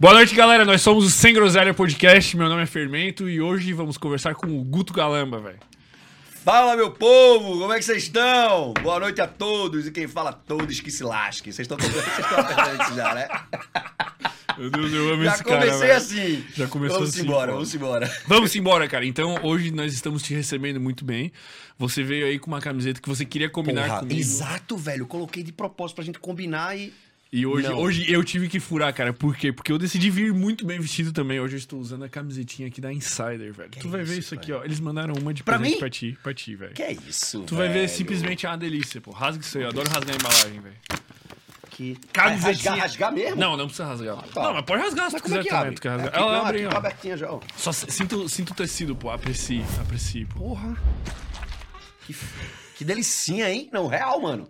Boa noite, galera. Nós somos o Sem Groselha Podcast. Meu nome é Fermento e hoje vamos conversar com o Guto Galamba, velho. Fala, meu povo! Como é que vocês estão? Boa noite a todos e quem fala todos que se lasquem. Vocês estão apertando isso já, né? Meu Deus, eu amo Já esse cara, comecei velho. assim. Já começou vamos assim, embora, vamos embora. Vamos embora, cara. Então, hoje nós estamos te recebendo muito bem. Você veio aí com uma camiseta que você queria combinar Porra, comigo. exato, velho. Coloquei de propósito pra gente combinar e. E hoje, Não. hoje eu tive que furar, cara. Por quê? Porque eu decidi vir muito bem vestido também. Hoje eu estou usando a camisetinha aqui da Insider, velho. Tu vai ver isso, isso aqui, ó. Eles mandaram uma de Pra presente mim? pra ti, pra ti, velho. Que é isso? Tu vai ver velho? simplesmente é uma delícia, pô. Rasga isso aí, eu adoro rasgar a embalagem, velho. Que... Camisetinha. Rasgar, rasgar mesmo? Não, não precisa rasgar. tá. Não, mas pode rasgar se Mas tu é quiser que também. Tu quer rasgar. Aqui, Ela não, abre, aqui ó. abertinha já, ó. Só sinto, sinto o tecido, pô. Aprecie, aprecie, pô. Porra. Que, que delicinha, hein? Não, real, mano.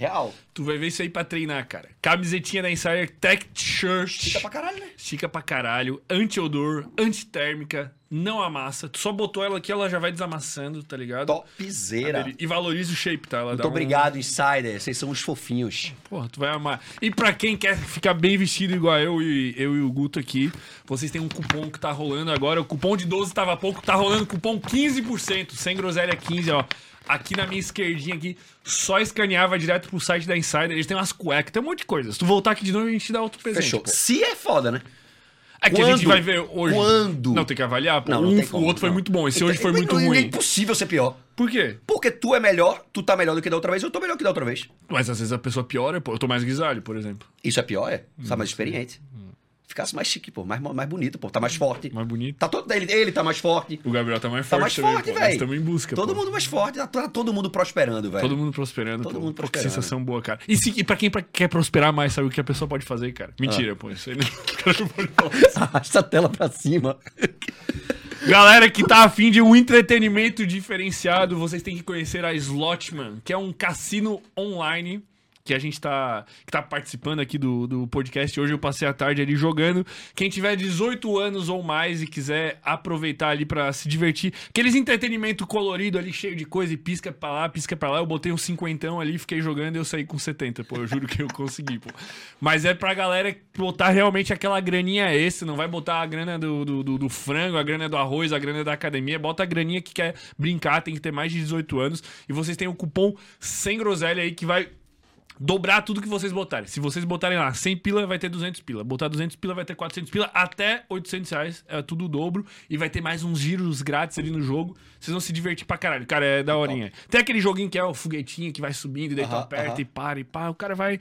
Real. Tu vai ver isso aí pra treinar, cara. Camisetinha da Insider Tech Shirt. Fica pra caralho, né? Estica pra caralho, anti-odor, antitérmica, não amassa. Tu só botou ela aqui, ela já vai desamassando, tá ligado? Topzera. E valoriza o shape, tá? Ela Muito dá um- obrigado, Insider. Vocês são os fofinhos. Porra, tu vai amar. E pra quem quer ficar bem vestido igual eu e eu e o Guto aqui, vocês têm um cupom que tá rolando agora. O cupom de 12 tava pouco, tá rolando cupom 15%, sem groselha 15, ó. Aqui na minha esquerdinha aqui, só escanear, vai direto pro site da Insider. Eles têm umas cuecas, tem um monte de coisa. Se tu voltar aqui de novo, a gente te dá outro presente. Fechou. pô. Se é foda, né? É que a gente Quando? vai ver hoje. Quando? Não, tem que avaliar. pô. Não, não Um- tem o como, outro foi não. muito bom. Esse Então, hoje foi é- muito é ruim. impossível ser pior. Por quê? Porque tu é melhor, tu tá melhor do que da outra vez, eu tô melhor que da outra vez. Mas às vezes a pessoa piora, pô. Eu tô mais grisalho, por exemplo. Isso é pior, é? Hum, Tá mais experiente. Ficasse mais chique, pô. Mais, mais bonito, pô. Tá mais forte. Mais bonito. Tá todo, ele, ele tá mais forte. O Gabriel tá mais Tá forte mais também, forte, velho. estamos em busca, Todo pô. mundo mais forte. Tá, tá todo mundo prosperando, velho. Todo mundo prosperando, Todo pô. mundo Pô, que prosperando. sensação boa, cara. E, se, e pra quem pra- quer prosperar mais, sabe o que a pessoa pode fazer, cara? Mentira, pô. Isso aí não... Arrasta a tela pra cima. Galera que tá afim de um entretenimento diferenciado, vocês têm que conhecer a Slotman, que é um cassino online que a gente tá, que tá participando aqui do, do podcast. Hoje eu passei a tarde ali jogando. Quem tiver 18 anos ou mais e quiser aproveitar ali pra se divertir, aqueles entretenimento colorido ali, cheio de coisa e pisca pra lá, pisca pra lá. Eu botei um cinquentão ali, fiquei jogando e eu saí com 70, pô. Eu juro que eu consegui, pô. Mas é pra galera botar realmente aquela graninha esse, não vai botar a grana do, do, do- do frango, a grana do arroz, a grana da academia. Bota a graninha que quer brincar, tem que ter mais de 18 anos. E vocês têm o cupom sem groselha aí que vai dobrar tudo que vocês botarem. Se vocês botarem lá 100 pila, vai ter 200 pila. Botar 200 pila, vai ter 400 pila. Até 800 reais, é tudo o dobro. E vai ter mais uns giros grátis ali no jogo. Vocês vão se divertir pra caralho. Cara, é da horinha. Tem aquele joguinho que é o foguetinho que vai subindo, e daí tu aperta e para e pá. O cara vai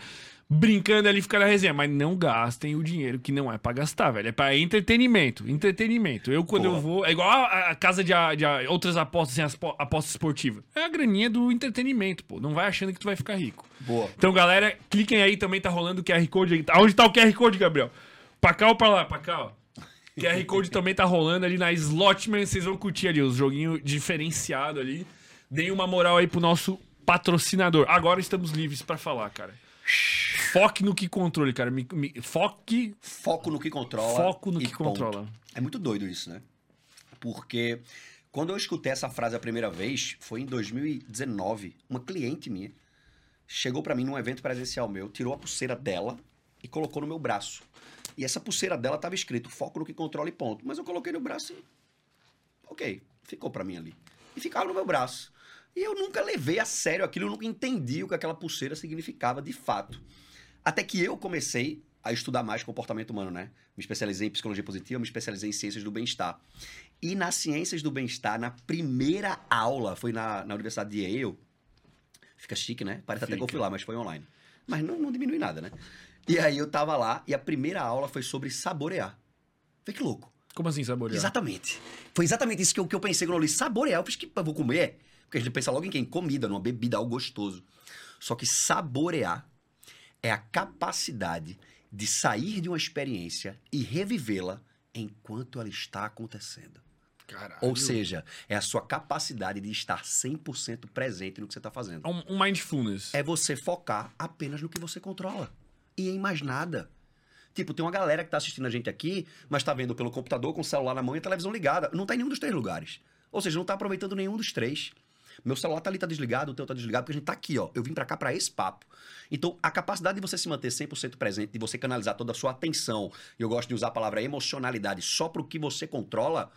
brincando ali, fica na resenha. Mas não gastem o dinheiro que não é pra gastar, velho. É pra entretenimento. Entretenimento. Eu, quando eu vou... É igual a, a casa de, a- de outras apostas, assim, as po- apostas esportivas. É a graninha do entretenimento, pô. Não vai achando que tu vai ficar rico. Boa. Então, galera, cliquem aí, também tá rolando o QR Code. aí. Onde tá o QR Code, Gabriel? Pra cá ou pra lá? Pra cá, ó. QR Code também tá rolando ali na Slotman. Vocês vão curtir ali os joguinhos diferenciados ali. Deem uma moral aí pro nosso patrocinador. Agora estamos livres pra falar, cara. Foque no que controle, cara. Me- me- foque, Foco no que controla. foco no que ponto. controla. É muito doido isso, né? Porque quando eu escutei essa frase a primeira vez, foi em 2019. Uma cliente minha chegou pra mim num evento presencial meu, tirou a pulseira dela e colocou no meu braço. E essa pulseira dela tava escrito foco no que controla e ponto. Mas eu coloquei no braço e. Ok, ficou pra mim ali. E ficava no meu braço. E eu nunca levei a sério aquilo, eu nunca entendi o que aquela pulseira significava de fato. Até que eu comecei a estudar mais comportamento humano, né? Me especializei em psicologia positiva, me especializei em ciências do bem-estar. E nas ciências do bem-estar, na primeira aula, foi na, na Universidade de Yale. Fica chique, né? Parece até que eu Fica. fui lá, mas foi online. Mas não, não diminui nada, né? E aí eu tava lá e a primeira aula foi sobre saborear. Foi que louco. Como assim, saborear? Exatamente. Foi exatamente isso que eu, que eu pensei quando eu li saborear. Eu pensei que eu vou comer. Porque a gente pensa logo em quem? Comida, numa bebida, algo gostoso. Só que saborear é a capacidade de sair de uma experiência e revivê-la enquanto ela está acontecendo. Caralho. Ou seja, é a sua capacidade de estar 100% presente no que você está fazendo. Um, um mindfulness. É você focar apenas no que você controla. E em mais nada. Tipo, tem uma galera que tá assistindo a gente aqui, mas tá vendo pelo computador, com o celular na mão e a televisão ligada. Não tá em nenhum dos três lugares. Ou seja, não tá aproveitando nenhum dos três. Meu celular tá ali, tá desligado, o teu tá desligado, porque a gente tá aqui, ó. Eu vim pra cá pra esse papo. Então, a capacidade de você se manter 100% presente, de você canalizar toda a sua atenção, e eu gosto de usar a palavra emocionalidade só pro que você controla,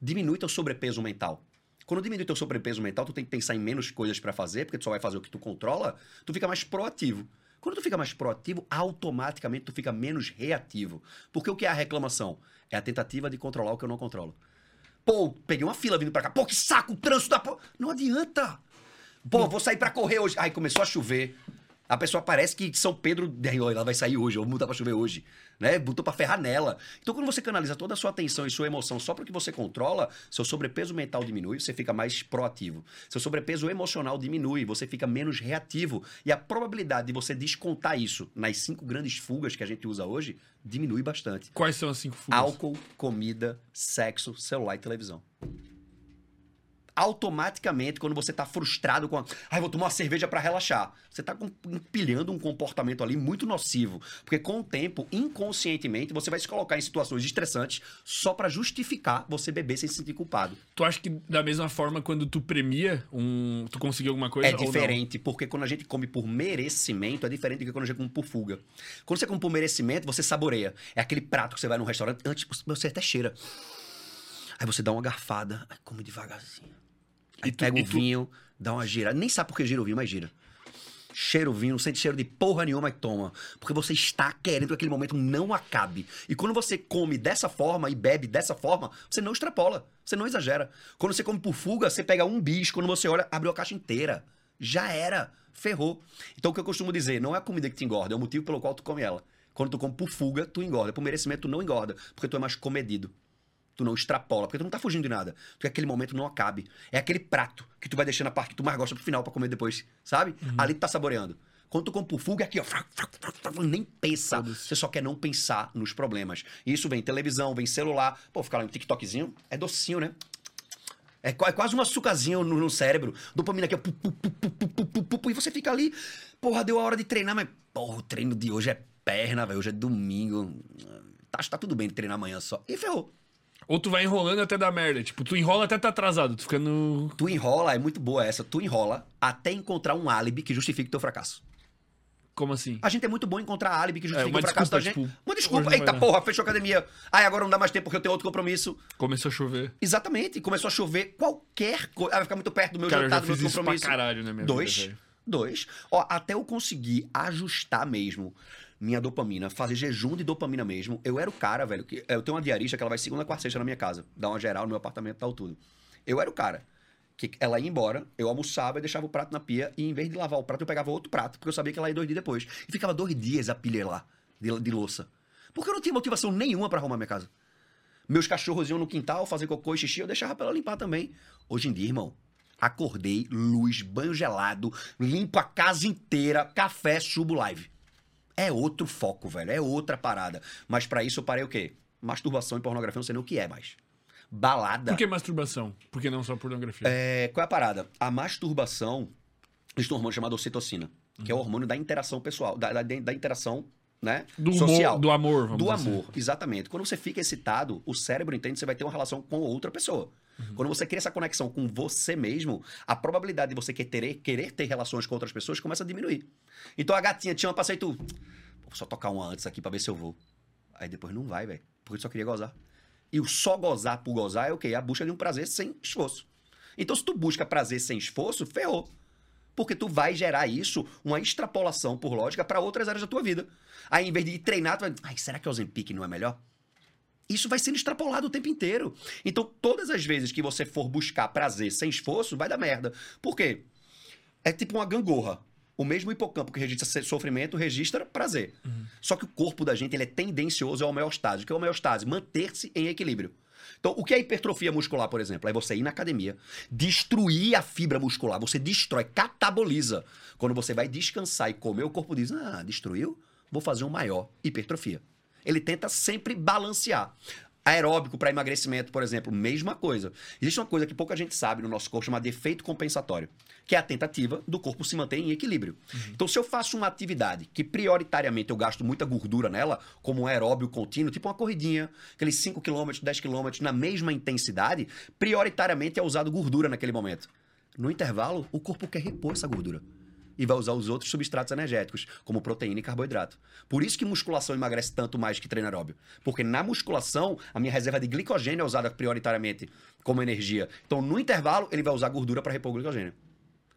diminui teu sobrepeso mental. Quando diminui teu sobrepeso mental, tu tem que pensar em menos coisas pra fazer, porque tu só vai fazer o que tu controla, tu fica mais proativo. Quando tu fica mais proativo, automaticamente tu fica menos reativo. Porque o que é a reclamação? É a tentativa de controlar o que eu não controlo. Pô, peguei uma fila vindo pra cá. Pô, que saco, o trânsito da... po-" Não adianta. Pô, vou sair pra correr hoje. Aí começou a chover. A pessoa parece que São Pedro, ela vai sair hoje, ou mudar pra chover hoje, né? Botou pra ferrar nela. Então, quando você canaliza toda a sua atenção e sua emoção só pro que você controla, seu sobrepeso mental diminui, você fica mais proativo. Seu sobrepeso emocional diminui, você fica menos reativo. E a probabilidade de você descontar isso nas cinco grandes fugas que a gente usa hoje diminui bastante. Quais são as cinco fugas? Álcool, comida, sexo, celular e televisão. Automaticamente, quando você tá frustrado com. a- Ai, vou tomar uma cerveja pra relaxar. Você tá empilhando um comportamento ali muito nocivo. Porque com o tempo, inconscientemente, você vai se colocar em situações estressantes só pra justificar você beber sem se sentir culpado. Tu acha que da mesma forma, quando tu premia um. Tu conseguiu alguma coisa? É diferente, porque quando a gente come por merecimento, é diferente do que quando a gente come por fuga. Quando você come por merecimento, você saboreia. É aquele prato que você vai num restaurante, antes você até cheira. Aí você dá uma garfada, aí come devagarzinho. E tu- pega e o tu- vinho, dá uma gira. Nem sabe por que gira o vinho, mas gira. Cheira o vinho, não sente cheiro de porra nenhuma e toma. Porque você está querendo que aquele momento não acabe. E quando você come dessa forma e bebe dessa forma, você não extrapola, você não exagera. Quando você come por fuga, você pega um bis, quando você olha, abriu a caixa inteira. Já era. Ferrou. Então o que eu costumo dizer, não é a comida que te engorda, é o motivo pelo qual tu come ela. Quando tu come por fuga, tu engorda. Por merecimento, tu não engorda. Porque tu é mais comedido tu não extrapola, porque tu não tá fugindo de nada. Tu aquele momento não acabe. É aquele prato que tu vai deixando a parte que tu mais gosta pro final para comer depois, sabe? Uhum. Ali tu tá saboreando. Quando tu compra por fuga, aqui, ó, nem pensa. Você só quer não pensar nos problemas. Isso vem televisão, vem celular. Pô, ficar lá no TikTokzinho é docinho, né? É, é quase um açucazinho no, no cérebro. Dopamina aqui, ó, pu, pu, pu, e você fica ali. Porra, deu a hora de treinar, mas, porra, o treino de hoje é perna, velho. Hoje é domingo. Tá, tá tudo bem de treinar amanhã só. E ferrou. Ou tu vai enrolando até dar merda. Tipo, tu enrola até tá atrasado. Tu fica no. Tu enrola, é muito boa essa. Tu enrola até encontrar um álibi que justifique teu fracasso. Como assim? A gente é muito bom em encontrar álibi que justifique uma o fracasso da gente. tipo, uma desculpa. Eita porra, fechou a academia. Ai, agora não dá mais tempo porque eu tenho outro compromisso. Começou a chover. Exatamente. Começou a chover qualquer coisa. Ah, vai ficar muito perto do meu Cara, jantar, do meu fiz isso pra compromisso. caralho na minha Dois. vida. Dois. Ó, até eu conseguir ajustar mesmo minha dopamina, fazer jejum de dopamina mesmo. Eu era o cara, velho, que eu tenho uma diarista que ela vai segunda, quarta, sexta na minha casa, dá uma geral no meu apartamento, tal tudo. Eu era o cara que ela ia embora, eu almoçava e deixava o prato na pia e em vez de lavar o prato eu pegava outro prato, porque eu sabia que ela ia dois dias depois. E ficava dois dias a pilha lá de, de louça. Porque eu não tinha motivação nenhuma pra arrumar minha casa. Meus cachorros iam no quintal fazer cocô e xixi, eu deixava pra ela limpar também. Hoje em dia, irmão, acordei, luz, banho gelado, limpo a casa inteira, café, subo live. É outro foco, velho, é outra parada. Mas pra isso eu parei o quê? Masturbação e pornografia, não sei nem o que é mais. Balada. Por que masturbação? Por que não só pornografia? É, qual é a parada? A masturbação, existe um hormônio chamado ocitocina, que é o hormônio da interação pessoal, da, da, da interação, né? do social. humor, do amor, vamos Do dizer. amor, exatamente. Quando você fica excitado, o cérebro entende que você vai ter uma relação com outra pessoa. Quando você cria essa conexão com você mesmo, a probabilidade de você querer, querer ter relações com outras pessoas começa a diminuir. Então a gatinha te chama sair tu. Vou só tocar uma antes aqui pra ver se eu vou. Aí depois não vai, velho. Porque só queria gozar. E o só gozar por gozar é o quê? É a busca de um prazer sem esforço. Então se tu busca prazer sem esforço, ferrou. Porque tu vai gerar isso, uma extrapolação por lógica, pra outras áreas da tua vida. Aí, em vez de treinar, tu vai. Ai, será que o Ozempic não é melhor? Isso vai sendo extrapolado o tempo inteiro. Então, todas as vezes que você for buscar prazer sem esforço, vai dar merda. Por quê? É tipo uma gangorra. O mesmo hipocampo que registra sofrimento registra prazer. Só que o corpo da gente ele é tendencioso ao homeostase. O que é homeostase? Manter-se em equilíbrio. Então, o que é hipertrofia muscular, por exemplo? É você ir na academia, destruir a fibra muscular. Você destrói, cataboliza. Quando você vai descansar e comer, o corpo diz: Ah, destruiu? Vou fazer um maior. Hipertrofia. Ele tenta sempre balancear. Aeróbico para emagrecimento, por exemplo, mesma coisa. Existe uma coisa que pouca gente sabe no nosso corpo chamada efeito compensatório, que é a tentativa do corpo se manter em equilíbrio. Então, se eu faço uma atividade que prioritariamente eu gasto muita gordura nela, como um aeróbio contínuo, tipo uma corridinha, aqueles 5 km, 10 km na mesma intensidade, prioritariamente é usado gordura naquele momento. No intervalo, o corpo quer repor essa gordura. E vai usar os outros substratos energéticos, como proteína e carboidrato. Por isso que musculação emagrece tanto mais que treino aeróbio. Porque na musculação, a minha reserva de glicogênio é usada prioritariamente como energia. Então, no intervalo, ele vai usar gordura para repor o glicogênio.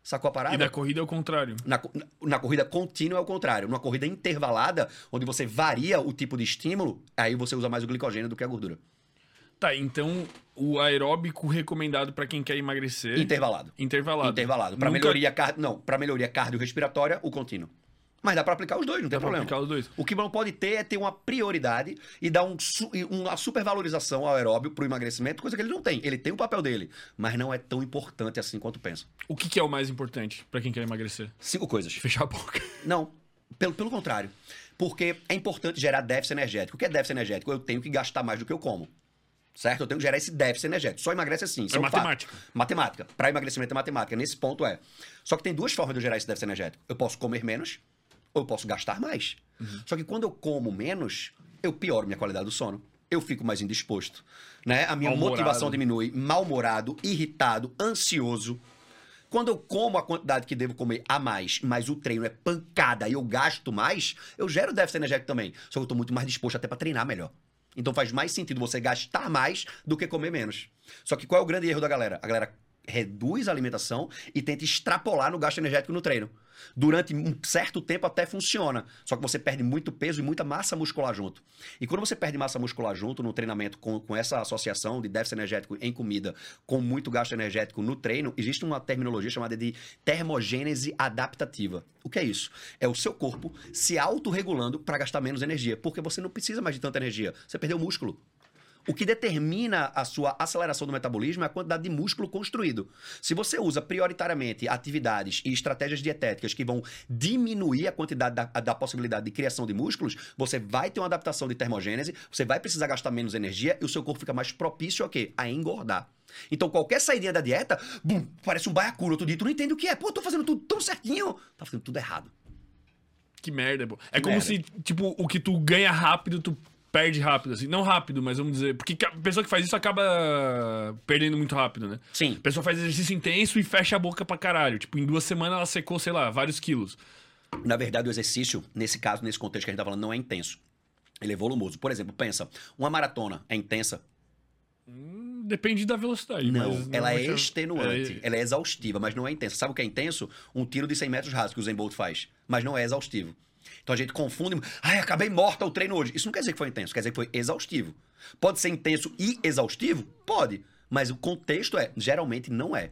Sacou a parada? E na corrida é o contrário. Na, na- na corrida contínua é o contrário. Numa corrida intervalada, onde você varia o tipo de estímulo, aí você usa mais o glicogênio do que a gordura. Tá, então o aeróbico recomendado pra quem quer emagrecer. Intervalado. Intervalado. Intervalado. Para Nunca melhoria, car... não, para melhoria cardiorrespiratória, o contínuo. Mas dá para aplicar os dois, não tem dá pra problema. aplicar os dois. O que não pode ter é ter uma prioridade e dar um uma supervalorização ao aeróbio pro emagrecimento, coisa que ele não tem. Ele tem o papel dele, mas não é tão importante assim quanto pensa. O que, que é o mais importante pra quem quer emagrecer? Cinco coisas. Fechar a boca. Não, pelo, pelo contrário. Porque é importante gerar déficit energético. O que é déficit energético? Eu tenho que gastar mais do que eu como. Certo? Eu tenho que gerar esse déficit energético. Só emagrece assim. isso É um fato. matemática. Matemática. Para emagrecimento é matemática. Nesse ponto é. Só que tem duas formas de eu gerar esse déficit energético. Eu posso comer menos ou eu posso gastar mais. Uhum. Só que quando eu como menos, eu pioro minha qualidade do sono. Eu fico mais indisposto. Né? A minha motivação diminui. Mal-humorado, irritado, ansioso. Quando eu como a quantidade que devo comer a mais, mas o treino é pancada e eu gasto mais, eu gero déficit energético também. Só que eu tô muito mais disposto até para treinar melhor. Então faz mais sentido você gastar mais do que comer menos. Só que qual é o grande erro da galera? A galera reduz a alimentação e tenta extrapolar no gasto energético no treino. Durante um certo tempo até funciona. Só que você perde muito peso e muita massa muscular junto. E quando você perde massa muscular junto no treinamento com, com essa associação de déficit energético em comida com muito gasto energético no treino, existe uma terminologia chamada de termogênese adaptativa. O que é isso? É o seu corpo se autorregulando para gastar menos energia, porque você não precisa mais de tanta energia. Você perdeu músculo. O que determina a sua aceleração do metabolismo é a quantidade de músculo construído. Se você usa prioritariamente atividades e estratégias dietéticas que vão diminuir a quantidade da, da possibilidade de criação de músculos, você vai ter uma adaptação de termogênese, você vai precisar gastar menos energia e o seu corpo fica mais propício a quê? A engordar. Então, qualquer saída da dieta, bum, parece um baiacu outro dia, tu não entende o que é. Pô, eu tô fazendo tudo tão certinho. Tá fazendo tudo errado. Que merda, pô. É Que como merda. se, tipo, o que tu ganha rápido, tu perde rápido, assim. Não rápido, mas vamos dizer. Porque a pessoa que faz isso acaba perdendo muito rápido, né? Sim. A pessoa faz exercício intenso e fecha a boca pra caralho. Tipo, em duas semanas ela secou, sei lá, vários quilos. Na verdade, o exercício, nesse caso, nesse contexto que a gente tá falando, não é intenso. Ele é volumoso. Por exemplo, pensa, uma maratona é intensa? Hum, Depende da velocidade. Não, ela é normalmente extenuante, é- ela é exaustiva, mas não é intensa. Sabe o que é intenso? Um tiro de 100 metros rasos que o Zen Bolt faz, mas não é exaustivo. Então a gente confunde, ai, acabei morta o treino hoje. Isso não quer dizer que foi intenso, quer dizer que foi exaustivo. Pode ser intenso e exaustivo? Pode, mas o contexto é, geralmente não é.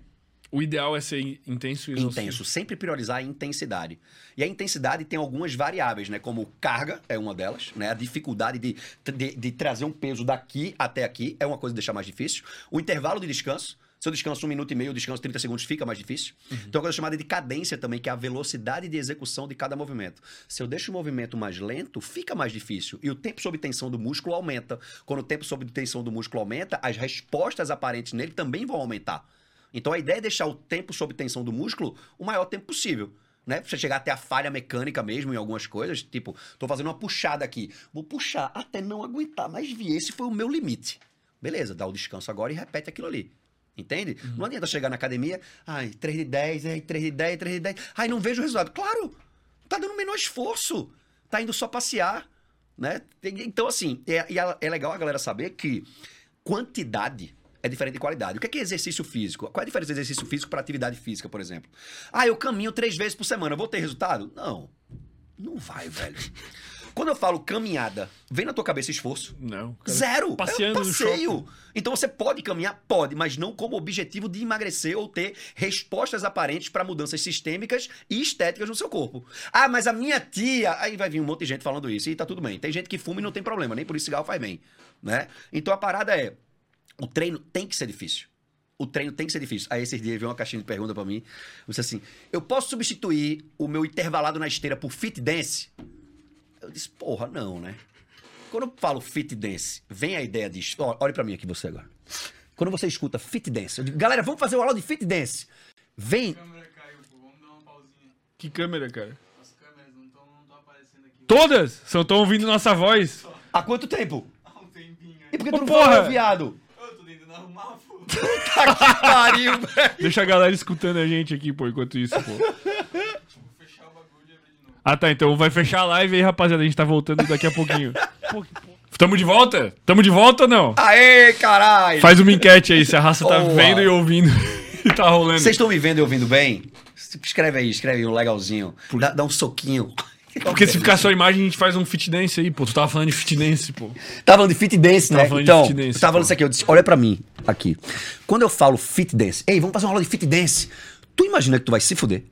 O ideal é ser in- intenso e exaustivo. Intenso, sempre priorizar a intensidade. E a intensidade tem algumas variáveis, né? Como carga é uma delas, né? A dificuldade de, de, de trazer um peso daqui até aqui é uma coisa que deixa mais difícil. O intervalo de descanso. Se eu descanso um minuto e meio, eu descanso 30 segundos, fica mais difícil. Tem uma coisa chamada de cadência também, que é a velocidade de execução de cada movimento. Se eu deixo o movimento mais lento, fica mais difícil. E o tempo sob tensão do músculo aumenta. Quando o tempo sob tensão do músculo aumenta, as respostas aparentes nele também vão aumentar. Então a ideia é deixar o tempo sob tensão do músculo o maior tempo possível. Né? Pra você chegar até a falha mecânica mesmo em algumas coisas. Tipo, tô fazendo uma puxada aqui. Vou puxar até não aguentar mais vi. Esse foi o meu limite. Beleza, dá o descanso agora e repete aquilo ali. Entende? Não adianta chegar na academia, ai, 3 de 10, ai, 3 de 10, 3 de 10. Ai, não vejo o resultado. Claro, tá dando o menor esforço. Tá indo só passear, né? Então, assim, é, é legal a galera saber que quantidade é diferente de qualidade. O que é, que é exercício físico? Qual é a diferença de exercício físico para atividade física, por exemplo? Ah, eu caminho três vezes por semana, eu vou ter resultado? Não. Não vai, velho. Quando eu falo caminhada, vem na tua cabeça esforço? Não. cara. Zero. passeando é um no passeio. Então você pode caminhar? Pode, mas não como objetivo de emagrecer ou ter respostas aparentes para mudanças sistêmicas e estéticas no seu corpo. Ah, mas a minha tia. Aí vai vir um monte de gente falando isso e tá tudo bem. Tem gente que fuma e não tem problema, nem por isso cigarro faz bem. Né? Então a parada é: o treino tem que ser difícil. O treino tem que ser difícil. Aí esses dias veio uma caixinha de pergunta pra mim. Eu disse assim: eu posso substituir o meu intervalado na esteira por fit dance? Eu disse, porra, não, né? Quando eu falo fit dance, vem a ideia de. ó, Olhe pra mim aqui, você agora. Quando você escuta fit dance, eu digo, galera, vamos fazer uma aula de fit dance. Vem. A câmera caiu, pô. Vamos dar uma pausinha. Que câmera, cara? As câmeras não estão aparecendo aqui. Todas! Só estão ouvindo nossa voz. Há quanto tempo? Há um tempinho E aí. por que tu Ô, não porra! falou, viado? Eu tô tentando arrumar fogo. Tá que pariu, velho. Deixa a galera escutando a gente aqui, pô, enquanto isso, pô. Vou fechar o bagulho e abrir de novo. Ah, tá, então vai fechar a live aí, rapaziada. A gente tá voltando daqui a pouquinho. Tamo de volta? Tamo de volta ou não? Aê, caralho. Faz uma enquete aí se a raça tá Boa. vendo e ouvindo e tá rolando. Vocês estão me vendo e ouvindo bem? Escreve aí, escreve aí um legalzinho. Dá, dá um soquinho. Porque se ficar só a imagem, a gente faz um fit dance aí, pô. Tu tava falando de fit dance, pô. Tava falando de fit dance, né? Tava de então, fit dance, tava falando pô. isso aqui, eu disse, olha pra mim, aqui. Quando eu falo fit dance, ei, vamos fazer uma aula de fit dance. Tu imagina que tu vai se fuder?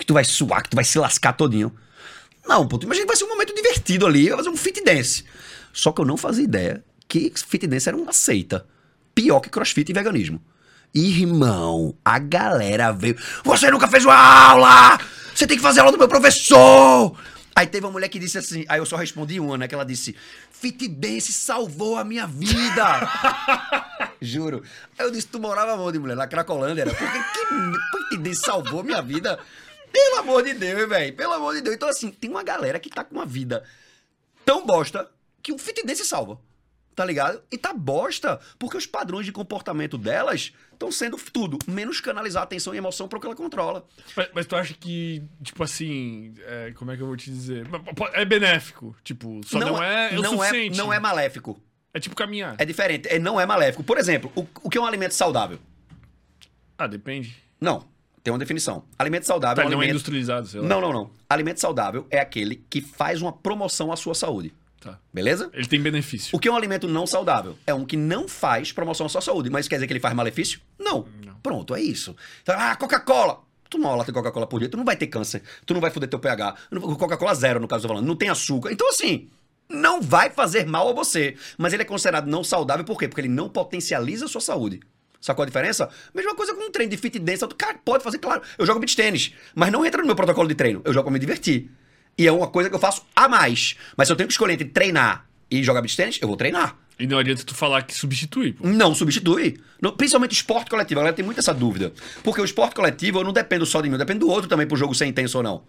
Que tu vai suar, que tu vai se lascar todinho? Não, pô, tu imagina que vai ser um momento divertido ali, vai fazer um fit dance. Só que eu não fazia ideia que fit dance era uma seita. Pior que crossfit e veganismo. Irmão, a galera veio. Você nunca fez uma aula! Você tem que fazer aula do meu professor! Aí teve uma mulher que disse assim, aí eu só respondi uma, né? Que ela disse: Fit dance salvou a minha vida! Juro. Aí eu disse: Tu morava onde, mulher? Na Cracolândia? Era. Porque que fit dance salvou a minha vida? Pelo amor de Deus, velho. Pelo amor de Deus. Então, assim, tem uma galera que tá com uma vida tão bosta que o fit dance salva. Tá ligado? E tá bosta, porque os padrões de comportamento delas estão sendo tudo, menos canalizar atenção e emoção pro que ela controla. Mas, mas tu acha que, tipo assim, é, como é que eu vou te dizer? É benéfico, tipo, só não, é, é o não suficiente. É, não é maléfico. É tipo caminhar. É diferente. É, não é maléfico. Por exemplo, o, o que é um alimento saudável? Ah, depende. Não. Tem uma definição. Alimento saudável Tá, é um não é alimento... industrializado, sei lá. Não, não, não. Alimento saudável é aquele que faz uma promoção à sua saúde. Tá. Beleza? Ele tem benefício. O que é um alimento não saudável? É um que não faz promoção à sua saúde. Mas quer dizer que ele faz malefício? Não. Pronto, é isso. Então, ah, Coca-Cola. Tu não lata Coca-Cola por dia, tu não vai ter câncer, tu não vai foder teu pH. Não- Coca-Cola zero, no caso, eu tô falando. Não tem açúcar. Então, assim, não vai fazer mal a você. Mas ele é considerado não saudável por quê? Porque ele não potencializa a sua saúde. Sacou a diferença? Mesma coisa com um treino de fit dance. Cara, pode fazer, claro. Eu jogo beach tênis, mas não entra no meu protocolo de treino. Eu jogo pra me divertir. E é uma coisa que eu faço a mais. Mas se eu tenho que escolher entre treinar e jogar beach tênis, eu vou treinar. E não adianta tu falar que substitui, pô. Não substitui. Principalmente esporte coletivo. A galera tem muito essa dúvida. Porque o esporte coletivo eu não dependo só de mim, eu dependo do outro também pro jogo ser intenso ou não.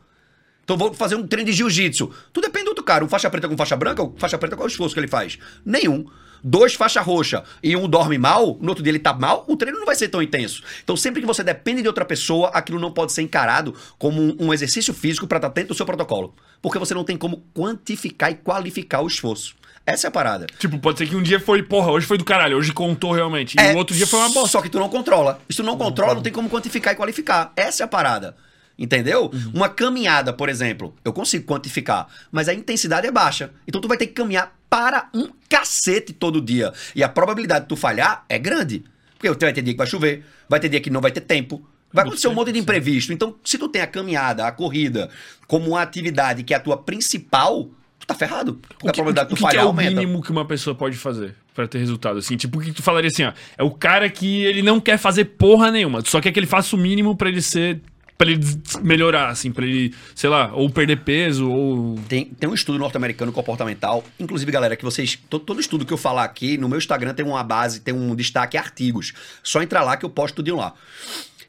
Então vou fazer um treino de jiu-jitsu. Tu depende do outro cara. Um faixa preta com faixa branca, o faixa preta qual é o esforço que ele faz? Nenhum. Dois faixa roxa e um dorme mal, no outro dia ele tá mal, o treino não vai ser tão intenso. Então sempre que você depende de outra pessoa, aquilo não pode ser encarado como um, exercício físico para estar dentro do seu protocolo. Porque você não tem como quantificar e qualificar o esforço. Essa é a parada. Tipo, pode ser que um dia foi, porra, hoje foi do caralho, hoje contou realmente. E É, o outro dia foi uma bosta. Só que tu não controla. Se tu não controla, não tem como quantificar e qualificar. Essa é a parada. Entendeu? Uhum. Uma caminhada, por exemplo, eu consigo quantificar, mas a intensidade é baixa. Então tu vai ter que caminhar para um cacete todo dia. E a probabilidade de tu falhar é grande. Porque vai ter dia que vai chover, vai ter dia que não vai ter tempo. Vai acontecer um monte de imprevisto. Então, se tu tem a caminhada, a corrida, como uma atividade que é a tua principal, tu tá ferrado. Porque a probabilidade de o tu que, que falhar é o aumenta. mínimo que uma pessoa pode fazer pra ter resultado? Assim, tipo, o que tu falaria assim, ó? É o cara que ele não quer fazer porra nenhuma, só quer que ele faça o mínimo pra ele ser. Pra ele melhorar, assim, pra ele, sei lá, ou perder peso, ou. Tem, tem um estudo norte-americano comportamental. Inclusive, galera, que vocês. Todo, todo estudo que eu falar aqui, no meu Instagram tem uma base, tem um destaque artigos. Só entrar lá que eu posto tudinho lá.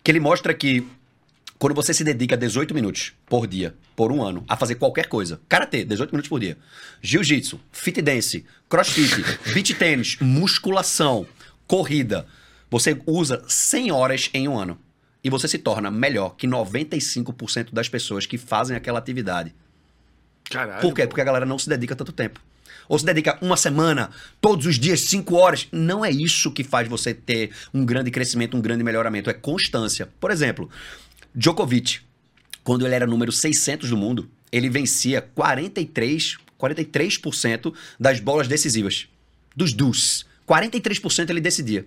Que ele mostra que quando você se dedica 18 minutos por dia, por um ano, a fazer qualquer coisa, karatê, 18 minutos por dia, jiu-jitsu, fit dance, crossfit, beach tênis, musculação, corrida, você usa 100 horas em um ano. E você se torna melhor que 95% das pessoas que fazem aquela atividade. Caralho. Por quê? Porque a galera não se dedica tanto tempo. Ou se dedica uma semana, todos os dias, cinco horas. Não é isso que faz você ter um grande crescimento, um grande melhoramento. É constância. Por exemplo, Djokovic, quando ele era número 600 do mundo, ele vencia 43, 43% das bolas decisivas. Dos dus. 43% ele decidia.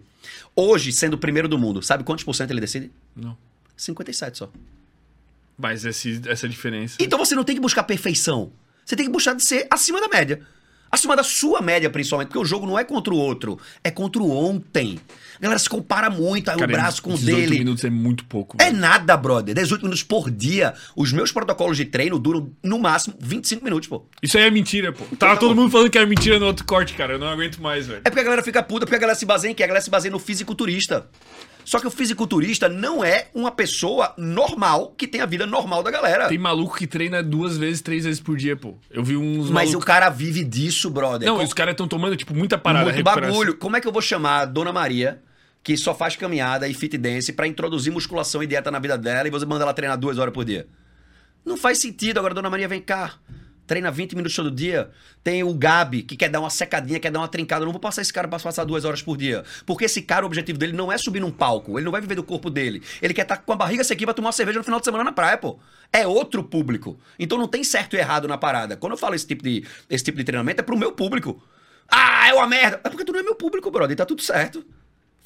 Hoje, sendo o primeiro do mundo, sabe quantos por cento ele decide? Não. 57 só. Mas esse, essa diferença. Então você não tem que buscar perfeição. Você tem que buscar de ser acima da média. Acima da sua média, principalmente, porque o jogo não é contra o outro, é contra o ontem. A galera se compara muito, aí o braço com o 18 dele. minutos é muito pouco. É velho. nada, brother. 18 minutos por dia. Os meus protocolos de treino duram, no máximo, 25 minutos, pô. Isso aí é mentira, pô. Tava todo mundo falando que era mentira no outro corte, cara. Eu não aguento mais, velho. É porque a galera fica puta, porque a galera se baseia em quê? A galera se baseia no fisiculturista. Só que o fisiculturista não é uma pessoa normal que tem a vida normal da galera. Tem maluco que treina duas vezes, três vezes por dia, pô. Eu vi uns Mas o cara vive disso, brother. Não, Com- os caras estão tomando, tipo, muita parada. muito bagulho. Como é que eu vou chamar a Dona Maria, que só faz caminhada e fit dance, pra introduzir musculação e dieta na vida dela e você manda ela treinar duas horas por dia? Não faz sentido. Agora, Dona Maria, vem cá. Treina 20 minutos todo dia. Tem o Gabi, que quer dar uma secadinha, quer dar uma trincada. Eu não vou passar esse cara pra passar duas horas por dia. Porque esse cara, o objetivo dele não é subir num palco. Ele não vai viver do corpo dele. Ele quer estar com a barriga sequinha pra tomar uma cerveja no final de semana na praia, pô. É outro público. Então não tem certo e errado na parada. Quando eu falo esse tipo de, esse tipo de treinamento, é pro meu público. Ah, é uma merda. É porque tu não é meu público, brother. Tá tudo certo.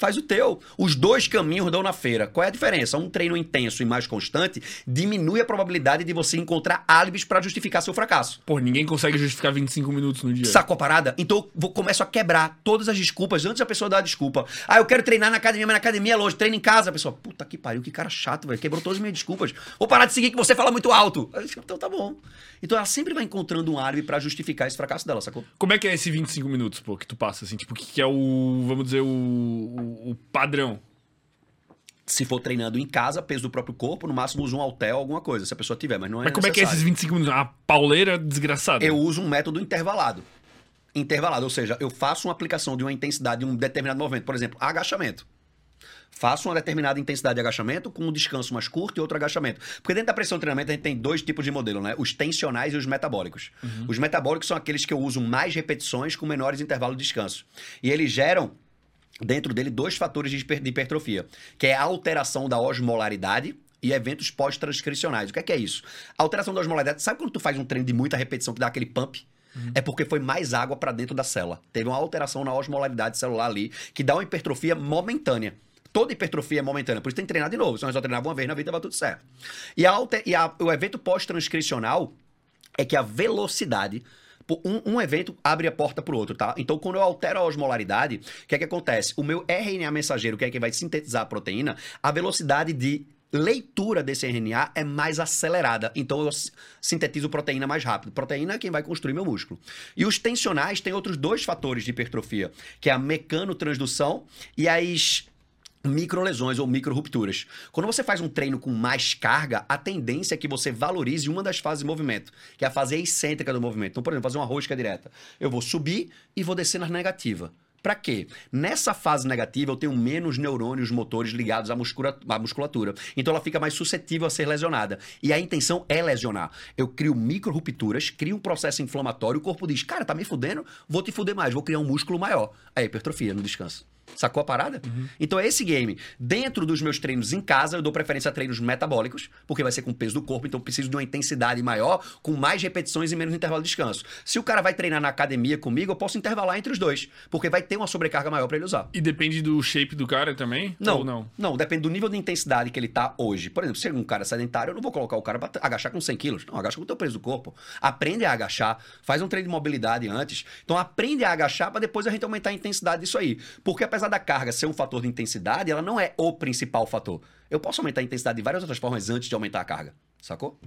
Faz o teu. Os dois caminhos dão na feira. Qual é a diferença? Um treino intenso e mais constante diminui a probabilidade de você encontrar álibis pra justificar seu fracasso. Pô, ninguém consegue justificar 25 minutos no dia. Sacou a parada? Então eu vou, começo a quebrar todas as desculpas antes da pessoa dar a desculpa. Ah, eu quero treinar na academia, mas na academia é longe. Treino em casa. A pessoa, puta que pariu, que cara chato, velho. Quebrou todas as minhas desculpas. Vou parar de seguir que você fala muito alto. Então tá bom. Então ela sempre vai encontrando um álibi pra justificar esse fracasso dela, sacou? Como é que é esse 25 minutos, pô, que tu passa, assim? Tipo, o que, é o, vamos dizer, o, o, o padrão? Se for treinando em casa, peso do próprio corpo, no máximo usa um halter alguma coisa, se a pessoa tiver, mas não é Mas como é que é esses necessário. 25 minutos? Uma pauleira desgraçada. Eu uso um método intervalado. Intervalado, ou seja, eu faço uma aplicação de uma intensidade de um determinado movimento. Por exemplo, agachamento. Faço uma determinada intensidade de agachamento com um descanso mais curto e outro agachamento. Porque dentro da pressão de treinamento a gente tem dois tipos de modelo, né? Os tensionais e os metabólicos. Os metabólicos são aqueles que eu uso mais repetições com menores intervalos de descanso. E eles geram dentro dele dois fatores de hiper- de hipertrofia, que é a alteração da osmolaridade e eventos pós-transcricionais. O que é, que é isso? A alteração da osmolaridade, sabe quando tu faz um treino de muita repetição que dá aquele pump? É porque foi mais água para dentro da célula. Teve uma alteração na osmolaridade celular ali, que dá uma hipertrofia momentânea. Toda hipertrofia é momentânea, por isso tem que treinar de novo. Se nós só treinava uma vez na vida, vai tudo certo. E, a e a- o evento pós-transcricional é que a velocidade. Um, um evento abre a porta pro outro, tá? Então, quando eu altero a osmolaridade, o que é que acontece? O meu RNA mensageiro, que é que vai sintetizar a proteína, a velocidade de leitura desse RNA é mais acelerada. Então, eu sintetizo proteína mais rápido. Proteína é quem vai construir meu músculo. E os tensionais têm outros dois fatores de hipertrofia, que é a mecanotransdução e as microlesões ou microrupturas. Quando você faz um treino com mais carga, a tendência é que você valorize uma das fases de movimento, que é a fase excêntrica do movimento. Então, por exemplo, fazer uma rosca direta. Eu vou subir e vou descer na negativa. Pra quê? Nessa fase negativa eu tenho menos neurônios motores ligados à, à musculatura. Então ela fica mais suscetível a ser lesionada. E a intenção é lesionar. Eu crio microrupturas, crio um processo inflamatório, o corpo diz: "Cara, tá me fudendo, vou te fuder mais, vou criar um músculo maior". É hipertrofia no descanso. Sacou a parada? Então é esse game. Dentro dos meus treinos em casa, eu dou preferência a treinos metabólicos, porque vai ser com o peso do corpo, então eu preciso de uma intensidade maior, com mais repetições e menos intervalo de descanso. Se o cara vai treinar na academia comigo, eu posso intervalar entre os dois, porque vai ter uma sobrecarga maior para ele usar. E depende do shape do cara também? Não, Ou não? não, depende do nível de intensidade que ele tá hoje. Por exemplo, se é um cara sedentário, eu não vou colocar o cara pra agachar com 100 quilos. Não, agacha com o teu peso do corpo. Aprende a agachar, faz um treino de mobilidade antes. Então aprende a agachar para depois a gente aumentar a intensidade disso aí. Porque apesar da carga ser um fator de intensidade, ela não é o principal fator. Eu posso aumentar a intensidade de várias outras formas antes de aumentar a carga. Sacou?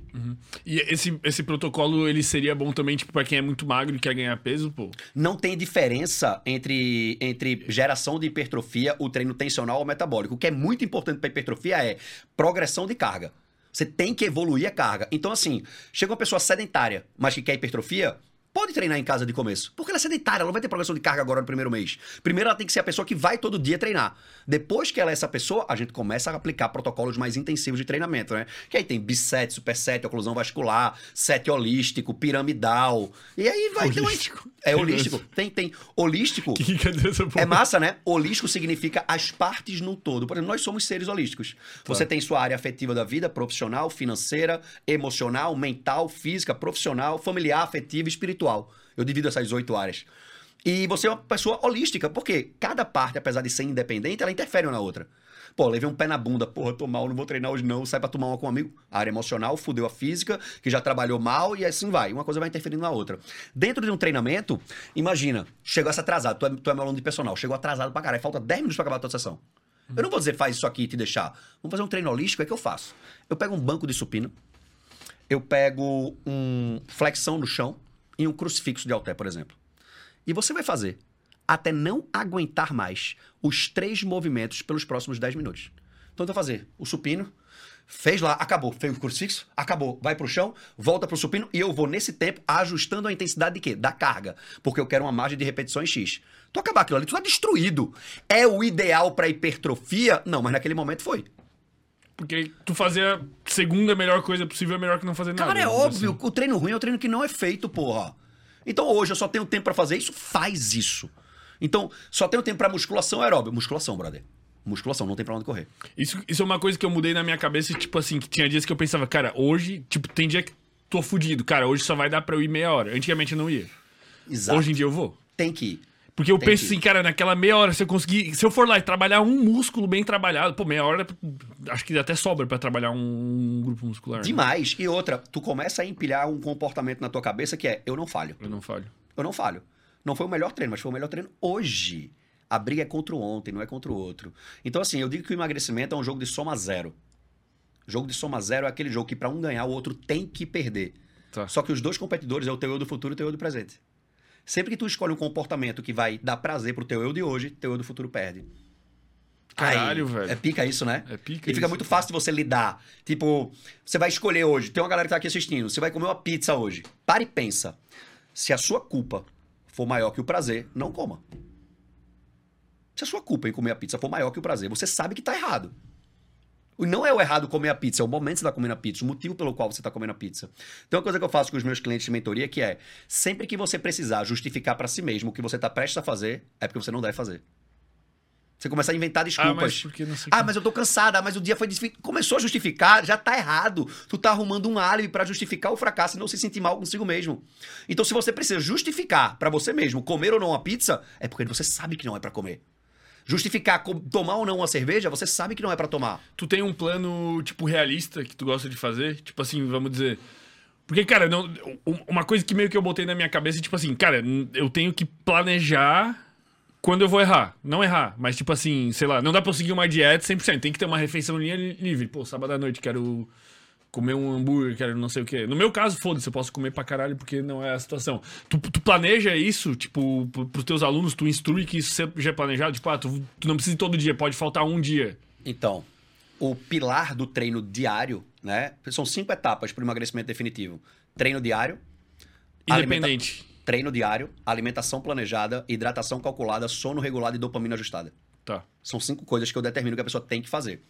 E esse, esse protocolo, ele seria bom também, tipo, pra quem é muito magro e quer ganhar peso, pô? não tem diferença entre, entre geração de hipertrofia, o treino tensional ou metabólico. O que é muito importante para hipertrofia é progressão de carga. Você tem que evoluir a carga. Então, assim, chega uma pessoa sedentária, mas que quer hipertrofia, pode treinar em casa de começo. Porque ela é sedentária, ela não vai ter progressão de carga agora no primeiro mês. Primeiro, ela tem que ser a pessoa que vai todo dia treinar. Depois que ela é essa pessoa, a gente começa a aplicar protocolos mais intensivos de treinamento, né? Que aí tem bisset, superset, oclusão vascular, set holístico, piramidal. E aí vai ter Holístico. uma... É holístico. Tem, tem. Holístico que, é massa, né? Holístico significa as partes num todo. Por exemplo, nós somos seres holísticos. Você tem sua área afetiva da vida, profissional, financeira, emocional, mental, física, profissional, familiar, afetiva e espiritual. Eu divido essas oito áreas. E você é uma pessoa holística, porque cada parte, apesar de ser independente, ela interfere uma na outra. Pô, levei um pé na bunda, porra, tô mal, não vou treinar hoje não, sai pra tomar uma com um amigo. A área emocional fudeu a física, que já trabalhou mal, e assim vai. Uma coisa vai interferindo na outra. Dentro de um treinamento, imagina, chegou essa atrasado, tu é, tu é meu aluno de personal, chegou atrasado pra caralho, falta 10 minutos pra acabar a tua sessão. Eu não vou dizer faz isso aqui e te deixar. Vamos fazer um treino holístico, é que eu faço. Eu pego um banco de supino, eu pego um flexão no chão e um crucifixo de halter, por exemplo. E você vai fazer até não aguentar mais os três movimentos pelos próximos 10 minutos. Então, vai fazer o supino, fez lá, acabou, fez o crucifixo, acabou, vai pro chão, volta pro supino e eu vou nesse tempo ajustando a intensidade de quê? Da carga, porque eu quero uma margem de repetições X. Tu acabar aquilo ali, tu tá destruído. É o ideal pra hipertrofia? Não, mas naquele momento foi. Porque tu fazer a segunda melhor coisa possível é melhor que não fazer nada. Cara, é dizer óbvio, o treino ruim é o treino que não é feito, porra. Então hoje eu só tenho tempo pra fazer isso, faz isso. Então, só tenho tempo pra musculação aeróbio. Musculação, brother. Musculação, não tem pra onde correr. Isso, isso é uma coisa que eu mudei na minha cabeça, tipo assim, que tinha dias que eu pensava, cara, hoje, tipo, tem dia que tô fudido. Cara, hoje só vai dar pra eu ir meia hora. Antigamente eu não ia. Exato. Hoje em dia eu vou. Tem que ir. Porque eu Tem penso assim, cara, naquela meia hora, se eu conseguir. Se eu for lá e trabalhar um músculo bem trabalhado, pô, meia hora, acho que até sobra pra trabalhar um, grupo muscular. né? Demais. E outra, tu começa a empilhar um comportamento na tua cabeça que é: eu não falho. Eu não falho. Eu não falho. Não foi o melhor treino, mas foi o melhor treino hoje. A briga é contra o ontem, não é contra o outro. Então, assim, eu digo que o emagrecimento é um jogo de soma zero. Jogo de soma zero é aquele jogo que pra um ganhar, o outro tem que perder. Tá. Só que os dois competidores é o teu eu do futuro e o teu eu do presente. Sempre que tu escolhe um comportamento que vai dar prazer pro teu eu de hoje, teu eu do futuro perde. Caralho, Aí, velho. É pica isso, né? É pica E fica isso, muito fácil de você lidar. Tipo, você vai escolher hoje. Tem uma galera que tá aqui assistindo. Você vai comer uma pizza hoje. Para e pensa. Se a sua culpa for maior que o prazer, não coma. Se a sua culpa em comer a pizza for maior que o prazer, você sabe que tá errado. Não é o errado comer a pizza, é o momento que você está comendo a pizza, o motivo pelo qual você está comendo a pizza. Tem uma coisa que eu faço com os meus clientes de mentoria que é: sempre que você precisar justificar para si mesmo o que você está prestes a fazer, é porque você não deve fazer. Você começa a inventar Ah, mas desculpas. Ah, o que- mas eu tô cansada, ah, mas o dia foi difícil. Começou a justificar, já tá errado. Tu tá arrumando um álibi pra justificar o fracasso e não se sentir mal consigo mesmo. Então, se você precisa justificar pra você mesmo comer ou não uma pizza, é porque você sabe que não é pra comer. Justificar tomar ou não uma cerveja, você sabe que não é pra tomar. Tu tem um plano, tipo, realista que tu gosta de fazer? Tipo assim, vamos dizer. Porque, cara, não, um- uma coisa que meio que eu botei na minha cabeça é, tipo assim, cara, eu tenho que planejar quando eu vou errar. Não errar, mas, tipo assim, sei lá, não dá pra seguir uma dieta 100%. Tem que ter uma refeição livre. Pô, sábado à noite quero comer um hambúrguer, quero não sei o quê. No meu caso, foda-se, eu posso comer pra caralho porque não é a situação. Tu, tu planeja isso, tipo, pro- pros teus alunos, tu instrui que isso já é planejado? Tipo, ah, tu, tu não precisa ir todo dia, pode faltar um dia. Então, o pilar do treino diário, né? São cinco etapas para o emagrecimento definitivo: treino diário, Independente. treino diário, alimentação planejada, hidratação calculada, sono regulado e dopamina ajustada. Tá. São cinco coisas que eu determino que a pessoa tem que fazer.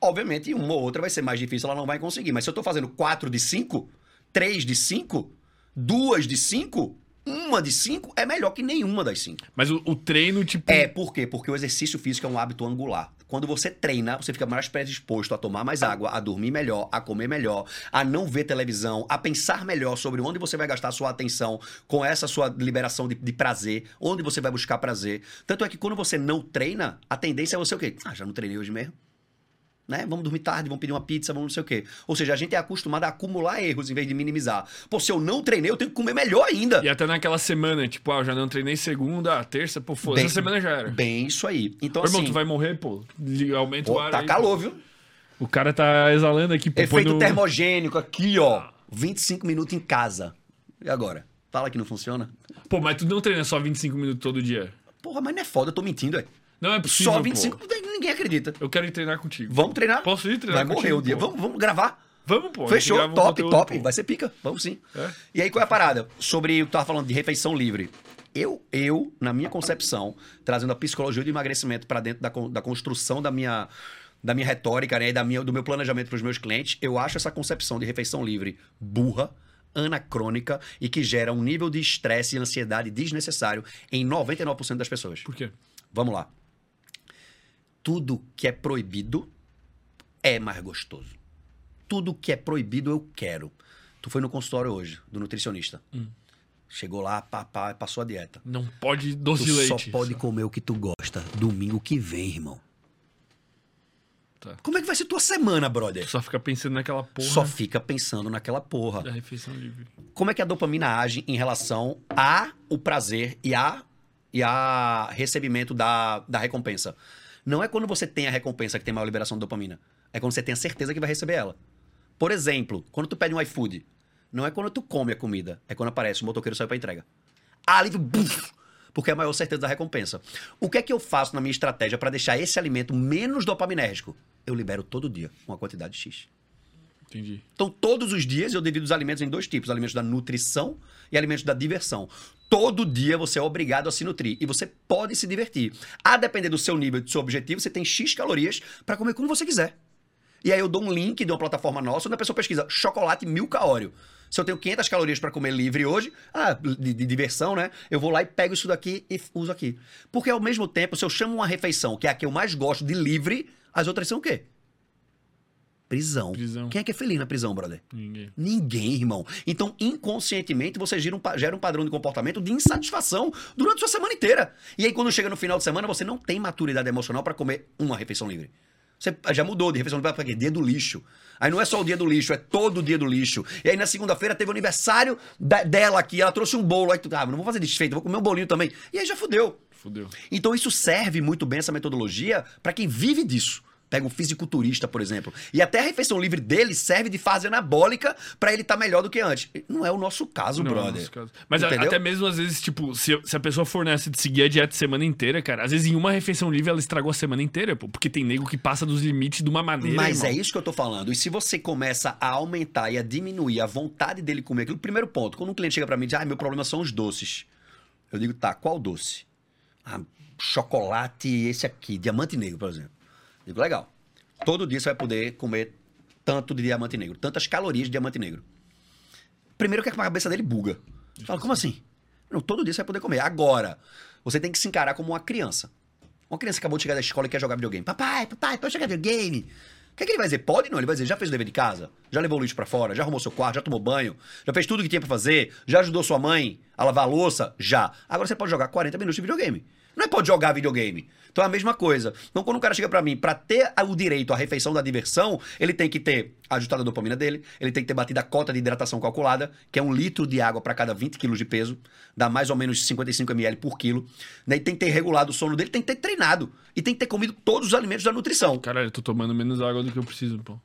Obviamente, uma ou outra vai ser mais difícil, ela não vai conseguir. Mas se eu tô fazendo quatro de cinco, três de cinco, duas de cinco, uma de cinco, é melhor que nenhuma das cinco. Mas o, o treino, tipo. É, por quê? Porque o exercício físico é um hábito angular. Quando você treina, você fica mais predisposto a tomar mais água, a dormir melhor, a comer melhor, a não ver televisão, a pensar melhor sobre onde você vai gastar sua atenção com essa sua liberação de, de prazer, onde você vai buscar prazer. Tanto é que quando você não treina, a tendência é você o quê? Ah, já não treinei hoje mesmo. Né? Vamos dormir tarde, vamos pedir uma pizza, vamos não sei o quê. Ou seja, a gente é acostumado a acumular erros em vez de minimizar. Pô, se eu não treinei, eu tenho que comer melhor ainda. E até naquela semana, tipo, ah, eu já não treinei segunda, terça, pô, foda Bem- essa semana já era. Bem isso aí. Então, Ô, irmão, assim, tu vai morrer, pô. Aumenta o pô, ar. tá aí, calor, viu? pô. O cara tá exalando aqui, pô. Efeito no- termogênico aqui, ó. 25 minutos em casa. E agora? Fala que não funciona? Pô, mas tu não treina só 25 minutos todo dia. Porra, mas não é foda, eu tô mentindo, é. Não é possível, Só 25, pô. ninguém acredita. Eu quero ir treinar contigo. Vamos treinar? Posso ir treinar Vai morrer contigo, o dia. pô? Vamos, vamos gravar. Vamos, pô. Fechou, um top, top. pô. Vai ser pica. Vamos sim. É? E aí, qual é a parada? Sobre o que tu tava falando de refeição livre. Eu, eu, na minha concepção, trazendo a psicologia do emagrecimento para dentro da, da construção da minha, da minha retórica, né, e da minha, do meu planejamento para os meus clientes, eu acho essa concepção de refeição livre burra, anacrônica e que gera um nível de estresse e ansiedade desnecessário em 99% das pessoas. Por quê? Vamos lá. Tudo que é proibido é mais gostoso. Tudo que é proibido eu quero. Tu foi no consultório hoje, do nutricionista. Hum. Chegou lá, papá, passou a dieta. Não pode doce Tu de só leite. pode comer o que tu gosta. Domingo que vem, irmão. Tá. Como é que vai ser tua semana, brother? Só fica pensando naquela porra Só fica pensando naquela porra. da refeição livre. como é que a dopamina age em relação a o prazer e a, e a recebimento da, da recompensa. Não é quando você tem a recompensa que tem maior liberação de dopamina. É quando você tem a certeza que vai receber ela. Por exemplo, quando tu pede um iFood, não é quando tu come a comida, é quando aparece o motoqueiro sai pra entrega. Ali tu buf, Porque é a maior certeza da recompensa. O que é que eu faço na minha estratégia para deixar esse alimento menos dopaminérgico? Eu libero todo dia uma quantidade X. Entendi. Então, todos os dias eu divido os alimentos em dois tipos: alimentos da nutrição e alimentos da diversão. Todo dia você é obrigado a se nutrir e você pode se divertir. A depender do seu nível, do seu objetivo, você tem X calorias para comer como você quiser. E aí eu dou um link de uma plataforma nossa onde a pessoa pesquisa chocolate mil calório. Se eu tenho 500 calorias para comer livre hoje, ah, de, de diversão, né? Eu vou lá e pego isso daqui e uso aqui. Porque ao mesmo tempo, se eu chamo uma refeição, que é a que eu mais gosto de livre, as outras são o quê? Prisão. Prisão. Quem é que é feliz na prisão, brother? Ninguém. Ninguém, irmão. Então, inconscientemente, você gera um, gera um padrão de comportamento de insatisfação durante a sua semana inteira. E aí, quando chega no final de semana, você não tem maturidade emocional para comer uma refeição livre. Você já mudou de refeição livre para quê? Dia do lixo. Aí não é só o dia do lixo, é todo o dia do lixo. E aí, na segunda-feira, teve o aniversário da- dela aqui, ela trouxe um bolo. Aí tu, ah, não vou fazer desfeito, vou comer um bolinho também. E aí já fudeu. Fudeu. Então isso serve muito bem, essa metodologia, para quem vive disso. Pega um fisiculturista, por exemplo. E até a refeição livre dele serve de fase anabólica para ele estar melhor do que antes. Não é o nosso caso, Não, brother. nesse caso. Mas a- até mesmo às vezes, tipo, se, se a pessoa for nessa de seguir a dieta semana inteira, cara, às vezes em uma refeição livre ela estragou a semana inteira, pô. Porque tem nego que passa dos limites de uma maneira. Mas é irmão. isso que eu tô falando. E se você começa a aumentar e a diminuir a vontade dele comer aquilo, primeiro ponto, quando um cliente chega pra mim e diz, ah, meu problema são os doces. Eu digo, tá, qual doce? Ah, chocolate, esse aqui, diamante negro, por exemplo. Digo, legal. Todo dia você vai poder comer tanto de diamante negro, tantas calorias de diamante negro. Primeiro que a cabeça dele buga. Fala, como assim? Não, todo dia você vai poder comer. Agora, você tem que se encarar como uma criança. Uma criança que acabou de chegar da escola e quer jogar videogame. Papai, papai, pode jogar videogame. O que, é que ele vai dizer? Pode não, ele vai dizer, já fez o dever de casa? Já levou o lixo pra fora? Já arrumou seu quarto? Já tomou banho? Já fez tudo o que tinha pra fazer? Já ajudou sua mãe a lavar a louça? Já. Agora você pode jogar 40 minutos de videogame. Não é pode jogar videogame. Então é a mesma coisa. Então quando o cara chega pra mim, pra ter o direito à refeição da diversão, ele tem que ter ajustado a dopamina dele, ele tem que ter batido a cota de hidratação calculada, que é um litro de água pra cada 20 quilos de peso, dá mais ou menos 55 ml por quilo. Né? E tem que ter regulado o sono dele, tem que ter treinado. E tem que ter comido todos os alimentos da nutrição. Caralho, eu tô tomando menos água do que eu preciso, pô.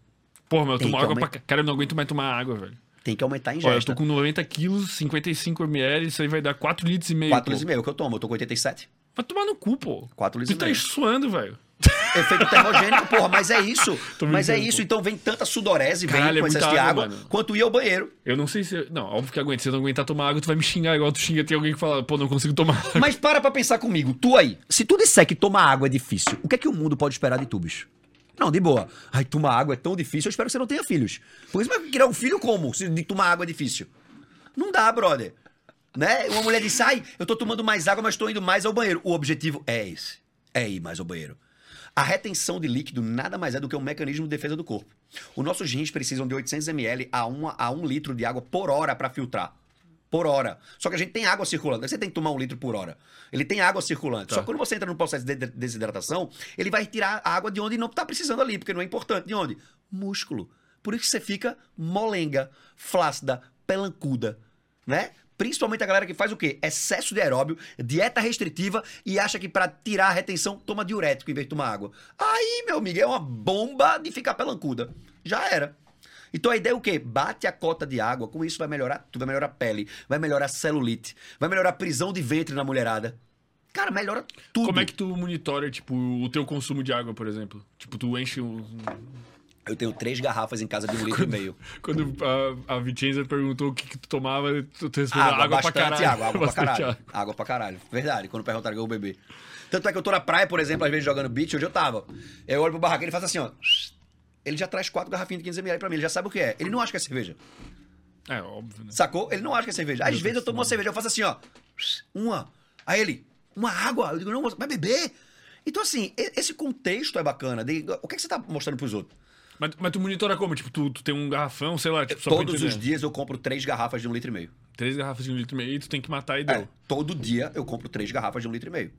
Porra, mas eu tomo água pra. aumentar. ca- Cara, eu não aguento mais tomar água, velho. Tem que aumentar a Olha, eu ingesta. tô com 90 quilos, 55 ml, isso aí vai dar 4 litros e meio. 4 pô. litros e meio que eu tomo, eu tô com 87. Vai tomar no cu, pô. 4 Tu litros e tá suando, velho. Efeito termogênico, porra, mas é isso. Mas é isso, então vem tanta sudorese, Caralho, vem é com excesso muita de água, mano. quanto ir ao banheiro. Eu não sei se. Não, óbvio que aguenta. Se eu não aguentar tomar água, tu vai me xingar igual tu xinga. Tem alguém que fala, pô, não consigo tomar água. Mas para pra pensar comigo, tu aí. Se tu disser que tomar água é difícil, o que é que o mundo pode esperar de tu, bicho? Não, de boa. Ai, tomar água é tão difícil, eu espero que você não tenha filhos. Por isso vai criar um filho como? Se de tomar água é difícil. Não dá, brother. Né? Uma mulher disse, ai, eu tô tomando mais água, mas tô indo mais ao banheiro. O objetivo é esse. É ir mais ao banheiro. A retenção de líquido nada mais é do que um mecanismo de defesa do corpo. Os nossos rins precisam de 800 ml a 1, a 1 litro de água por hora para filtrar. Por hora. Só que a gente tem água circulando. Você tem que tomar um litro por hora. Ele tem água circulante. Só Tá. que quando você entra no processo de de- desidratação, ele vai tirar a água de onde não tá precisando ali, porque não é importante. De onde? Músculo. Por isso que você fica molenga, flácida, pelancuda, né? Principalmente a galera que faz o quê? Excesso de aeróbio, dieta restritiva e acha que pra tirar a retenção toma diurético em vez de tomar água. Aí, meu amigo, é uma bomba de ficar pelancuda. Já era. Então a ideia é o quê? Bate a cota de água, com isso vai melhorar tudo, vai melhorar a pele, vai melhorar a celulite, vai melhorar a prisão de ventre na mulherada. Cara, melhora tudo. Como é que tu monitora, tipo, o teu consumo de água, por exemplo? Tipo, tu enche um. Eu tenho três garrafas em casa de um litro e meio. Quando a, a Vicenza perguntou o que, que tu tomava, tu, tu respondeu Água, água, pra caralho. água, água pra caralho. água. Água pra caralho. Verdade, quando perguntaram que eu beber. Tanto é que eu tô na praia, por exemplo, às vezes jogando beach, onde eu tava. Eu olho pro barraqueiro e faço assim, ó. Ele já traz quatro garrafinhas de 15ml pra mim, ele já sabe o que é. Ele não acha que é cerveja. É, óbvio, né? Sacou? Ele não acha que é cerveja. Às vezes eu tomo uma cerveja, eu faço assim, ó. Uma. Aí ele, uma água. Eu digo, não, vai beber. Então, assim, esse contexto é bacana. de- o que, é que você tá mostrando pros outros? Mas, mas tu monitora como? Tipo, tu, tu tem um garrafão, sei lá, tipo, só pra Todos os dias eu compro três garrafas de um litro e meio. Três garrafas de um litro e meio e tu tem que matar e É, deu. todo dia eu compro três garrafas de um litro e meio.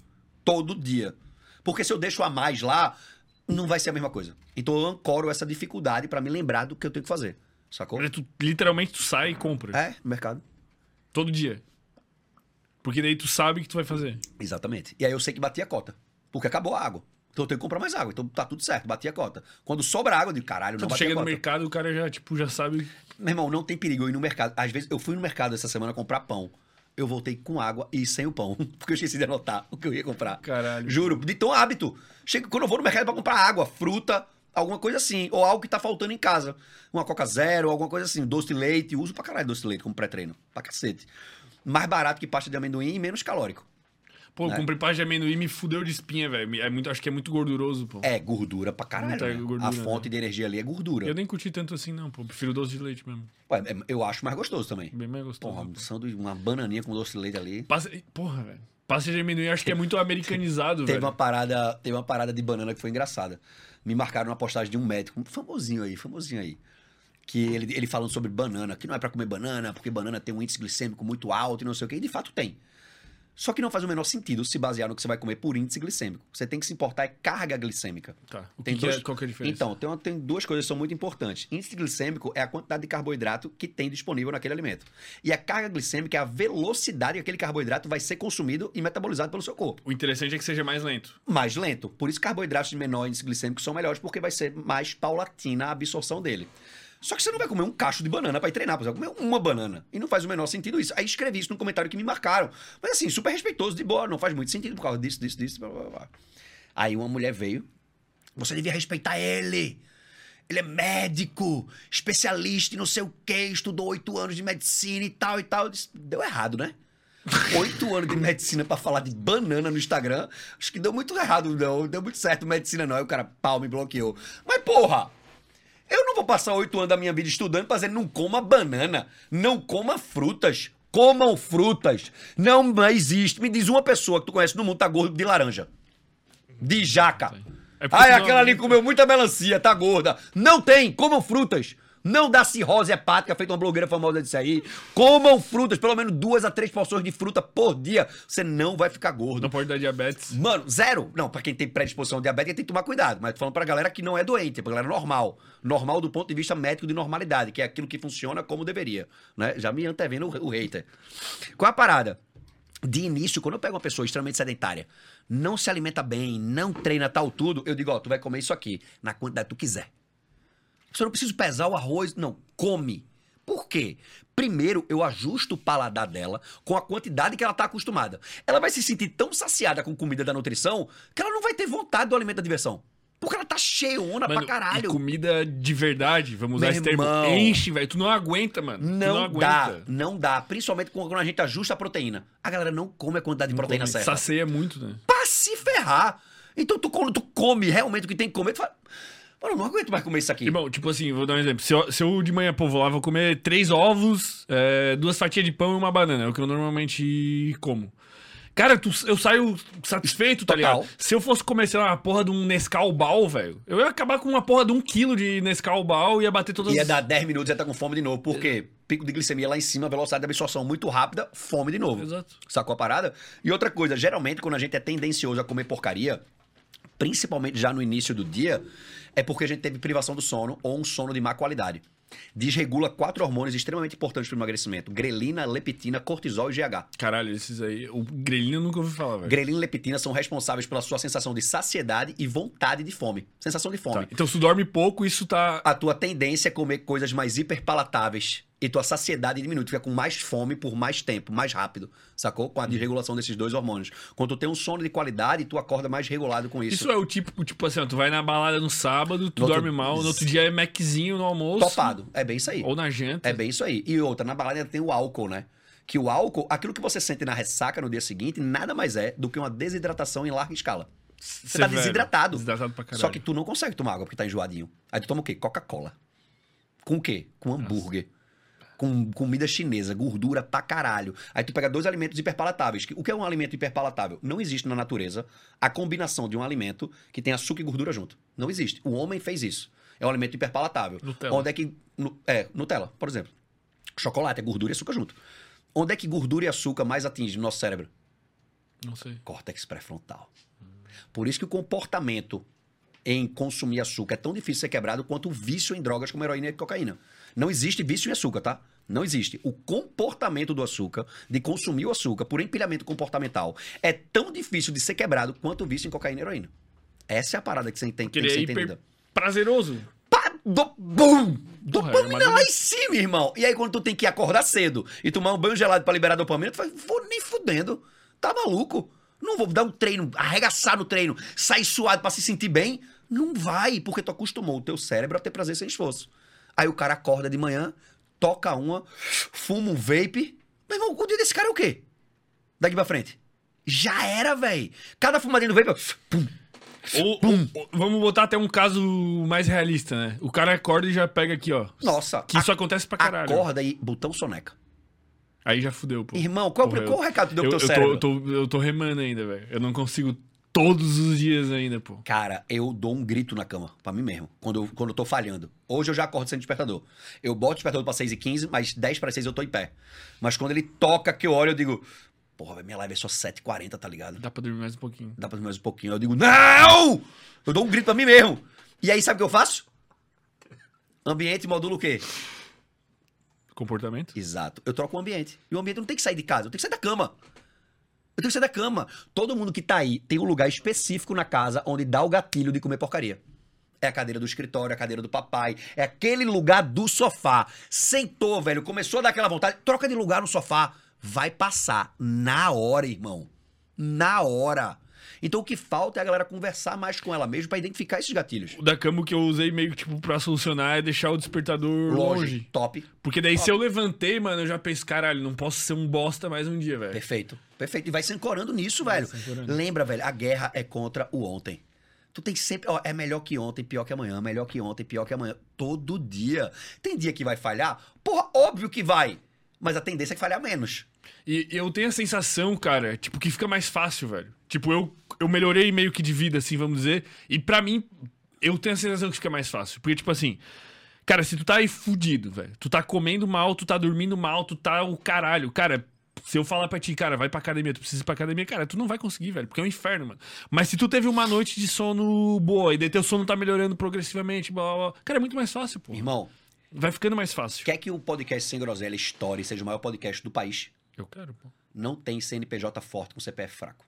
Todo dia. Porque se eu deixo a mais lá, não vai ser a mesma coisa. Então eu ancoro essa dificuldade pra me lembrar do que eu tenho que fazer. Sacou? Tu, literalmente tu sai e compra. É, no mercado. Todo dia. Porque daí tu sabe o que tu vai fazer. Exatamente. E aí eu sei que bati a cota. Porque acabou a água. Então eu tenho que comprar mais água. Então tá tudo certo, bati a cota. Quando sobra água, eu digo, caralho, não bati a chega no cota. mercado, o cara já, tipo, já sabe. Meu irmão, não tem perigo eu ir no mercado. Às vezes, eu fui no mercado essa semana comprar pão. eu voltei com água e sem o pão. Porque eu esqueci de anotar o que eu ia comprar. Caralho. Juro, de tão hábito. Chega quando eu vou no mercado pra comprar água, fruta, alguma coisa assim. Ou algo que tá faltando em casa. Uma Coca Zero, alguma coisa assim. Doce de leite. Uso pra caralho doce de leite como pré-treino. Pra cacete. Mais barato que pasta de amendoim e menos calórico. Pô, né? comprei pasta de amendoim e me fudeu de espinha, velho. É muito, acho que é muito gorduroso, pô. É gordura pra caralho. Né? gordura, a fonte né? de energia ali é gordura. Eu nem curti tanto assim, não, pô. Prefiro doce de leite mesmo. Ué, é- eu acho mais gostoso também. Bem mais gostoso. Porra, um sanduíche, uma bananinha com doce de leite ali. Passa... Porra, velho. Pasta de amendoim acho que é muito americanizado, Teve velho. uma parada, teve uma parada de banana que foi engraçada. Me marcaram uma postagem de um médico, famosinho aí, famosinho aí. Que ele, ele falando sobre banana, que não é pra comer banana, porque banana tem um índice glicêmico muito alto e não sei o quê. E de fato tem. Só que não faz o menor sentido se basear no que você vai comer por índice glicêmico. Você tem que se importar é carga glicêmica. Tá. O Tem que, que dois- é, qual que é a diferença? Então, tem, uma- tem duas coisas que são muito importantes. Índice glicêmico é a quantidade de carboidrato que tem disponível naquele alimento. E a carga glicêmica é a velocidade que aquele carboidrato vai ser consumido e metabolizado pelo seu corpo. O interessante é que seja mais lento. Mais lento. Por isso, carboidratos de menor índice glicêmico são melhores, porque vai ser mais paulatina a absorção dele. Só que você não vai comer um cacho de banana pra ir treinar, você vai comer uma banana. E não faz o menor sentido isso. Aí escrevi isso no comentário que me marcaram. Mas assim, super respeitoso, de boa, não faz muito sentido por causa disso, disso, disso. Blá, blá, blá. Aí uma mulher veio. Você devia respeitar ele. Ele é médico, especialista em não sei o quê, estudou oito anos de medicina e tal e tal. Disse, deu errado, né? Oito anos de medicina pra falar de banana no Instagram. Acho que deu muito errado, não. Deu muito certo medicina, não. Aí o cara, pau, me bloqueou. Mas, porra, eu não vou passar oito anos da minha vida estudando pra dizer não coma banana, não coma frutas. Comam frutas. Não existe. Me diz uma pessoa que tu conhece no mundo tá gordo de laranja. De jaca. É aquela ali comeu muita melancia, tá gorda. Não tem, comam frutas. Não dá cirrose hepática, feita uma blogueira famosa disso aí. Comam frutas, pelo menos duas a três porções de fruta por dia. Você não vai ficar gordo. Não pode dar diabetes. Mano, zero. Não, pra quem tem predisposição ao diabetes, tem que tomar cuidado. Mas tô falando pra galera que não é doente, pra galera normal. Normal do ponto de vista médico de normalidade, que é aquilo que funciona como deveria. Né? Já me antevendo o, o hater. Qual é a parada? De início, quando eu pego uma pessoa extremamente sedentária, não se alimenta bem, não treina tal tudo, eu digo, ó, tu vai comer isso aqui, na quantidade que tu quiser. Você não precisa pesar o arroz, não, come. Por quê? Primeiro, eu ajusto o paladar dela com a quantidade que ela tá acostumada. Ela vai se sentir tão saciada com comida da nutrição que ela não vai ter vontade do alimento da diversão. Porque ela tá cheiona Mano, pra caralho. Comida de verdade, vamos usar Meu esse termo. irmão. Enche, velho. Tu não aguenta, mano. Tu Não, aguenta. dá, não dá. Principalmente quando a gente ajusta a proteína. A galera não come a quantidade de Não proteína come. certa. Sacia muito, né? Pra se ferrar. Então, tu, quando tu come realmente o que tem que comer, tu fala. Mano, eu não aguento mais comer isso aqui. Irmão, tipo assim, vou dar um exemplo. Se eu, se eu de manhã, pô, vou lá, vou comer três ovos, é, duas fatias de pão e uma banana. É o que eu normalmente como. Cara, tu- eu saio satisfeito, tá Total. ligado? Se eu fosse comer, sei lá, uma porra de um Nescau Ball, velho, eu ia acabar com uma porra de um quilo de Nescau Ball e ia bater todas Ia dar 10 minutos e ia tá com fome de novo. Por quê? Pico de glicemia lá em cima, velocidade de absorção muito rápida, fome de novo. Exato. Sacou a parada? E outra coisa, geralmente quando a gente é tendencioso a comer porcaria, principalmente já no início do dia, é porque a gente teve privação do sono ou um sono de má qualidade. Desregula quatro hormônios extremamente importantes para o emagrecimento: grelina, leptina, cortisol e GH. Caralho, esses aí. O grelhinho eu nunca ouvi falar, velho. Grelina e leptina são responsáveis pela sua sensação de saciedade e vontade de fome. Sensação de fome. Tá. Então, se tu dorme pouco, isso tá. A tua tendência é comer coisas mais hiperpalatáveis e tua saciedade diminui. Tu fica com mais fome por mais tempo, mais rápido. Sacou? Com a desregulação desses dois hormônios. Quando tu tem um sono de qualidade, tu acorda mais regulado com isso. Isso é o tipo, tipo assim, ó, tu vai na balada no sábado, tu No outro- dorme mal, no outro dia é Maczinho no almoço. Topado. É bem isso aí. Ou na janta. É bem isso aí. E outra, na balada tem o álcool, né? Que o álcool, aquilo que você sente na ressaca no dia seguinte, nada mais é do que uma desidratação em larga escala. Você tá desidratado. Desidratado pra caralho. Só que tu não consegue tomar água porque tá enjoadinho. Aí tu toma o quê? Coca-Cola. Com o quê? Com hambúrguer. Com comida chinesa, gordura pra caralho. Aí tu pega dois alimentos hiperpalatáveis. O que é um alimento hiperpalatável? Não existe na natureza a combinação de um alimento que tem açúcar e gordura junto. Não existe. O homem fez isso. É um alimento hiperpalatável. Nutella. Onde é que. É, Nutella, por exemplo. Chocolate é gordura e açúcar junto. Onde é que gordura e açúcar mais atingem no nosso cérebro? Não sei. córtex pré-frontal. Por isso que o comportamento em consumir açúcar é tão difícil de ser quebrado quanto o vício em drogas como heroína e cocaína. Não existe vício em açúcar, tá? Não existe. O comportamento do açúcar, de consumir o açúcar por empilhamento comportamental, é tão difícil de ser quebrado quanto o vício em cocaína e heroína. Essa é a parada que você tem, tem que é ser hiper entendida. prazeroso. Pá, do, bum! Dopamina é lá em cima, irmão. E aí, quando tu tem que acordar cedo e tomar um banho gelado pra liberar dopamina, tu fala, vou nem fudendo. Tá maluco? Não vou dar um treino, arregaçar no treino, sair suado pra se sentir bem. Não vai, porque tu acostumou o teu cérebro a ter prazer sem esforço. Aí o cara acorda de manhã, toca uma, fuma um vape. Meu irmão, o dia desse cara é o quê? Daqui pra frente. Já era, velho. Cada fumadinha do vape, pum, Ou, ou- ou- vamos botar até um caso mais realista, né? O cara acorda e já pega aqui, ó. Nossa, Que isso acontece pra caralho. acorda e botão soneca. Aí já fudeu, pô. Irmão, qual, Porra, qual o recado deu eu, pro teu eu tô, cérebro? eu, tô, eu tô remando ainda, velho. Eu não consigo todos os dias ainda, pô. Cara, eu dou um grito na cama, pra mim mesmo, quando eu, quando eu tô falhando. Hoje eu já acordo sem despertador. Eu boto o despertador pra 6 e 15 mas 10 para 6 eu tô em pé. Mas quando ele toca, que eu olho, eu digo, porra, minha live é só 7h40, tá ligado? Dá pra dormir mais um pouquinho. Dá pra dormir mais um pouquinho. Eu digo, não! Eu dou um grito pra mim mesmo. E aí, sabe o que eu faço? Ambiente modula o quê? Comportamento? Exato. Eu troco o ambiente. E o ambiente não tem que sair de casa, eu tenho que sair da cama. Eu tenho que sair da cama. Todo mundo que tá aí tem um lugar específico na casa onde dá o gatilho de comer porcaria. É a cadeira do escritório, a cadeira do papai. É aquele lugar do sofá. Sentou, velho, começou a dar aquela vontade. Troca de lugar no sofá. Vai passar na hora, irmão. Na hora. Então o que falta é a galera conversar mais com ela mesmo pra identificar esses gatilhos. O da cama que eu usei meio que, tipo, pra solucionar é deixar o despertador Longe, longe. top. Porque daí se eu levantei, mano, eu já penso, caralho, não posso ser um bosta mais um dia, velho. Perfeito. Perfeito. E vai se ancorando nisso, Vai velho. ancorando. Lembra, velho, a guerra é contra o ontem. Tu tem sempre, ó, é melhor que ontem, pior que amanhã, melhor que ontem, pior que amanhã. Todo dia. Tem dia que vai falhar? Porra, óbvio que vai. Mas a tendência é que falhar menos. E eu tenho a sensação, cara, tipo, que fica mais fácil, velho. Tipo, eu, eu melhorei meio que de vida, assim, vamos dizer. E pra mim, eu tenho a sensação que fica mais fácil. Porque, tipo assim, cara, se tu tá aí fudido, velho, tu tá comendo mal, tu tá dormindo mal, tu tá o caralho. Cara, se eu falar pra ti, cara, vai pra academia, tu precisa ir pra academia, cara, tu não vai conseguir, velho, porque é um inferno, mano. Mas se tu teve uma noite de sono boa e daí teu sono tá melhorando progressivamente, blá blá blá. Cara, é muito mais fácil, pô. Irmão, Vai ficando mais fácil. quer que o podcast Sem Groselha Story seja o maior podcast do país? Eu quero, pô. Não tem CNPJ forte com CPF fraco.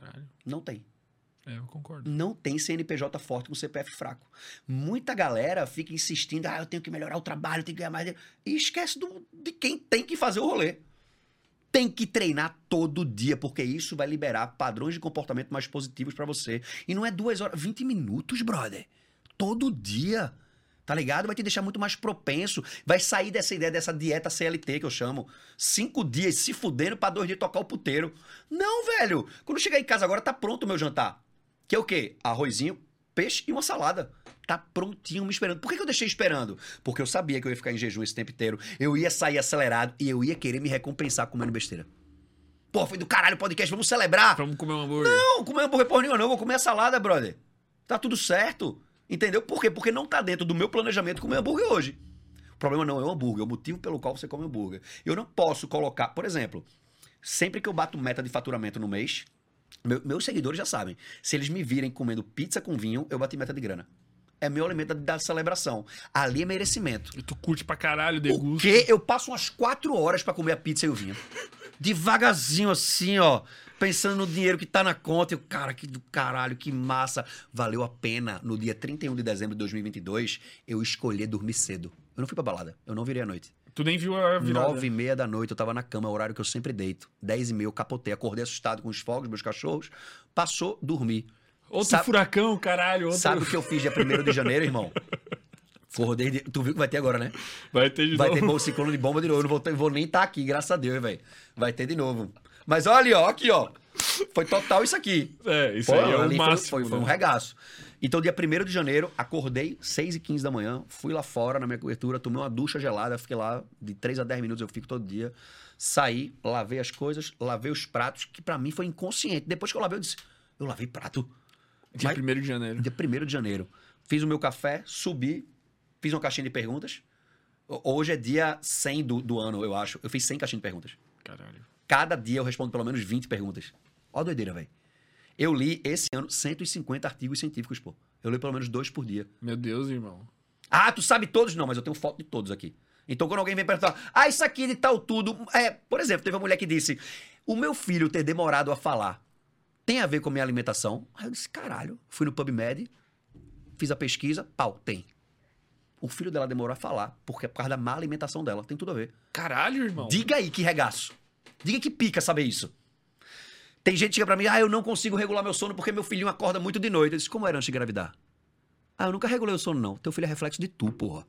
Caralho. Não tem. É, eu concordo. não tem CNPJ forte com CPF fraco. Muita galera fica insistindo, ah, eu tenho que melhorar o trabalho, eu tenho que ganhar mais. dinheiro." E esquece do- de quem tem que fazer o rolê. Tem que treinar todo dia, porque isso vai liberar padrões de comportamento mais positivos pra você. E não é duas horas, 20 minutos, brother. Todo dia. Tá ligado? Vai te deixar muito mais propenso. Vai sair dessa ideia dessa dieta CLT que eu chamo. Cinco dias se fudendo pra dois dias tocar o puteiro. Não, velho. Quando chegar em casa agora, tá pronto o meu jantar. Que é o quê? Arrozinho, peixe e uma salada. Tá prontinho me esperando. Por que, que eu deixei esperando? Porque eu sabia que eu ia ficar em jejum esse tempo inteiro. Eu ia sair acelerado e eu ia querer me recompensar comendo besteira. Pô, foi do caralho o podcast, vamos celebrar. Vamos comer um hambúrguer. Não, comer hambúrguer porra nenhuma não, vou comer a salada, brother. Tá tudo certo. Entendeu? Por quê? Porque não tá dentro do meu planejamento comer hambúrguer hoje. O problema não é o hambúrguer, é o motivo pelo qual você come hambúrguer. Eu não posso colocar, por exemplo, sempre que eu bato meta de faturamento no mês, meu- meus seguidores já sabem. Se eles me virem comendo pizza com vinho, eu bati meta de grana. É meu alimento da celebração. Ali é merecimento. E tu curte pra caralho, degusta. Porque eu passo umas quatro horas pra comer a pizza e o vinho. Devagarzinho assim, ó. Pensando no dinheiro que tá na conta. E eu, cara, que do caralho, que massa. Valeu a pena, no dia 31 de dezembro de 2022, eu escolher dormir cedo. Eu não fui pra balada. Eu não virei à noite. Tu nem viu a virada. Nove e meia da noite eu tava na cama, horário que eu sempre deito. Dez e meia eu capotei, acordei assustado com os fogos, meus cachorros. Passou, dormi. Outro Sabe- furacão, caralho. Outro... Sabe o que eu fiz dia 1 de janeiro, irmão? Acordei de... Tu viu que vai ter agora, né? Vai ter de Vai novo. ter bom ciclone de bomba de novo. Eu não vou, ter- vou nem estar aqui, graças a Deus, velho. Vai ter de novo. Mas olha, ali, ó, aqui, ó. Foi total isso aqui. É, isso Pô, aí é o foi- máximo. Foi, foi um né? regaço. Então, dia 1 de janeiro, acordei 6 e 15 da manhã, fui lá fora na minha cobertura, tomei uma ducha gelada, fiquei lá de 3 a 10 minutos, eu fico todo dia. Saí, lavei as coisas, lavei os pratos, que pra mim foi inconsciente. Depois que eu lavei, eu disse, eu lavei prato. Dia Mas- 1 de janeiro. Dia 1 de janeiro. Fiz o meu café, subi, fiz uma caixinha de perguntas. Ho- Hoje é dia 100 do, do ano, eu acho. Eu fiz 100 caixinhas de perguntas. Caralho. Cada dia eu respondo pelo menos 20 perguntas. Ó a doideira, velho. Eu li esse ano 150 artigos científicos, pô. Eu leio pelo menos dois por dia. Meu Deus, irmão. Ah, tu sabe todos? Não, mas eu tenho foto de todos aqui. Então, quando alguém vem perguntar, ah, isso aqui de tal tudo. É, por exemplo, teve uma mulher que disse: o meu filho ter demorado a falar tem a ver com a minha alimentação? Aí eu disse: caralho. Fui no PubMed, fiz a pesquisa, pau, tem. O filho dela demorou a falar, porque é por causa da má alimentação dela. Tem tudo a ver. Caralho, irmão. Diga aí que regaço. Diga que pica saber isso. Tem gente que chega pra mim, ah, eu não consigo regular meu sono porque meu filhinho acorda muito de noite. Eu disse, como era antes de engravidar? Ah, eu nunca regulei o sono, não. Teu filho é reflexo de tu, porra.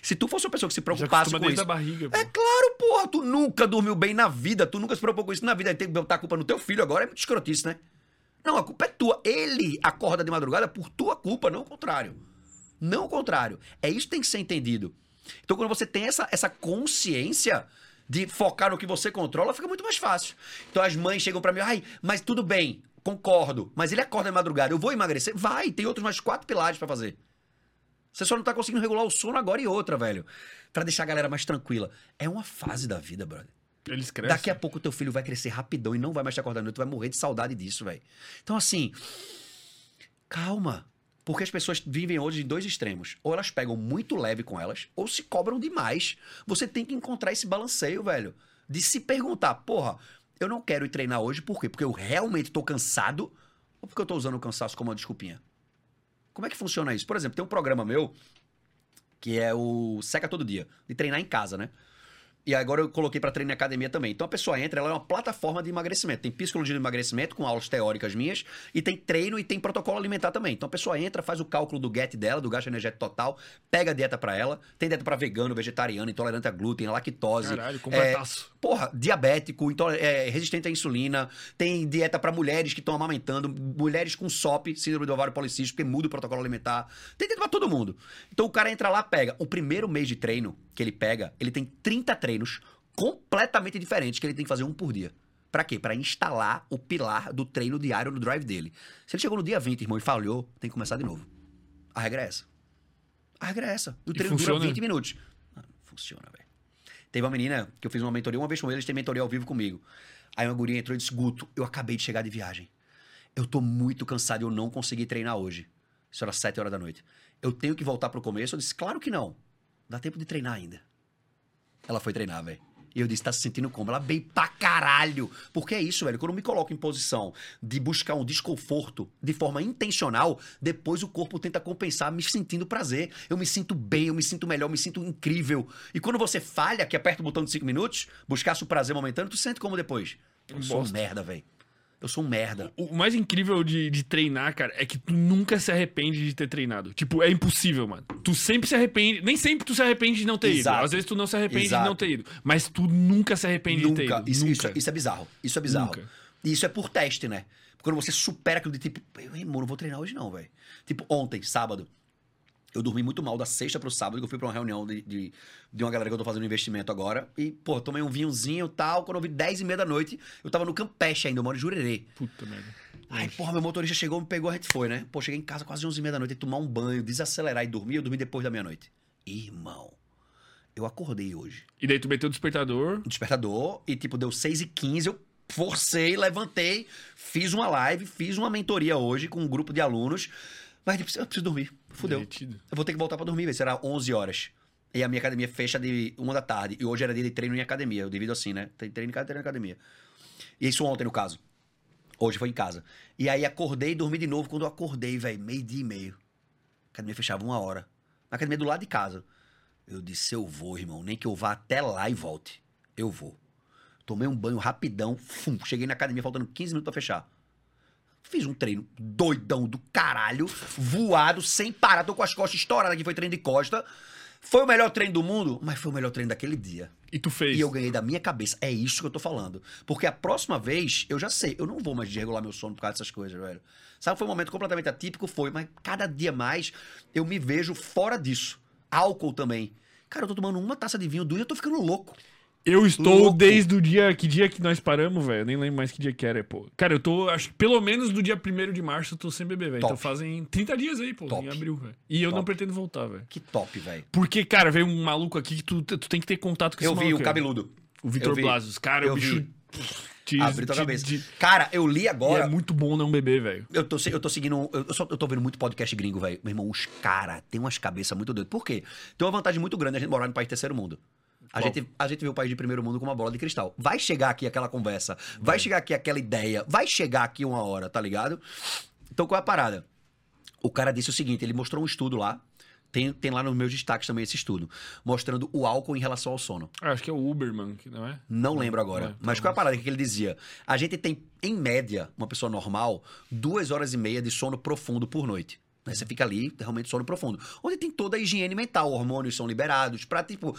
Se tu fosse uma pessoa que se preocupasse com isso. a barriga. pô. É claro, porra, tu nunca dormiu bem na vida, tu nunca se preocupou com isso na vida, aí tem que botar a culpa no teu filho agora, é muito escrotice, né? Não, a culpa é tua. Ele acorda de madrugada por tua culpa, não o contrário. Não o contrário. É isso que tem que ser entendido. Então, quando você tem essa, essa consciência de focar no que você controla, fica muito mais fácil. Então, as mães chegam pra mim, ai, mas tudo bem, concordo, mas ele acorda de madrugada, eu vou emagrecer? Vai, tem outros mais quatro pilares pra fazer. Você só não tá conseguindo regular o sono agora e outra, velho. Pra deixar a galera mais tranquila. É uma fase da vida, brother. Eles crescem. Daqui a pouco teu filho vai crescer rapidão e não vai mais te acordar noite, tu vai morrer de saudade disso, velho. Então, assim, calma. Porque as pessoas vivem hoje em dois extremos. Ou elas pegam muito leve com elas, ou se cobram demais. Você tem que encontrar esse balanceio, velho. De se perguntar, porra, eu não quero ir treinar hoje, por quê? Porque eu realmente tô cansado, ou porque eu tô usando o cansaço como uma desculpinha? Como é que funciona isso? Por exemplo, tem um programa meu que é o Seca Todo Dia, de treinar em casa, né? E agora eu coloquei pra treinar em academia também. Então a pessoa entra, ela é uma plataforma de emagrecimento. Tem psicologia de emagrecimento com aulas teóricas minhas e tem treino e tem protocolo alimentar também. Então a pessoa entra, faz o cálculo do GET dela, do gasto energético total, pega a dieta pra ela. Tem dieta pra vegano, vegetariano, intolerante a glúten, lactose. Caralho, completaço. Porra, diabético, é, resistente à insulina, tem dieta pra mulheres que estão amamentando, mulheres com SOP, síndrome do ovário policístico, porque muda o protocolo alimentar. Tem dieta pra todo mundo. Então o cara entra lá, pega. O primeiro mês de treino que ele pega, ele tem 30 treinos completamente diferentes que ele tem que fazer um por dia. Pra quê? Pra instalar o pilar do treino diário no drive dele. Se ele chegou no dia 20, irmão, e falhou, tem que começar de novo. A regra é essa. A regra é essa. O treino dura 20 minutos. Ah, não funciona, velho. Teve uma menina que eu fiz uma mentoria uma vez com eles, tem mentoria ao vivo comigo. Aí uma guria entrou e disse: Guto, eu acabei de chegar de viagem. Eu tô muito cansado e eu não consegui treinar hoje. Isso era 7 horas da noite. Eu tenho que voltar pro começo? Eu disse: Claro que não. Dá tempo de treinar ainda. Ela foi treinar, velho. E eu disse, tá se sentindo como? Ela bem pra caralho. Porque é isso, velho. Quando eu me coloco em posição de buscar um desconforto de forma intencional, depois o corpo tenta compensar me sentindo prazer. Eu me sinto bem, eu me sinto melhor, eu me sinto incrível. E quando você falha, que aperta o botão de 5 minutos, buscasse o prazer momentâneo, tu sente como depois? Eu sou merda, velho. Eu sou um merda. O mais incrível de, de treinar, cara, é que tu nunca se arrepende de ter treinado. Tipo, é impossível, mano. Tu sempre se arrepende. Nem sempre tu se arrepende de não ter Exato. ido. Às vezes tu não se arrepende Exato. de não ter ido. Mas tu nunca se arrepende de ter Nunca. ido. Isso, nunca. Isso, isso é bizarro. Isso é bizarro. Nunca. E isso é por teste, né? Quando você supera aquilo de tipo, irmão, não vou treinar hoje não, velho. Tipo, ontem, sábado, eu dormi muito mal da sexta pro sábado, que eu fui pra uma reunião de, de, de uma galera que eu tô fazendo investimento agora. E, pô, tomei um vinhozinho e tal. Quando eu vi 10 e meia da noite, eu tava no Campeche ainda, eu moro em Jurerê. Puta merda. Aí, porra, meu motorista chegou, me pegou, a gente foi, né? Pô, cheguei em casa quase 11 e meia da noite, tomar um banho, desacelerar e dormir. Eu dormi depois da meia-noite. Irmão, eu acordei hoje E daí tu meteu o despertador. despertador e, tipo, deu 6 e 15 eu forcei, levantei, fiz uma live, fiz uma mentoria hoje com um grupo de alunos, mas tipo, eu preciso dormir. Fudeu. derretido. Eu vou ter que voltar pra dormir, velho. Será 11 horas. E a minha academia fecha de uma da tarde. E hoje era dia de treino em academia. Eu divido assim, né? Treino em casa, treino em academia. E isso ontem, no caso. Hoje foi em casa. E aí acordei e dormi de novo. Quando eu acordei, velho, meio-dia e meio. A academia fechava uma hora. A academia do lado de casa. Eu disse, eu vou, irmão. Nem que eu vá até lá e volte. Eu vou. Tomei um banho rapidão. Fum, cheguei na academia faltando 15 minutos pra fechar. Fiz um treino doidão do caralho, voado, sem parar. Tô com as costas estouradas aqui, foi treino de costa. Foi o melhor treino do mundo, mas foi o melhor treino daquele dia. E tu fez. E eu ganhei da minha cabeça. É isso que eu tô falando. Porque a próxima vez, eu já sei, eu não vou mais desregular meu sono por causa dessas coisas, velho. Sabe, foi um momento completamente atípico, foi, mas cada dia mais eu me vejo fora disso. Álcool também. Cara, eu tô tomando uma taça de vinho do dia, eu tô ficando louco. Eu estou Louco. desde o dia. Que dia que nós paramos, velho? Eu nem lembro mais que dia que era, pô. Cara, eu tô. Acho que pelo menos do dia 1 de março eu tô sem beber, velho. Então fazem 30 dias aí, pô, Top. em abril, velho. E eu não pretendo voltar, velho. Que top, velho. Porque, cara, veio um maluco aqui que tu, tu tem que ter contato com esse Eu vi maluco. o aí. cabeludo. O Vitor Eu vi. Blasius. Cara, Eu o bicho. vi. Te, Abriu tua cabeça. te- Cara, eu li E agora. é muito bom não beber, velho. Eu tô, eu tô seguindo. Eu, eu só, eu tô vendo muito podcast gringo, velho. Meu irmão, os caras têm umas cabeças muito doidas. Por quê? Tem uma vantagem muito grande a gente morar no país terceiro mundo. A gente, a gente vê o país de primeiro mundo com uma bola de cristal. Vai chegar aqui aquela conversa, vai chegar aqui aquela ideia, vai chegar aqui uma hora, tá ligado? Então qual é a parada? O cara disse o seguinte: ele mostrou um estudo lá Tem, tem lá nos meus destaques também esse estudo, mostrando o álcool em relação ao sono. Ah, acho que é o Uberman, que não é? Não lembro agora. Não, mas então qual é a parada que ele dizia? A gente tem, em média, uma pessoa normal, duas horas e meia de sono profundo por noite. Né? Você fica ali, realmente, sono profundo. Onde tem toda a higiene mental, hormônios são liberados, pra, tipo,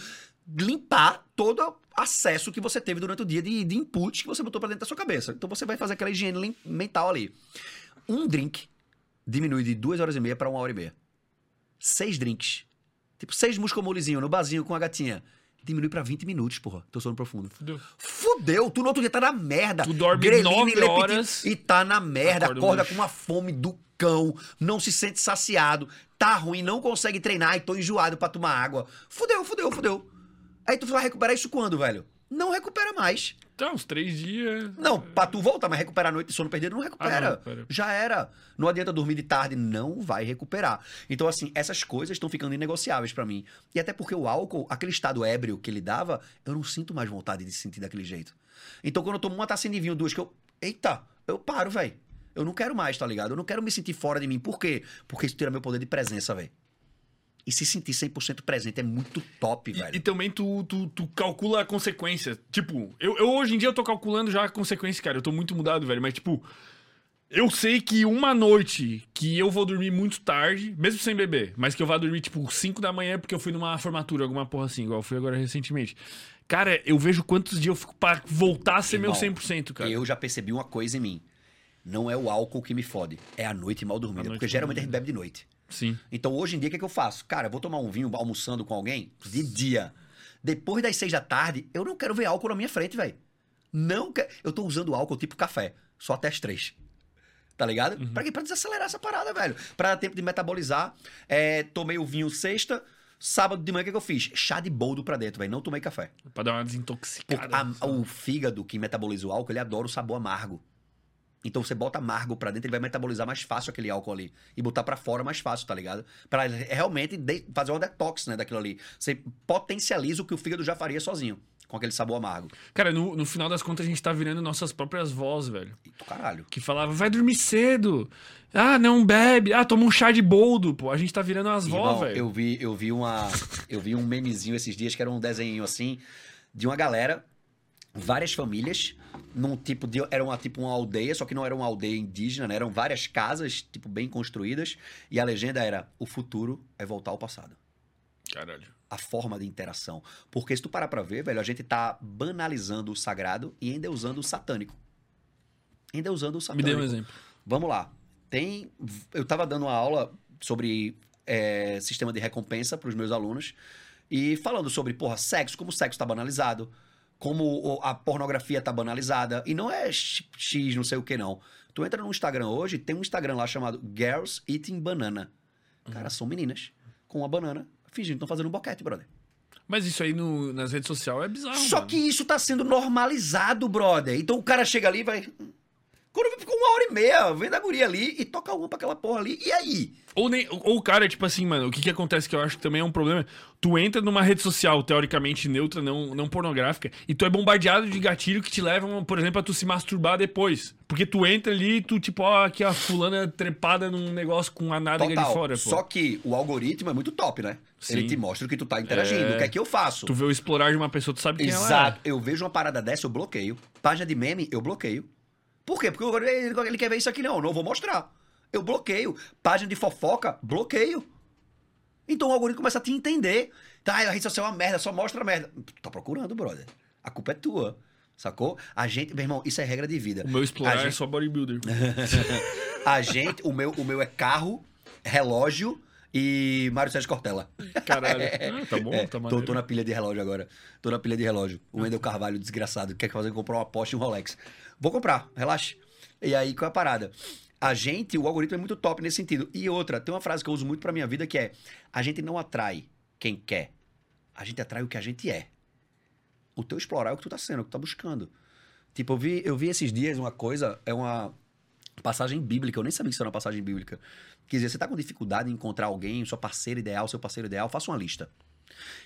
limpar todo o acesso que você teve durante o dia de, de input que você botou pra dentro da sua cabeça. Então você vai fazer aquela higiene mental ali. Um drink diminui de duas horas e meia pra uma hora e meia. Seis drinks. Tipo, seis muscomolezinho no barzinho com a gatinha. Diminui pra 20 minutos, porra. Teu sono profundo. Fudeu. Fudeu, tu no outro dia tá na merda. Tu dorme Grelina nove e leptina horas, E tá na merda, acorda acorda com uma fome do cão, não se sente saciado, tá ruim, não consegue treinar e tô enjoado pra tomar água. Fudeu, fudeu, fudeu. Aí tu vai recuperar isso quando, velho? Não recupera mais. Tá, uns três dias. Não, pra tu voltar, mas recuperar a noite de sono perdido não recupera. Ah, não. Já era. Não adianta dormir de tarde, não vai recuperar. Então, assim, essas coisas estão ficando inegociáveis pra mim. E até porque o álcool, aquele estado ébrio que ele dava, eu não sinto mais vontade de sentir daquele jeito. Então, quando eu tomo uma tacinha de vinho, duas, que eu. Eita, eu paro, velho. Eu não quero mais, tá ligado? Eu não quero me sentir fora de mim. Por quê? Porque isso tira meu poder de presença, velho. E se sentir 100% presente é muito top, E, velho. e também tu, tu, tu calcula a consequência. Tipo, eu, eu hoje em dia eu tô calculando já a consequência, cara. Eu tô muito mudado, velho. Mas, tipo, eu sei que uma noite que eu vou dormir muito tarde, mesmo sem beber, mas que eu vou dormir, tipo, 5 da manhã porque eu fui numa formatura, alguma porra assim, igual eu fui agora recentemente. Cara, eu vejo quantos dias eu fico pra voltar a ser Irmão, meu 100%, cara. Eu já percebi uma coisa em mim. Não é o álcool que me fode, é a noite mal dormida. A noite Porque geralmente a gente dormida. bebe de noite. Sim. Então hoje em dia, o que, é que eu faço? Cara, eu vou tomar um vinho almoçando com alguém de dia. Depois das seis da tarde, eu não quero ver álcool na minha frente, velho. Não quero. Eu tô usando álcool tipo café, só até as três. Tá ligado? Uhum. Pra quê? Pra desacelerar essa parada, velho. Pra dar tempo de metabolizar. É, tomei o vinho sexta, sábado de manhã, o que, é que eu fiz? Chá de boldo pra dentro, velho. Não tomei café. Pra dar uma desintoxicada. a- sabe? o fígado que metaboliza o álcool, ele adora o sabor amargo. Então você bota amargo pra dentro, ele vai metabolizar mais fácil aquele álcool ali. E botar pra fora mais fácil, tá ligado? Pra realmente fazer uma detox, né, daquilo ali. Você potencializa o que o fígado já faria sozinho, com aquele sabor amargo. Cara, no, no final das contas a gente tá virando nossas próprias vozes, velho. Caralho. que falava, vai dormir cedo. Ah, não bebe. Ah, toma um chá de boldo, pô. A gente tá virando as Irmão, velho. eu vi, eu vi uma, eu vi um memezinho esses dias que era um desenho assim de uma galera, várias famílias, num tipo de era uma tipo uma aldeia, só que não era uma aldeia indígena, né? Eram várias casas, tipo bem construídas, e a legenda era: o futuro é voltar ao passado. Caralho. A forma de interação. Porque se tu parar pra ver, velho, a gente tá banalizando o sagrado e endeusando o satânico. Endeusando o Me satânico. dê um exemplo. Vamos lá. Tem. Eu tava dando uma aula sobre é, sistema de recompensa para os meus alunos e falando sobre, porra, sexo, como o sexo tá banalizado, como a pornografia tá banalizada. E não é x, não sei o que, não. Tu entra no Instagram hoje, tem um Instagram lá chamado Girls Eating Banana. Cara, são meninas com uma banana fingindo que estão fazendo um boquete, brother. Mas isso aí no- nas redes sociais é bizarro. Só mano. que isso tá sendo normalizado, brother. Então o cara chega ali e vai. Quando ficou uma hora e meia, vem da guria ali e toca uma pra aquela porra ali. E aí? Ou, nem, ou o cara, tipo assim, mano, o que que acontece que eu acho que também é um problema? Tu entra numa rede social teoricamente neutra, não, não pornográfica, e tu é bombardeado de gatilho que te levam, por exemplo, a tu se masturbar depois. Porque tu entra ali e tu, tipo, ó, aqui a fulana trepada num negócio com a nádega Total. de fora, pô. Só que o algoritmo é muito top, né? Sim. Ele te mostra o que tu tá interagindo. É. O que é que eu faço? Tu vê o explorar de uma pessoa, tu sabe quem ela Exato. é. Eu vejo uma parada dessa, eu bloqueio. Página de meme, eu bloqueio. Por quê? Porque agora ele ele quer ver isso aqui, não. Não vou mostrar. Eu bloqueio. Página de fofoca, bloqueio. Então o algoritmo começa a te entender. Tá, a rede social é uma merda, só mostra a merda. Tá procurando, brother. A culpa é tua. Sacou? A gente, meu irmão, isso é regra de vida. O meu explorar é gente- só bodybuilder. A gente, o meu, o meu é carro, relógio e Mário Sérgio Cortella. Caralho. Ah, tá bom, É, tá tô, tô na pilha de relógio agora. Tô na pilha de relógio. O Wendel Carvalho, desgraçado, quer fazer comprar uma Porsche e um Rolex. Vou comprar, relaxa. E aí, qual é a parada? A gente, o algoritmo é muito top nesse sentido. E outra, tem uma frase que eu uso muito pra minha vida que é: a gente não atrai quem quer, a gente atrai o que a gente é. O teu explorar é o que tu tá sendo, é o que tu tá buscando. Tipo, eu vi, eu vi esses dias uma coisa, é uma passagem bíblica, eu nem sabia que isso era uma passagem bíblica. Quer dizer, você tá com dificuldade em encontrar alguém, sua parceira ideal, seu parceiro ideal, faça uma lista.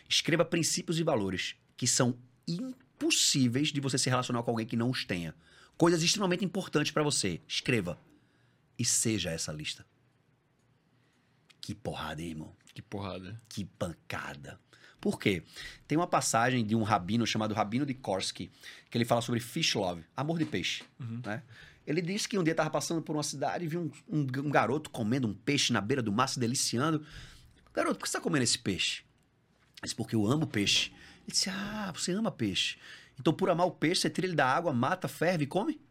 Escreva princípios e valores que são impossíveis de você se relacionar com alguém que não os tenha. Coisas extremamente importantes pra você. Escreva. E seja essa lista. Que porrada, hein, irmão? Que porrada. Que pancada. Por quê? Tem uma passagem de um rabino chamado Rabino de Korsky, que ele fala sobre fish love, amor de peixe. Né? Ele disse que um dia estava passando por uma cidade e viu um, um- um garoto comendo um peixe na beira do mar, se deliciando. Garoto, por que você está comendo esse peixe? Ele disse, porque eu amo peixe. Ele disse, ah, você ama peixe. Então, por amar o peixe, você tira ele da água, mata, ferve e come?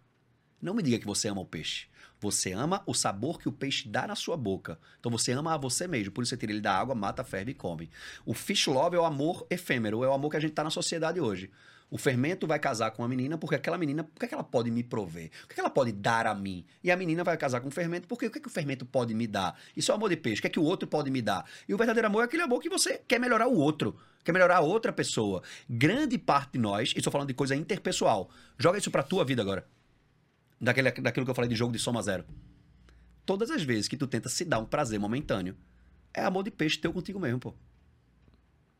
Não me diga que você ama o peixe. Você ama o sabor que o peixe dá na sua boca. Então você ama a você mesmo. Por isso você tira ele da água, mata, ferve e come. O fish love é o amor efêmero, é o amor que a gente tá na sociedade hoje. O fermento vai casar com a menina porque aquela menina, o que, é que ela pode me prover? O que, é que ela pode dar a mim? E a menina vai casar com o fermento porque o que, é que o fermento pode me dar? Isso é amor de peixe. O que é que o outro pode me dar? E o verdadeiro amor é aquele amor que você quer melhorar o outro, quer melhorar a outra pessoa. Grande parte de nós, e estou falando de coisa interpessoal, joga isso pra tua vida agora daquele, daquilo que eu falei de jogo de soma zero. Todas as vezes que tu tenta se dar um prazer momentâneo, é amor de peixe teu contigo mesmo, pô.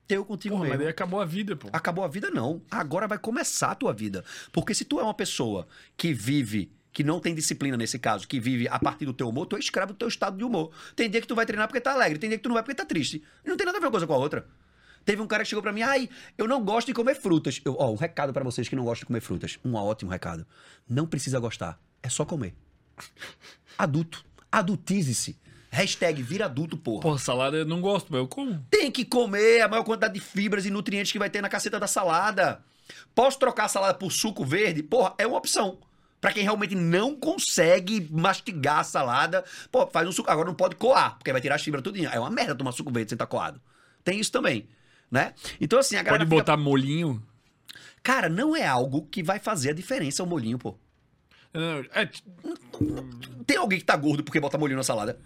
Teu contigo Porra, mas mesmo. daí acabou a vida, pô. Acabou a vida, não. Agora vai começar a tua vida. Porque se tu é uma pessoa que vive, que não tem disciplina nesse caso, que vive a partir do teu humor, tu é escravo do teu estado de humor. Tem dia que tu vai treinar porque tá alegre, tem dia que tu não vai porque tá triste. Não tem nada a ver uma coisa com a outra. Teve um cara que chegou pra mim, ai, eu não gosto de comer frutas. Eu, ó, um recado pra vocês que não gostam de comer frutas. Um ótimo recado. Não precisa gostar. É só comer. Adulto. Adultize-se. Hashtag vira adulto, porra. Porra, salada eu não gosto, mas eu como. Tem que comer a maior quantidade de fibras e nutrientes que vai ter na caceta da salada. Posso trocar a salada por suco verde? Porra, é uma opção. Pra quem realmente não consegue mastigar a salada, pô, faz um suco. Agora não pode coar, porque vai tirar as fibras tudinho. É uma merda tomar suco verde sem estar coado. Tem isso também, né? Então assim, a galera Pode fica- botar molinho. Cara, não é algo que vai fazer a diferença o molhinho, pô. Não, É, Tem alguém que tá gordo porque bota molhinho na salada?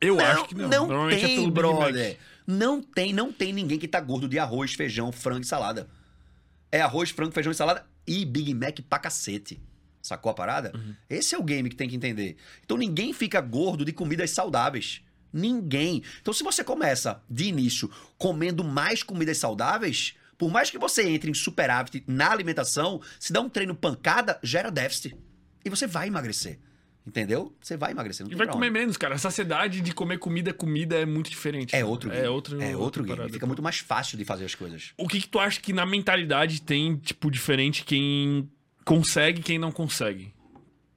eu, eu acho que não. Não é tem, Mac. brother. Não tem, não tem ninguém que tá gordo de arroz, feijão, frango e salada. É arroz, frango, feijão e salada e Big Mac pra cacete. Sacou a parada? Uhum. Esse é o game que tem que entender. Então ninguém fica gordo de comidas saudáveis. Ninguém. Então se você começa de início comendo mais comidas saudáveis, por mais que você entre em superávit na alimentação, se dá um treino pancada, gera déficit. E você vai emagrecer. Entendeu? Você vai emagrecer. E vai comer onde. menos, cara. A saciedade de comer comida, comida é muito diferente. É outro game. É outro, é outro outra game. parada, Fica muito mais fácil de fazer as coisas. O que que tu acha que na mentalidade tem, tipo, diferente quem consegue e quem não consegue?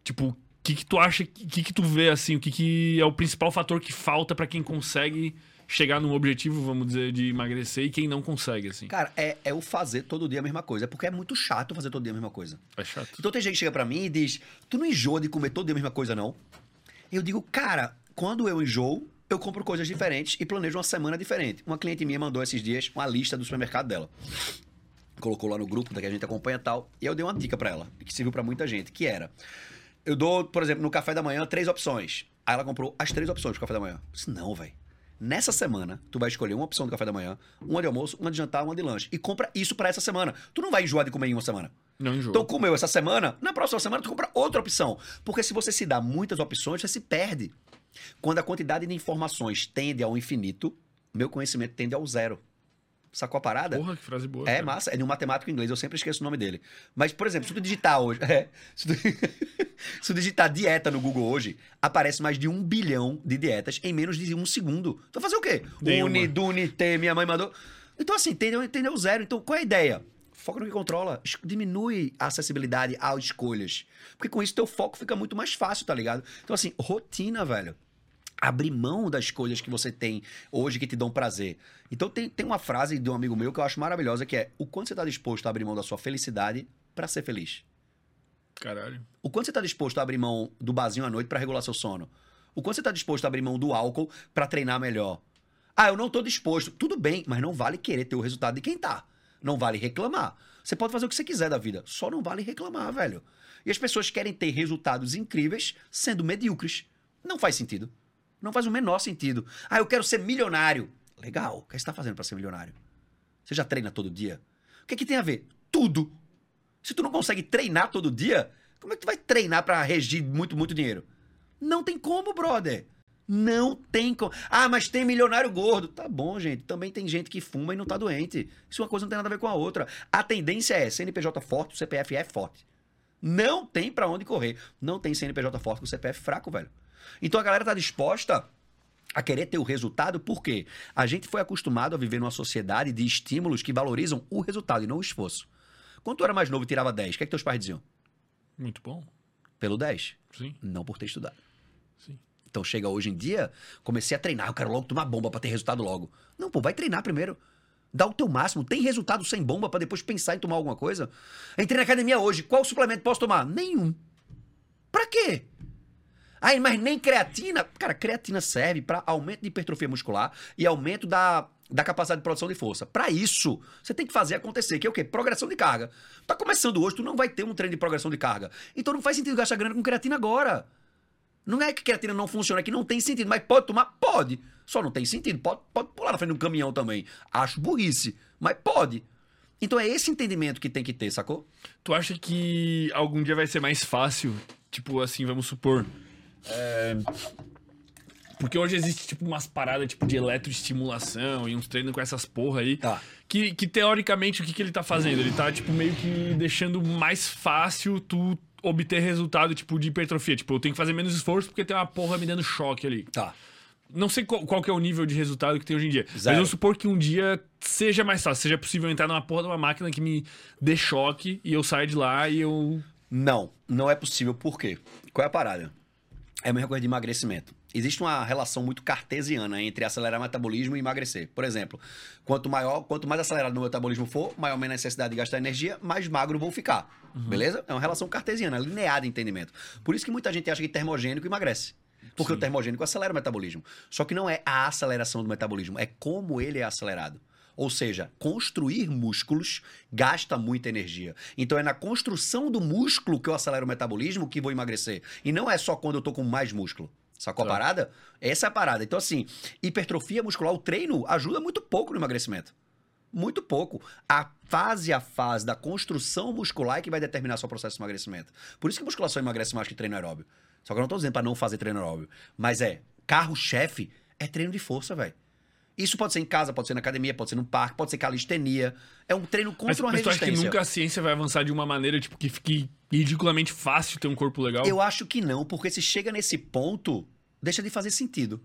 Tipo, o que que tu acha, o que que tu vê, assim, o que que é o principal fator que falta pra quem consegue chegar num objetivo, vamos dizer, de emagrecer e quem não consegue, assim? Cara, é, é o fazer todo dia a mesma coisa. É porque é muito chato fazer todo dia a mesma coisa. É chato. Então tem gente que chega pra mim e diz: Tu não enjoa de comer todo dia a mesma coisa, não? Eu digo, cara, quando eu enjoo, eu compro coisas diferentes e planejo uma semana diferente. Uma cliente minha mandou esses dias uma lista do supermercado dela. Colocou lá no grupo da que a gente acompanha e tal. E eu dei uma dica pra ela, que serviu pra muita gente, que era: Eu dou, por exemplo, no café da manhã, três opções. Aí ela comprou as três opções do café da manhã. Eu disse, não, velho. Nessa semana, tu vai escolher uma opção do café da manhã, uma de almoço, uma de jantar, uma de lanche. E compra isso pra essa semana. Tu não vai enjoar de comer em uma semana. Não enjoa. Então, comeu essa semana, na próxima semana tu compra outra opção. Porque se você se dá muitas opções, você se perde. Quando a quantidade de informações tende ao infinito, meu conhecimento tende ao zero. Sacou a parada? Porra, que frase boa. É cara. massa, é de um matemático inglês, eu sempre esqueço o nome dele. Mas, por exemplo, se tu digitar hoje. é, se, tu, se tu digitar dieta no Google hoje, aparece mais de um bilhão de dietas em menos de um segundo. Tu vai fazer o quê? Nenhuma. Uni, Duni, T, minha mãe mandou. Então, assim, entendeu, entendeu zero. Então, qual é a ideia? Foca no que controla. Diminui a acessibilidade às escolhas. Porque com isso teu foco fica muito mais fácil, tá ligado? Então, assim, rotina, velho abrir mão das coisas que você tem hoje que te dão prazer. Então tem, tem uma frase de um amigo meu que eu acho maravilhosa que é: o quanto você está disposto a abrir mão da sua felicidade para ser feliz? Caralho. O quanto você está disposto a abrir mão do barzinho à noite para regular seu sono? O quanto você está disposto a abrir mão do álcool para treinar melhor? Ah, eu não tô disposto. Tudo bem, mas não vale querer ter o resultado de quem tá. Não vale reclamar. Você pode fazer o que você quiser da vida, só não vale reclamar, velho. E as pessoas querem ter resultados incríveis sendo medíocres. Não faz sentido. Não faz o menor sentido. Ah, eu quero ser milionário. Legal. O que você está fazendo para ser milionário? Você já treina todo dia? O que, é que tem a ver? Tudo. Se tu não consegue treinar todo dia, como é que tu vai treinar para regir muito, muito dinheiro? Não tem como, brother. Não tem como. Ah, mas tem milionário gordo. Tá bom, gente. Também tem gente que fuma e não tá doente. Isso uma coisa não tem nada a ver com a outra. A tendência é CNPJ forte, o CPF é forte. Não tem pra onde correr. Não tem CNPJ forte com CPF fraco, velho. Então a galera tá disposta a querer ter o resultado, porque a gente foi acostumado a viver numa sociedade de estímulos que valorizam o resultado e não o esforço. Quando tu era mais novo e tirava 10, o que é que teus pais diziam? Muito bom. Pelo 10, Sim, não por ter estudado. sim. Então chega hoje em dia, comecei a treinar, eu quero logo tomar bomba pra ter resultado logo. Não, pô, vai treinar primeiro. Dá o teu máximo, tem resultado sem bomba pra depois pensar em tomar alguma coisa. Entrei na academia hoje, qual suplemento posso tomar? Nenhum. Pra quê? Ai, mas nem creatina. Cara, creatina serve pra aumento de hipertrofia muscular e aumento da, da capacidade de produção de força. Pra isso, você tem que fazer acontecer, que é o quê? Progressão de carga. Tá começando hoje, tu não vai ter um treino de progressão de carga. Então não faz sentido gastar grana com creatina agora. Não é que creatina não funciona, é que não tem sentido. Mas pode tomar? Pode. Só não tem sentido. Pode, pode pular na frente de um caminhão também. Acho burrice. Mas pode. Então é esse entendimento que tem que ter, sacou? Tu acha que algum dia vai ser mais fácil? Tipo assim, vamos supor. É, Porque hoje existe, tipo, umas paradas tipo, de eletroestimulação e uns treinos com essas porra aí. Tá. Que, que teoricamente o que, que ele tá fazendo? Ele tá, tipo, meio que deixando mais fácil tu obter resultado, tipo, de hipertrofia. Tipo, eu tenho que fazer menos esforço porque tem uma porra me dando choque ali. Tá. Não sei qual, qual que é o nível de resultado que tem hoje em dia. Mas Zero. vamos supor que um dia seja mais fácil, seja possível entrar numa porra de uma máquina que me dê choque e eu saia de lá e eu. Não, não é possível. Por quê? Qual é a parada? É a mesma coisa de emagrecimento. Existe uma relação muito cartesiana entre acelerar o metabolismo e emagrecer. Por exemplo, quanto maior, quanto mais acelerado o meu metabolismo for, maior a minha necessidade de gastar energia, mais magro vou ficar. Beleza? É uma relação cartesiana, linear de entendimento. Por isso que muita gente acha que termogênico emagrece. Porque Sim. o termogênico acelera o metabolismo. Só que não é a aceleração do metabolismo, é como ele é acelerado. Ou seja, construir músculos gasta muita energia. Então é na construção do músculo que eu acelero o metabolismo que vou emagrecer. E não é só quando eu tô com mais músculo. Sacou a Tá. parada? Essa é a parada. Então, assim, hipertrofia muscular, o treino ajuda muito pouco no emagrecimento. Muito pouco. A fase a fase da construção muscular é que vai determinar seu processo de emagrecimento. Por isso que musculação emagrece mais que treino aeróbio. Só que eu não tô dizendo pra não fazer treino aeróbio. Mas é, carro-chefe é treino de força, velho. Isso pode ser em casa, pode ser na academia, pode ser no parque, pode ser calistenia. É um treino contra Mas, uma mas tu acha que resistência. nunca a ciência vai avançar de uma maneira, tipo, que fique ridiculamente fácil ter um corpo legal? Eu acho que não, porque se chega nesse ponto, deixa de fazer sentido.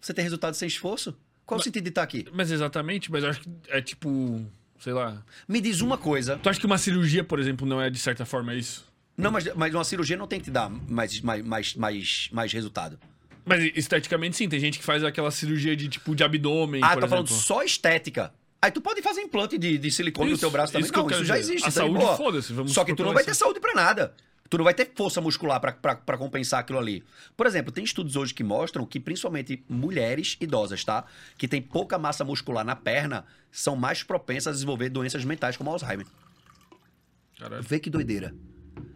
Você tem resultado sem esforço? Qual o Mas- sentido de estar aqui? Mas exatamente, mas eu acho que é tipo. Sei lá. Me diz uma coisa. Tu acha que uma cirurgia, por exemplo, não é de certa forma isso? Não, mas, mas uma cirurgia não tem que te dar mais, mais, mais, mais, mais resultado. Mas esteticamente sim, tem gente que faz aquela cirurgia de tipo de abdômen, ah, tá falando exemplo. só estética. Aí tu pode fazer implante de, de silicone no Isso, teu braço também. isso não, isso já dizer. existe. A aí, saúde, foda-se, Só que tu não vai ter saúde pra nada. Tu não vai ter força muscular pra compensar aquilo ali. Por exemplo, tem estudos hoje que mostram que principalmente mulheres idosas, tá? Que tem pouca massa muscular na perna, são mais propensas a desenvolver doenças mentais como Alzheimer. Caralho. Vê que doideira.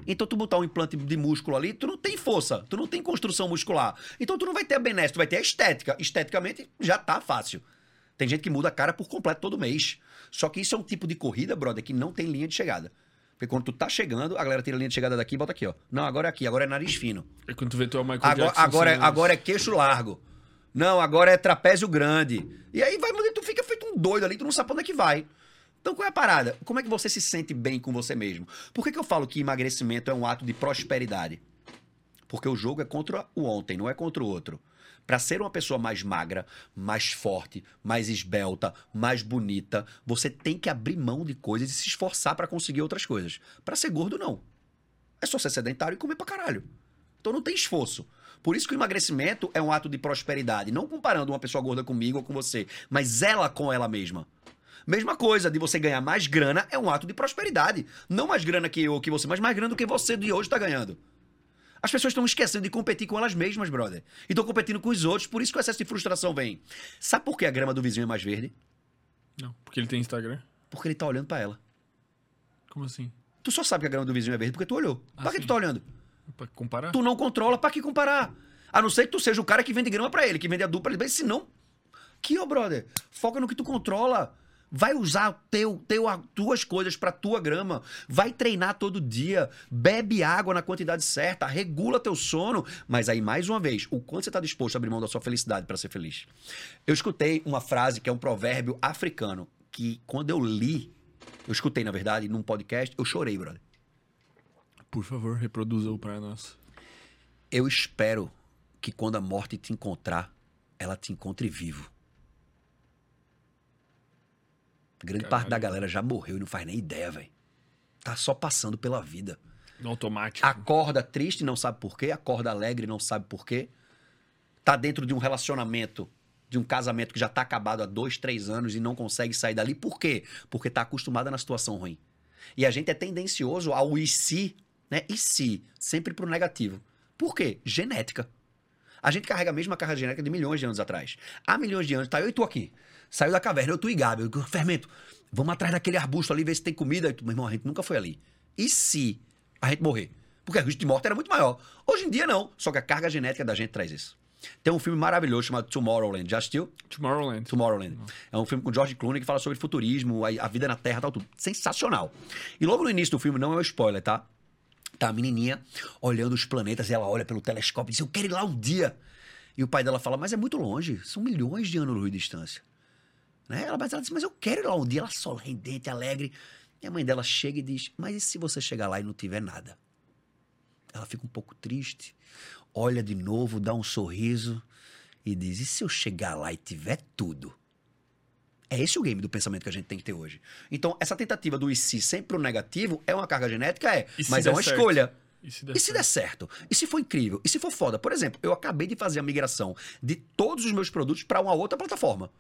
Então tu botar um implante de músculo ali, tu não tem força, tu não tem construção muscular. Então tu não vai ter a benesse, tu vai ter a estética. Esteticamente já tá fácil. Tem gente que muda a cara por completo todo mês. Só que isso é um tipo de corrida, brother, que não tem linha de chegada. Porque quando tu tá chegando, a galera tira a linha de chegada daqui e bota aqui, ó. Não, agora é aqui, agora é nariz fino. É quando tu vê tu é o Michael Agora, Jackson. agora, é, agora é queixo largo. Não, agora é trapézio grande. E aí vai, tu fica feito um doido ali, tu não sabe pra onde é que vai. Então qual é a parada? Como é que você se sente bem com você mesmo? Por que, que eu falo que emagrecimento é um ato de prosperidade? Porque o jogo é contra o ontem, não é contra o outro. Pra ser uma pessoa mais magra, mais forte, mais esbelta, mais bonita, você tem que abrir mão de coisas e se esforçar pra conseguir outras coisas. Pra ser gordo, não. É só ser sedentário e comer pra caralho. Então não tem esforço. Por isso que o emagrecimento é um ato de prosperidade. Não comparando uma pessoa gorda comigo ou com você, mas ela com ela mesma. Mesma coisa, de você ganhar mais grana é um ato de prosperidade. Não mais grana que eu que você, mas mais grana do que você de hoje tá ganhando. As pessoas estão esquecendo de competir com elas mesmas, brother. E estão competindo com os outros, por isso que o excesso de frustração vem. Sabe por que a grama do vizinho é mais verde? Não, porque ele tem Instagram. Porque ele tá olhando pra ela. Como assim? Tu só sabe que a grama do vizinho é verde porque tu olhou. Ah, pra que sim. tu tá olhando? Pra comparar? Tu não controla, pra que comparar? A não ser que tu seja o cara que vende grama pra ele, que vende pra ele. Mas se não, que, ó, brother, foca no que tu controla. Vai usar teu, teu, as tuas coisas pra tua grama. Vai treinar todo dia. Bebe água na quantidade certa. Regula teu sono. Mas aí, mais uma vez, o quanto você tá disposto a abrir mão da sua felicidade pra ser feliz. Eu escutei uma frase que é um provérbio africano. Que quando eu li, eu escutei, na verdade, num podcast, eu chorei, brother. Por favor, reproduza-o pra nós. Eu espero que quando a morte te encontrar, ela te encontre vivo. Grande Caralho. parte da galera já morreu e não faz nem ideia, velho. Tá só passando pela vida. No automático. Acorda triste, não sabe por quê. Acorda alegre, não sabe por quê. Tá dentro de um relacionamento, de um casamento que já tá acabado há dois, três anos e não consegue sair dali. Por quê? Porque tá acostumada na situação ruim. E a gente é tendencioso ao e se, né? E se, sempre pro negativo. Por quê? Genética. A gente carrega a mesma carga genética de milhões de anos atrás. Há milhões de anos, tá eu e tu aqui. Saiu da caverna, eu, tu e Gabi. Eu, fermento, vamos atrás daquele arbusto ali, ver se tem comida. Tu, Meu irmão, a gente nunca foi ali. E se a gente morrer? Porque o risco de morte era muito maior. Hoje em dia, não. Só que a carga genética da gente traz isso. Tem um filme maravilhoso chamado Tomorrowland. Já assistiu? Tomorrowland. Tomorrowland. É um filme com George Clooney que fala sobre futurismo, a, a vida na Terra, tal, tudo. Sensacional. E logo no início do filme, não é um spoiler, tá? Tá a menininha olhando os planetas e ela olha pelo telescópio e diz: Eu quero ir lá um dia. E o pai dela fala: Mas é muito longe, são milhões de anos-luz de distância. Né? Ela, mas ela diz: Mas eu quero ir lá um dia. Ela sorridente, alegre. E a mãe dela chega e diz: Mas e se você chegar lá e não tiver nada? Ela fica um pouco triste, olha de novo, dá um sorriso e diz: E se eu chegar lá e tiver tudo? É esse o game do pensamento que a gente tem que ter hoje. Então, essa tentativa do e se sempre pro negativo é uma carga genética? É. Mas é uma certo? escolha. E se der E se der certo? E se for incrível? E se for foda? Por exemplo, eu acabei de fazer a migração de todos os meus produtos para uma outra plataforma.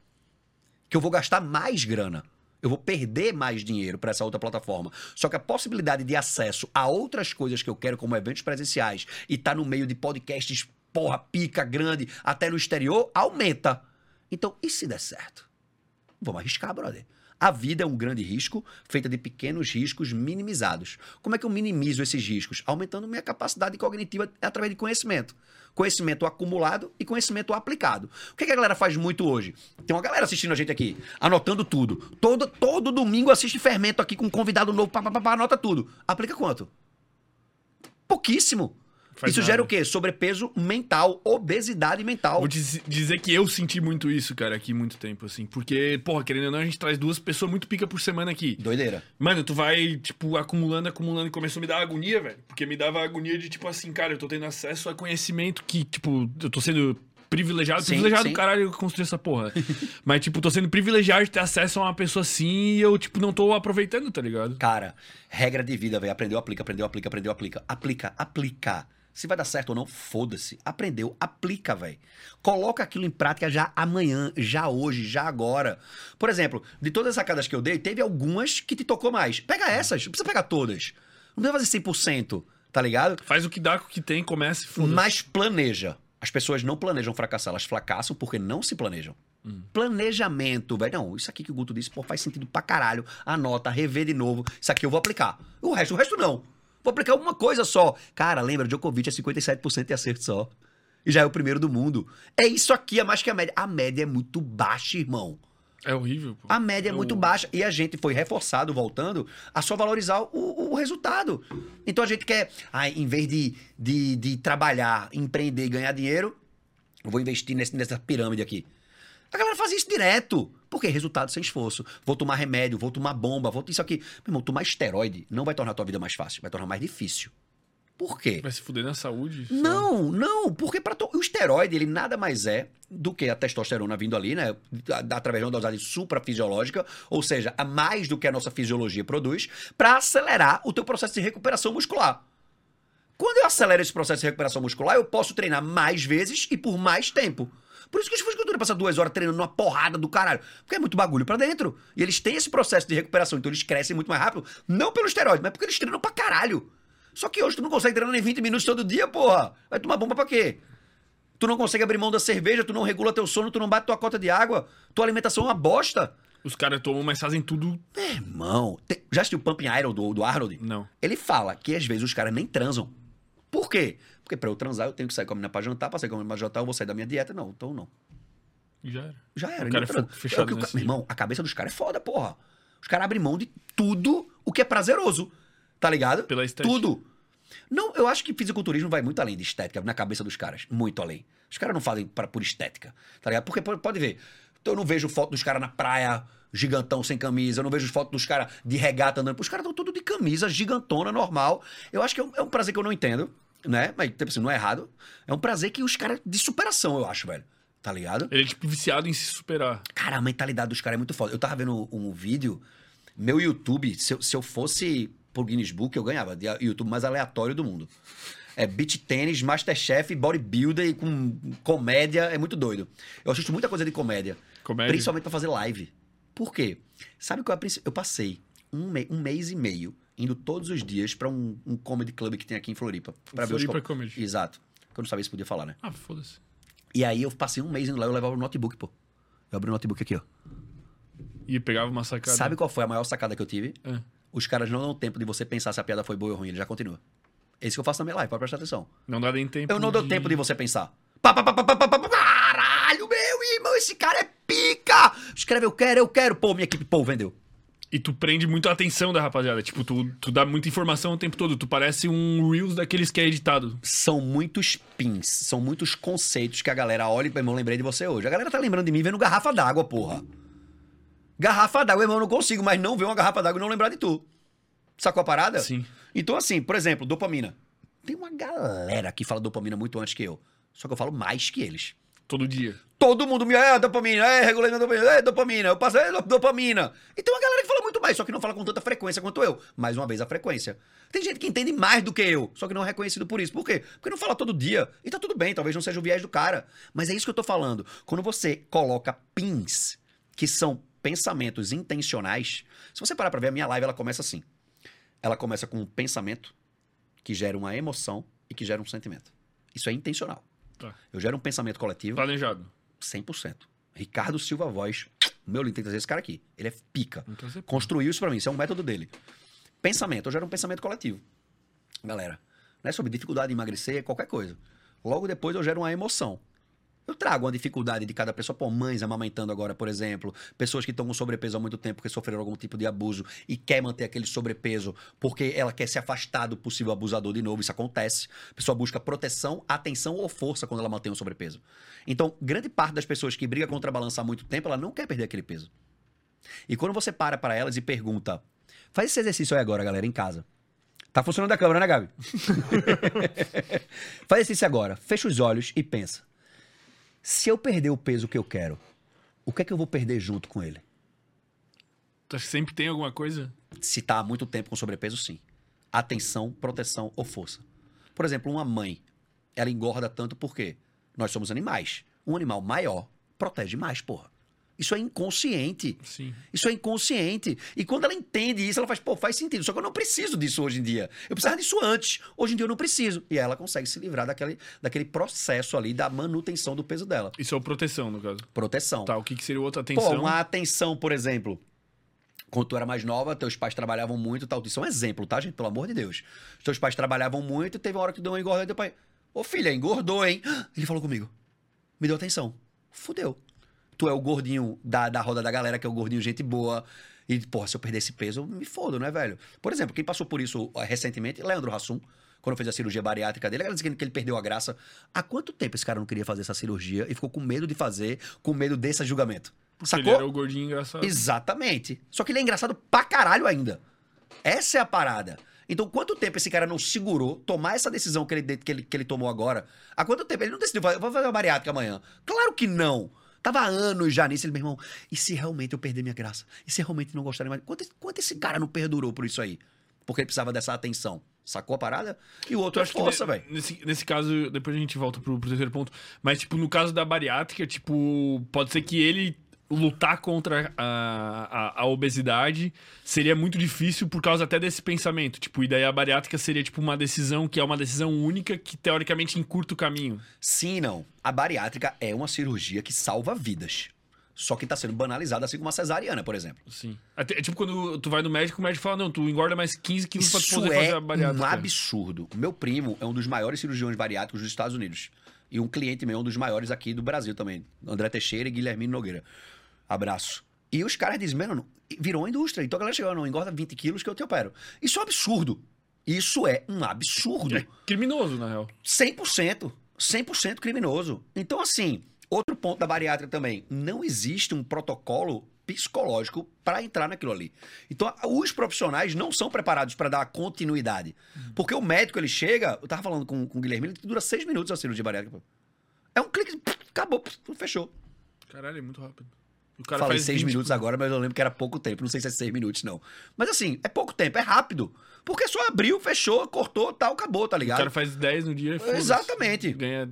Que eu vou gastar mais grana. Eu vou perder mais dinheiro para essa outra plataforma. Só que a possibilidade de acesso a outras coisas que eu quero, como eventos presenciais, e tá no meio de podcasts, porra, pica, grande, até no exterior, aumenta. Então, e se der certo? Vamos arriscar, brother. A vida é um grande risco, feita de pequenos riscos minimizados. Como é que eu minimizo esses riscos? Aumentando minha capacidade cognitiva através de conhecimento. Conhecimento acumulado e conhecimento aplicado. O que, que a galera faz muito hoje? Tem uma galera assistindo a gente aqui, anotando tudo. Todo, todo domingo assiste Fermento aqui com um convidado novo, pá, pá, pá, anota tudo. Aplica quanto? Pouquíssimo. Faz Isso nada. gera o quê? Sobrepeso mental, obesidade mental. Vou diz- dizer que eu senti muito isso, cara, aqui muito tempo, assim. Porque, porra, querendo ou não, a gente traz duas pessoas muito pica por semana aqui. Doideira. Mano, tu vai, tipo, acumulando, acumulando e começou a me dar agonia, velho. Porque me dava agonia de, tipo assim, cara, eu tô tendo acesso a conhecimento que, tipo, eu tô sendo privilegiado. Sim, privilegiado, sim. caralho, eu construí essa porra. Mas, tipo, tô sendo privilegiado de ter acesso a uma pessoa assim e eu, tipo, não tô aproveitando, tá ligado? Cara, regra de vida, velho. Aprendeu, aplica, aprendeu, aplica, aprendeu, aplica. Aplica, aplica. Se vai dar certo ou não, foda-se. Aprendeu, aplica, velho. Coloca aquilo em prática já amanhã, já hoje, já agora. Por exemplo, de todas as sacadas que eu dei, teve algumas que te tocou mais. Pega essas, não precisa pegar todas. Não precisa fazer 100%, tá ligado? Faz o que dá com o que tem, começa e foda Mas planeja. As pessoas não planejam fracassar, elas fracassam porque não se planejam. Planejamento, velho. Não, isso aqui que o Guto disse, pô, faz sentido pra caralho. Anota, revê de novo. Isso aqui eu vou aplicar. O resto, o resto não. Vou aplicar uma coisa só. Cara, lembra, Djokovic é 57% de acerto só. E já é o primeiro do mundo. É isso aqui, é mais que a média. A média é muito baixa, irmão. É horrível, pô. A média é Eu- muito baixa e a gente foi reforçado, voltando, a só valorizar o, o resultado. Então a gente quer, ah, em vez de, de, de trabalhar, empreender e ganhar dinheiro, eu vou investir nesse, nessa pirâmide aqui. A galera faz isso direto. Por quê? Resultado sem esforço. Vou tomar remédio, vou tomar bomba, vou isso aqui. Meu irmão, tomar esteroide não vai tornar a tua vida mais fácil, vai tornar mais difícil. Por quê? Vai se fuder na saúde? só. Não, não, porque para o esteroide ele nada mais é do que a testosterona vindo ali, né, através de uma dosagem suprafisiológica, ou seja, a mais do que a nossa fisiologia produz, para acelerar o teu processo de recuperação muscular. Quando eu acelero esse processo de recuperação muscular, eu posso treinar mais vezes e por mais tempo. Por isso que os fisiculturistas passam duas horas treinando numa porrada do caralho. Porque é muito bagulho pra dentro. E eles têm esse processo de recuperação, então eles crescem muito mais rápido. Não pelo esteroide, mas porque eles treinam pra caralho. Só que hoje tu não consegue treinar nem 20 minutos todo dia, porra. Vai tomar bomba pra quê? Tu não consegue abrir mão da cerveja, tu não regula teu sono, tu não bate tua cota de água. Tua alimentação é uma bosta. Os caras tomam, mas fazem tudo. Meu irmão, tem- já assistiu Pumping Iron do, do Arnold? Não. Ele fala que às vezes os caras nem transam. Por quê? Porque pra eu transar eu tenho que sair com a menina pra jantar, pra sair com a menina pra jantar eu vou sair da minha dieta. Não, então não. Já era. Já era. O cara é fechado É o ca- Meu irmão, a cabeça dos caras é foda, porra. Os caras abrem mão de tudo o que é prazeroso. Tá ligado? Pela estética. Tudo. Não, eu acho que fisiculturismo vai muito além de estética, na cabeça dos caras. Muito além. Os caras não fazem pra, por estética. Tá ligado? Porque pode, ver. Eu não vejo foto dos caras na praia, gigantão sem camisa. Eu não vejo foto dos caras de regata andando. Os caras estão tudo de camisa, gigantona, normal. Eu acho que é um, é um prazer que eu não entendo, né? Mas, tipo assim, não é errado. É um prazer que os caras. de superação, eu acho, velho. Tá ligado? Ele é tipo viciado em se superar. Cara, a mentalidade dos caras é muito foda. Eu tava vendo um vídeo, meu YouTube, se eu, se eu fosse pro Guinness Book, eu ganhava. YouTube mais aleatório do mundo. É beach tênis, Masterchef, bodybuilder com comédia. É muito doido. Eu assisto muita coisa de comédia. Comédia. Principalmente pra fazer live. Por quê? Sabe que eu, apre- eu passei um, um mês e meio indo todos os dias pra um, um comedy club que tem aqui em Floripa. Pra ver os Floripa com- Comedy. Exato. Que eu não sabia se podia falar, né? Ah, foda-se. E aí eu passei um mês indo lá, eu levava o notebook, pô. Eu abri o notebook aqui, ó. E pegava uma sacada. Sabe qual foi a maior sacada que eu tive? É. Os caras não dão tempo de você pensar se a piada foi boa ou ruim, ele já continua. É isso que eu faço na minha live, pode prestar atenção. Não dá nem tempo. Eu não dou tempo de você pensar. Pá, pá, pá, pá, pá, pá, pá, caralho, meu irmão, esse cara é pica! Escreve, eu quero, eu quero. Pô, minha equipe, pô, vendeu. E tu prende muito a atenção da rapaziada. Tipo, tu, tu dá muita informação o tempo todo. Tu parece um Reels daqueles que é editado. São muitos pins, são muitos conceitos que a galera olha e, meu irmão, lembrei de você hoje. A galera tá lembrando de mim vendo garrafa d'água, porra. Garrafa d'água, irmão, eu não consigo mais não ver uma garrafa d'água e não lembrar de tu. Sacou a parada? Sim. Então, assim, por exemplo, dopamina. Tem uma galera que fala dopamina muito antes que eu. Só que eu falo mais que eles. Todo dia. Todo mundo me. É, dopamina, é, regulei minha dopamina, é, dopamina, eu passei é, dopamina. E tem uma galera que fala muito mais, só que não fala com tanta frequência quanto eu. Mais uma vez, a frequência. Tem gente que entende mais do que eu, só que não é reconhecido por isso. Por quê? Porque não fala todo dia. E tá tudo bem, talvez não seja o viés do cara. Mas é isso que eu tô falando. Quando você coloca pins, que são pensamentos intencionais, se você parar pra ver, a minha live ela começa assim. Ela começa com um pensamento que gera uma emoção e que gera um sentimento. Isso é intencional. Tá. Eu gero um pensamento coletivo. Planejado. 100%. Ricardo Silva Voz, meu lindo, tem que trazer esse cara aqui. Ele é pica. Então você... Construiu isso pra mim, isso é um método dele. Pensamento, eu gero um pensamento coletivo. Galera, não é sobre dificuldade de emagrecer, é qualquer coisa. Logo depois eu gero uma emoção. Eu trago uma dificuldade de cada pessoa. Pô, mães amamentando agora, por exemplo. Pessoas que estão com sobrepeso há muito tempo porque sofreram algum tipo de abuso e quer manter aquele sobrepeso porque ela quer se afastar do possível abusador de novo. Isso acontece. A pessoa busca proteção, atenção ou força quando ela mantém o sobrepeso. Então, grande parte das pessoas que briga contra a balança há muito tempo, ela não quer perder aquele peso. E quando você para para elas e pergunta, faz esse exercício aí agora, galera, em casa. Tá funcionando a câmera, né, Gabi? faz esse exercício agora. Fecha os olhos e pensa. Se eu perder o peso que eu quero, o que é que eu vou perder junto com ele? Tu acha que sempre tem alguma coisa? Se tá há muito tempo com sobrepeso, sim. Atenção, proteção ou força. Por exemplo, uma mãe, ela engorda tanto porque nós somos animais. Um animal maior protege mais, porra. Isso é inconsciente. Sim. Isso é inconsciente. E quando ela entende isso, ela faz, pô, faz sentido. Só que eu não preciso disso hoje em dia. Eu precisava disso antes. Hoje em dia eu não preciso. E aí ela consegue se livrar daquele, daquele processo ali da manutenção do peso dela. Isso é proteção, no caso. Proteção. Tá, o que, que seria outra Pô, atenção? uma atenção, por exemplo. Quando tu era mais nova, teus pais trabalhavam muito e tal. Isso é um exemplo, tá, gente? Pelo amor de Deus. Teus pais trabalhavam muito e teve uma hora que deu uma engordada e teu pai. Ô filha, engordou, hein? Ele falou comigo. Me deu atenção. Fudeu. Tu é o gordinho da, da roda da galera, que é o gordinho gente boa. E, porra, se eu perder esse peso, eu me fodo, né, velho? Por exemplo, quem passou por isso ó, recentemente, Leandro Hassum, quando fez a cirurgia bariátrica dele, ela dizendo que ele perdeu a graça. Há quanto tempo esse cara não queria fazer essa cirurgia e ficou com medo de fazer, com medo desse julgamento? Porque Sacou? ele era o gordinho engraçado. Exatamente. Só que ele é engraçado pra caralho ainda. Essa é a parada. Então, quanto tempo esse cara não segurou tomar essa decisão que ele, que ele, que ele tomou agora? Há quanto tempo? Ele não decidiu, "Eu vou fazer uma bariátrica amanhã. Claro que não. Tava há anos já nisso. Ele, meu irmão, e se realmente eu perder minha graça? E se realmente não gostarem mais? Quanto, quanto esse cara não perdurou por isso aí? Porque ele precisava dessa atenção. Sacou a parada? E o outro é força, velho. nesse, nesse caso, depois a gente volta pro, pro terceiro ponto. Mas, tipo, no caso da bariátrica, tipo, pode ser que ele lutar contra a, a, a obesidade seria muito difícil por causa até desse pensamento. Tipo, e daí a bariátrica seria, tipo, uma decisão que é uma decisão única que, teoricamente, encurta o caminho. Sim não. A bariátrica é uma cirurgia que salva vidas. Só que tá sendo banalizada assim como a cesariana, por exemplo. Sim. Até- é tipo quando tu vai no médico, o médico fala, não, tu engorda mais 15 quilos pra tu Isso poder fazer é a bariátrica. um absurdo. Meu primo é um dos maiores cirurgiões bariátricos dos Estados Unidos. E um cliente meu é um dos maiores aqui do Brasil também. André Teixeira e Guilhermino Nogueira. Abraço. E os caras dizem, mano, virou uma indústria. Então a galera chegou, não, engorda 20 quilos que eu te opero. Isso é um absurdo. Isso é um absurdo. É criminoso, na real. 100%. 100% criminoso. Então, assim, outro ponto da bariátrica também. Não existe um protocolo psicológico para entrar naquilo ali. Então, os profissionais não são preparados para dar continuidade. Porque o médico, ele chega... Eu tava falando com, com o Guilherme, ele dura seis minutos a cirurgia bariátrica. É um clique... Acabou, fechou. Caralho, é muito rápido. O cara Falei faz seis 20 minutos agora, mas eu lembro que era pouco tempo. Não sei se é seis minutos, não. Mas assim, é pouco tempo, é rápido. Porque só abriu, fechou, cortou, tal, acabou, tá O ligado? cara faz 10 no dia e. Exatamente. Ganha.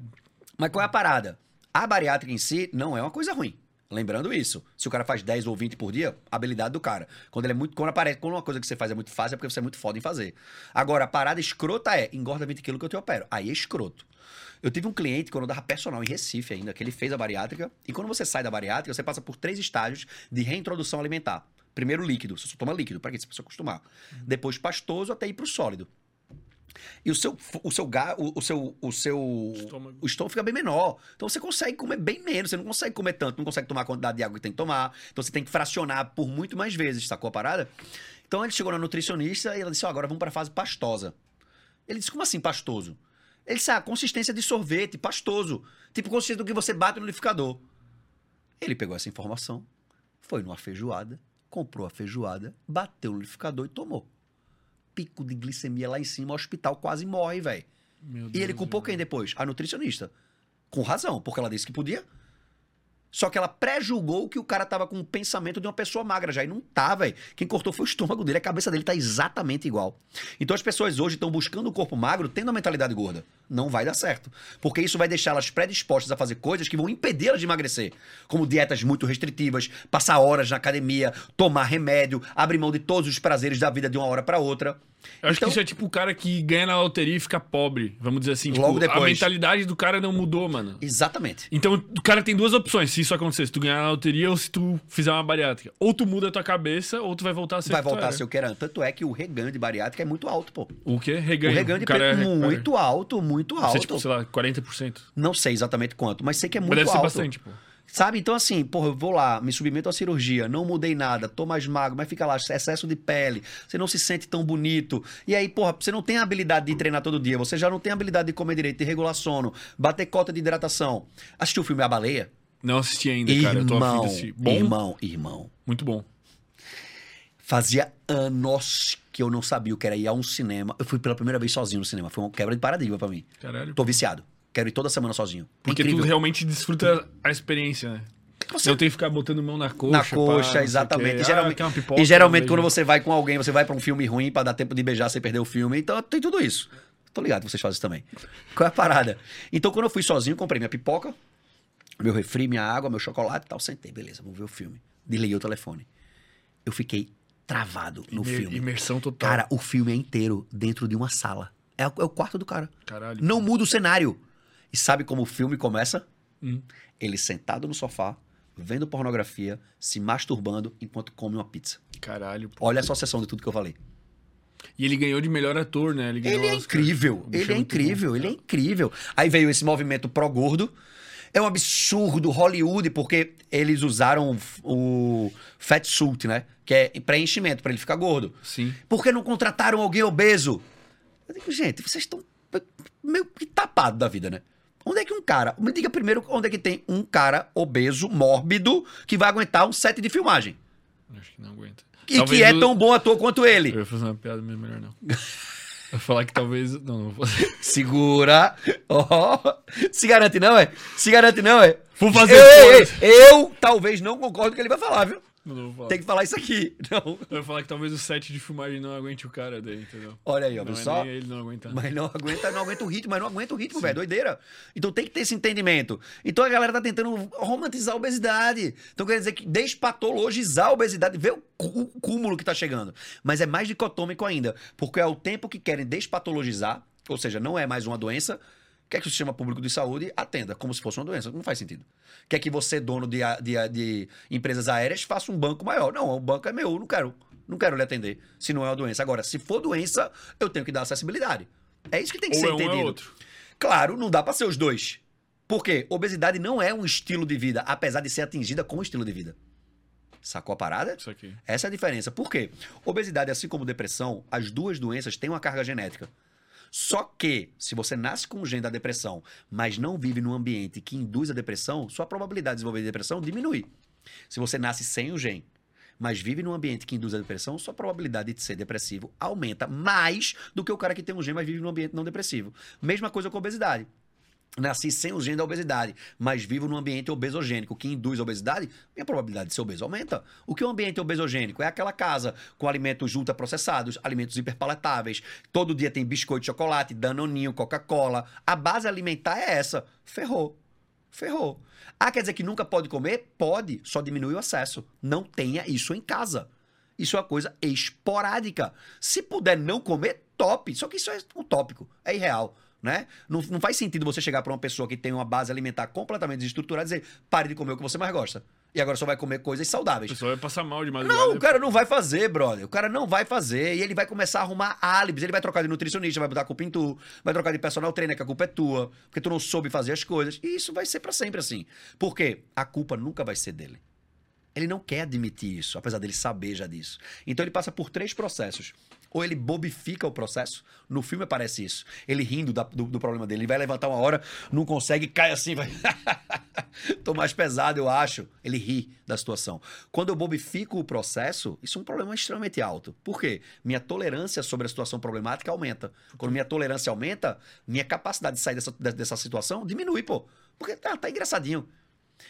Mas qual é a parada? A bariátrica em si não é uma coisa ruim. Lembrando isso. Se o cara faz 10 ou 20 por dia, habilidade do cara. Quando ele é muito. Quando aparece, quando uma coisa que você faz é muito fácil, é porque você é muito foda em fazer. Agora, a parada escrota é engorda 20 quilos que eu te opero. Aí é escroto. Eu tive um cliente quando eu dava personal em Recife ainda, que ele fez a bariátrica. E quando você sai da bariátrica, você passa por três estágios de reintrodução alimentar. Primeiro líquido, você só toma líquido, pra quê? Você precisa acostumar. Depois pastoso até ir pro sólido. E o seu, o seu, o, o seu, o seu Estômago. o estômago fica bem menor. Então você consegue comer bem menos, você não consegue comer tanto, não consegue tomar a quantidade de água que tem que tomar. Então você tem que fracionar por muito mais vezes, sacou a parada? Então ele chegou na nutricionista e ela disse: Ó, agora vamos para a fase pastosa. Ele disse: Como assim pastoso? Ele disse: Ah, consistência de sorvete, pastoso. Tipo consistência do que você bate no liquidificador. Ele pegou essa informação, foi numa feijoada, comprou a feijoada, bateu no liquidificador e tomou. Pico de glicemia lá em cima, o hospital quase morre, velho. E ele culpou quem depois? A nutricionista. Com razão, porque ela disse que podia. Só que ela pré-julgou que o cara tava com o pensamento de uma pessoa magra já. E não tá, velho. Quem cortou foi o estômago dele. A cabeça dele tá exatamente igual. Então as pessoas hoje estão buscando o corpo magro tendo a mentalidade gorda. Não vai dar certo. Porque isso vai deixá-las predispostas a fazer coisas que vão impedi-las de emagrecer. Como dietas muito restritivas, passar horas na academia, tomar remédio, abrir mão de todos os prazeres da vida de uma hora para outra. Eu acho Então- que isso é tipo o cara que ganha na loteria e fica pobre. Vamos dizer assim. Logo tipo, depois. A mentalidade do cara não mudou, mano. Exatamente. Então, o cara tem duas opções se isso acontecer. Se tu ganhar na loteria ou se tu fizer uma bariátrica. Ou tu muda a tua cabeça, ou tu vai voltar a ser Vai o voltar a ser o que era. Tanto é que o reganho de bariátrica é muito alto, pô. O quê? Reganho. O reganho de cara peso é- muito alto, muito Deve ser, alto. tipo, sei lá, 40%. Não sei exatamente quanto, mas sei que é muito Mas deve ser alto. bastante, pô. Sabe? Então, assim, porra, eu vou lá, me submeto à cirurgia, não mudei nada, tô mais magro, mas fica lá, excesso de pele, você não se sente tão bonito. E aí, porra, você não tem a habilidade de treinar todo dia, você já não tem a habilidade de comer direito, de regular sono, bater cota de hidratação. Assistiu o filme A Baleia? Não assisti ainda, cara. Eu tô afim Irmão, de assistir. Bom? irmão, irmão. Muito bom. Fazia anos que eu não sabia o que era ir a um cinema. Eu fui pela primeira vez sozinho no cinema, foi uma quebra de paradigma pra mim. Caralho. Tô viciado. Quero ir toda semana sozinho. Porque Incrível. tu realmente desfruta a experiência, né? Você Não tem que ficar botando mão na coxa. na pá, coxa, o exatamente. E Ah, geralmente, uma pipoca, e geralmente quando você vai com alguém, você vai pra um filme ruim pra dar tempo de beijar sem perder o filme. Então tem tudo isso. Tô ligado que vocês fazem isso também. Qual é a parada? Então quando eu fui sozinho, comprei minha pipoca, meu refri, minha água, meu chocolate e tal. Sentei, beleza, vamos ver o filme. Desliguei o telefone. Eu fiquei travado no Imer- filme. Imersão total. Cara, o filme é inteiro dentro de uma sala. É, o- é o quarto do cara. Caralho. Não muda o cenário. E sabe como o filme começa? Hum. Ele sentado no sofá, vendo pornografia, se masturbando enquanto come uma pizza. Caralho. pô. Olha a associação de tudo que eu falei. E ele ganhou de melhor ator, né? Ele, ganhou Ele é Oscar. incrível, O bicho ele é incrível, bom. ele é incrível. Aí veio esse movimento pró-gordo. É um absurdo Hollywood, porque eles usaram o fat suit, né? Que é preenchimento, pra ele ficar gordo. Sim. Por que não contrataram alguém obeso? Eu digo, gente, vocês estão meio que tapados da vida, né? Onde é que um cara. Me diga primeiro onde é que tem um cara obeso, mórbido, que vai aguentar um set de filmagem. Acho que não aguenta. E Talvez que é o- tão bom ator quanto ele. Eu ia fazer uma piada, mas melhor não. Eu ia falar que talvez. Não, não vou fazer. Segura. Ó. Se garante, não, é? Se garante, não, é? Vou fazer Ei, ei, eu talvez não concordo com o que ele vai falar, viu? Vou. Tem que falar isso aqui. Não. Eu ia falar que talvez o set de filmagem não aguente o cara daí, entendeu? Olha aí, ó, Não é só? nem ele não aguentar. Mas não aguenta, não aguenta o ritmo, mas não aguenta o ritmo, velho. Doideira. Então tem que ter esse entendimento. Então a galera tá tentando romantizar a obesidade. Então quer dizer que despatologizar a obesidade, ver o cúmulo que tá chegando. Mas é mais dicotômico ainda, porque é o tempo que querem despatologizar, ou seja, não é mais uma doença. Quer que o sistema público de saúde atenda como se fosse uma doença. Não faz sentido. Quer que você, dono de, de, de empresas aéreas, faça um banco maior. Não, o banco é meu, eu não quero. Não quero lhe atender, se não é uma doença. Agora, se for doença, eu tenho que dar acessibilidade. É isso que tem que Ou ser é um entendido. ou é outro. Claro, não dá pra ser os dois. Por quê? Obesidade não é um estilo de vida, apesar de ser atingida como estilo de vida. Sacou a parada? Isso aqui. Essa é a diferença. Por quê? Obesidade, assim como depressão, as duas doenças têm uma carga genética. Só que, se você nasce com o gene da depressão, mas não vive num ambiente que induz a depressão, sua probabilidade de desenvolver depressão diminui. Se você nasce sem o gene, mas vive num ambiente que induz a depressão, sua probabilidade de ser depressivo aumenta mais do que o cara que tem um gene, mas vive num ambiente não depressivo. Mesma coisa com a obesidade. Nasci sem o gene da obesidade, mas vivo num ambiente obesogênico que induz a obesidade, minha probabilidade de ser obeso aumenta. O que é um ambiente obesogênico? É aquela casa com alimentos ultraprocessados, alimentos hiperpalatáveis, todo dia tem biscoito, chocolate, danoninho, Coca-Cola. A base alimentar é essa. Ferrou. Ferrou. Ah, quer dizer que nunca pode comer? Pode, só diminui o acesso. Não tenha isso em casa. Isso é uma coisa esporádica. Se puder não comer, top. Só que isso é utópico, é irreal. Né? Não, não faz sentido você chegar para uma pessoa que tem uma base alimentar completamente desestruturada e dizer pare de comer o que você mais gosta. E agora só vai comer coisas O saudáveis. pessoal vai passar mal de madrugada. Não, o cara não vai fazer, brother. O cara não vai fazer. E ele vai começar a arrumar álibis. Ele vai trocar de nutricionista, vai botar a culpa em tu. Vai trocar de personal trainer, que a culpa é tua. Porque tu não soube fazer as coisas. E isso vai ser pra sempre assim. Por quê? A culpa nunca vai ser dele. Ele não quer admitir isso, apesar dele saber já disso. Então ele passa por três processos. Ou ele bobifica o processo, no filme aparece isso. Ele rindo da- do, do problema dele. Ele vai levantar uma hora, não consegue, cai assim, vai. Tô mais pesado, eu acho. Ele ri da situação. Quando eu bobifico o processo, isso é um problema extremamente alto. Por quê? Minha tolerância sobre a situação problemática aumenta. Quando minha tolerância aumenta, minha capacidade de sair dessa, de- dessa situação diminui, pô. Porque tá, tá engraçadinho.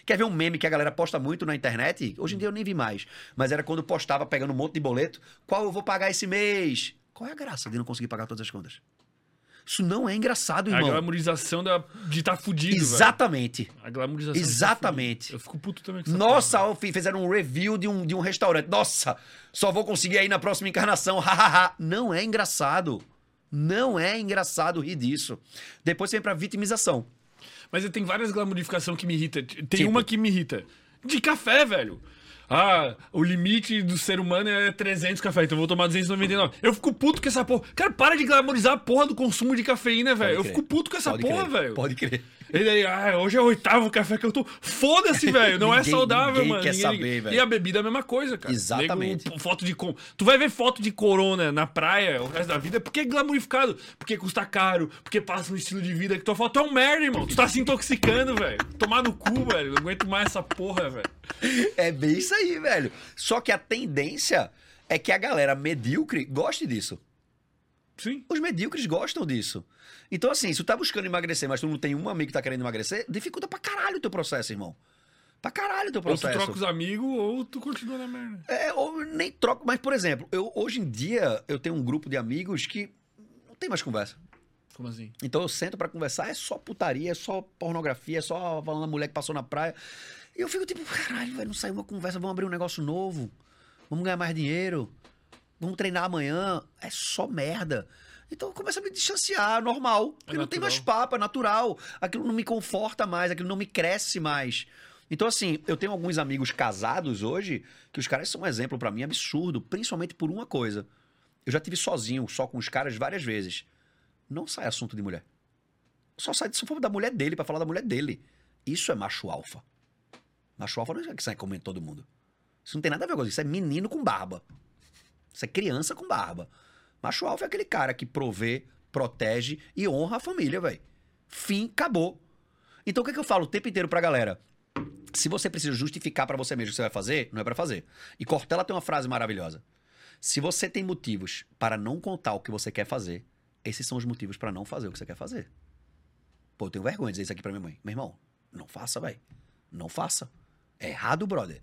Quer ver um meme que a galera posta muito na internet? Hoje em dia eu nem vi mais. Mas era quando postava pegando um monte de boleto. Qual eu vou pagar esse mês? Qual é a graça de não conseguir pagar todas as contas? Isso não é engraçado, É a irmão. glamorização da, de estar tá fudido, velho. Exatamente. A glamorização tá Exatamente. fudido. Eu fico puto também com essa Nossa, porra, fizeram um review de um, de um restaurante. Nossa, só vou conseguir aí na próxima encarnação. Hahaha. não é engraçado. Não é engraçado rir disso. Depois você vem pra vitimização. Mas tem várias glamorificações que me irritam. Tem Tipo? uma que me irrita. De café, velho. Ah, o limite do ser humano é 300 café, então eu vou tomar 299. Eu fico puto com essa porra. Cara, para de glamorizar a porra do consumo de cafeína, velho. Eu fico puto com essa Pode porra, velho. Pode crer. Ele aí, ah, hoje é o oitavo café que eu tô. Foda-se, velho. Não é Ninguém- saudável, ninguém mano. quer saber, velho. E a bebida é a mesma coisa, cara. Exatamente. Nego, foto de com... Tu vai ver foto de corona na praia o resto da vida porque é glamorificado. Porque custa caro, porque passa um estilo de vida que tua foto é um merda, irmão. Tu tá se intoxicando, velho. Tomar no cu, velho. Não aguento mais essa porra, velho. É bem isso aí, velho. Só que a tendência é que a galera medíocre goste disso. Sim. Os medíocres gostam disso. Então, assim, se tu tá buscando emagrecer, mas tu não tem um amigo que tá querendo emagrecer, dificulta pra caralho o teu processo, irmão. Pra caralho o teu Ou tu processo. troca os amigos ou tu continua na merda. É, ou nem troco, mas, por exemplo, eu, hoje em dia eu tenho um grupo de amigos que não tem mais conversa. Como assim? Então eu sento pra conversar, é só putaria, é só pornografia, é só falando da mulher que passou na praia. E eu fico tipo, caralho, velho, não saiu uma conversa, vamos abrir um negócio novo, vamos ganhar mais dinheiro, vamos treinar amanhã. É só merda. Então eu começo a me distanciar, normal. Porque não tem mais papo, é natural. Aquilo não me conforta mais, aquilo não me cresce mais. Então, assim, eu tenho alguns amigos casados hoje que os caras são um exemplo pra mim absurdo, principalmente por uma coisa. Eu já tive sozinho, só com os caras várias vezes. Não sai assunto de mulher. Só sai se for da mulher dele pra falar da mulher dele. Isso é macho alfa. Macho alfa não é que sai comendo todo mundo. Isso não tem nada a ver com isso. Isso é menino com barba. Isso é criança com barba. Macho alfa é aquele cara que provê, protege e honra a família, velho. Fim, acabou. Então o que, é que eu falo o tempo inteiro pra galera? Se você precisa justificar pra você mesmo o que você vai fazer, não é pra fazer. E Cortella tem uma frase maravilhosa. Se você tem motivos para não contar o que você quer fazer, esses são os motivos para não fazer o que você quer fazer. Pô, eu tenho vergonha de dizer isso aqui pra minha mãe. Meu irmão, não faça, velho. Não faça. É errado, brother.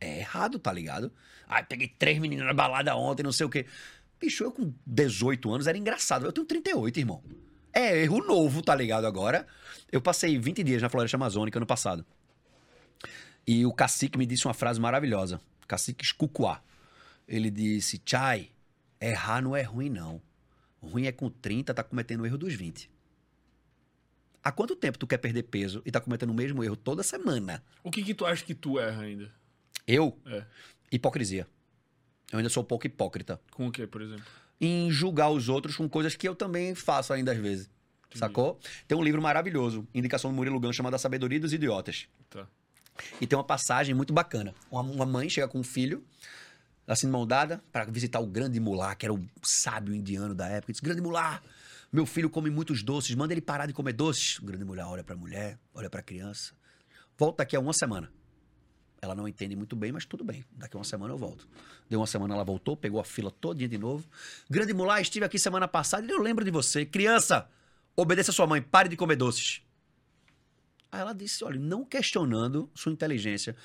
É errado, tá ligado? Ai, peguei três meninas na balada ontem, não sei o quê. Bicho, eu com 18 anos era engraçado. Eu tenho 38, irmão. É erro novo, tá ligado? Agora, eu passei 20 dias na Floresta Amazônica ano passado. E o cacique me disse uma frase maravilhosa. Cacique Escucuá. Ele disse: Chai, errar não é ruim, não. Ruim é com 30, tá cometendo o erro dos 20. Há quanto tempo tu quer perder peso e tá cometendo o mesmo erro toda semana? O que que tu acha que tu erra ainda? Eu? É. Hipocrisia. Eu ainda sou um pouco hipócrita. Com o que, por exemplo? Em julgar os outros com coisas que eu também faço ainda às vezes. Sacou? Tem um livro maravilhoso, indicação do Murilo Gun, chamado A Sabedoria dos Idiotas. Tá. E tem uma passagem muito bacana. Uma, uma mãe chega com um filho, assim de mão dada, para visitar o grande mulá, que era o sábio indiano da época. E diz: Grande mulá, meu filho come muitos doces, manda ele parar de comer doces. O grande mulá olha para a mulher, olha para a criança. Volta daqui a uma semana. Ela não entende muito bem, mas tudo bem. Daqui a uma semana eu volto. Deu uma semana, ela voltou, pegou a fila todinha de novo. Grande mulá, estive aqui semana passada e eu lembro de você. Criança, obedeça a sua mãe, pare de comer doces. Aí ela disse: olha, não questionando sua inteligência,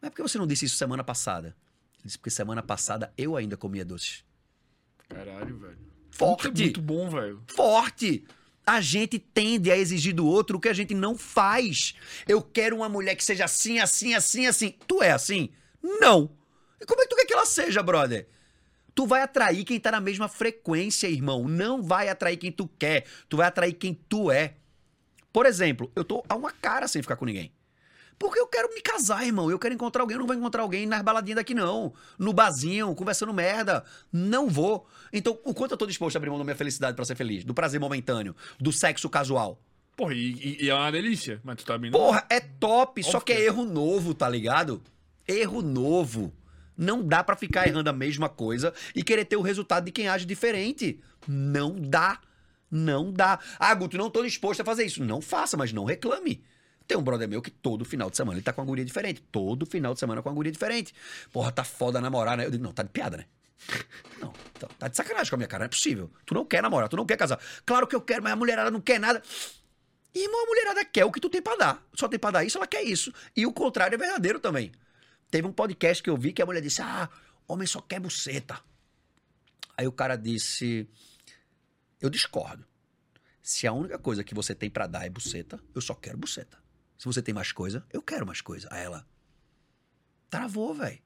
mas por que você não disse isso semana passada? Ele disse: porque semana passada eu ainda comia doces. Caralho, velho. Forte! Muito, muito bom, velho. forte. A gente tende a exigir do outro o que a gente não faz. Eu quero uma mulher que seja assim, assim, assim, assim. Tu é assim? Não. E como é que tu quer que ela seja, brother? Tu vai atrair quem tá na mesma frequência, irmão. Não vai atrair quem tu quer. Tu vai atrair quem tu é. Por exemplo, eu tô a uma cara sem ficar com ninguém. Porque eu quero me casar, irmão. Eu quero encontrar alguém. Eu não vou encontrar alguém nas baladinhas daqui, não. No barzinho, conversando merda. Não vou. Então, o quanto eu tô disposto a abrir mão da minha felicidade pra ser feliz? Do prazer momentâneo, do sexo casual. Porra, e, e- é uma delícia. Mas tu tá abrindo. Porra, é top, só Óbvio é que é. erro novo, tá ligado? Erro novo. Não dá pra ficar errando a mesma coisa e querer ter o resultado de quem age diferente. Não dá. Não dá. Ah, Guto, não tô disposto a fazer isso. Não faça, mas não reclame. Tem um brother meu que todo final de semana ele tá com uma guria diferente. Todo final de semana com uma guria diferente. Porra, tá foda namorar, né? Eu digo, não, tá de piada, né? Não, tá, tá de sacanagem com a minha cara, não é possível. Tu não quer namorar, tu não quer casar. Claro que eu quero, mas a mulherada não quer nada. Irmão, a mulherada quer o que tu tem pra dar. Só tem pra dar isso, ela quer isso. E o contrário é verdadeiro também. Teve um podcast que eu vi que a mulher disse: Ah, homem só quer buceta. Aí o cara disse: Eu discordo. Se a única coisa que você tem pra dar é buceta, eu só quero buceta. Se você tem mais coisa, eu quero mais coisa. Aí ela. Travou, velho.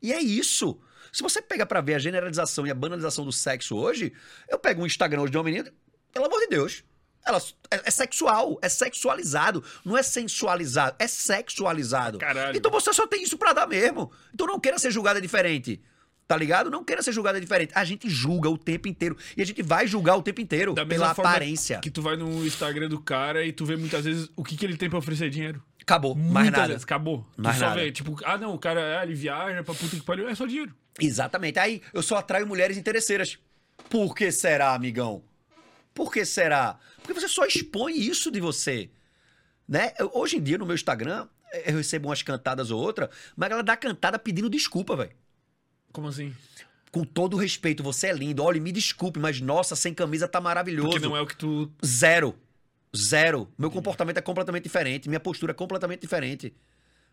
E é isso. Se você pega pra ver a generalização e a banalização do sexo hoje, eu pego um Instagram hoje de uma menina, pelo amor de Deus. Ela é, é sexual, é sexualizado, não é sensualizado, é sexualizado. Caralho. Então você só tem isso pra dar mesmo. Então não queira ser julgada diferente. Tá ligado? Não queira ser julgada diferente. A gente julga o tempo inteiro. E a gente vai julgar o tempo inteiro. Da pela aparência. Que tu vai no Instagram do cara e tu vê muitas vezes o que, que ele tem pra oferecer dinheiro. Acabou. Mais Muitas nada. vezes, acabou. Mais tu só nada. vê, tipo, ah, não, o cara, ah, ele viaja pra puta que pariu, é só dinheiro. Exatamente. Aí eu só atraio mulheres interesseiras. Por que será, amigão? Por que será? Porque você só expõe isso de você. Né? Eu- hoje em dia, no meu Instagram, eu recebo umas cantadas ou outra, mas ela dá cantada pedindo desculpa, velho. Como assim? Com todo respeito, você é lindo. Olha, me desculpe, mas nossa, sem camisa tá maravilhoso. Porque não é o que tu. Zero. Zero. Meu comportamento é completamente diferente. Minha postura é completamente diferente.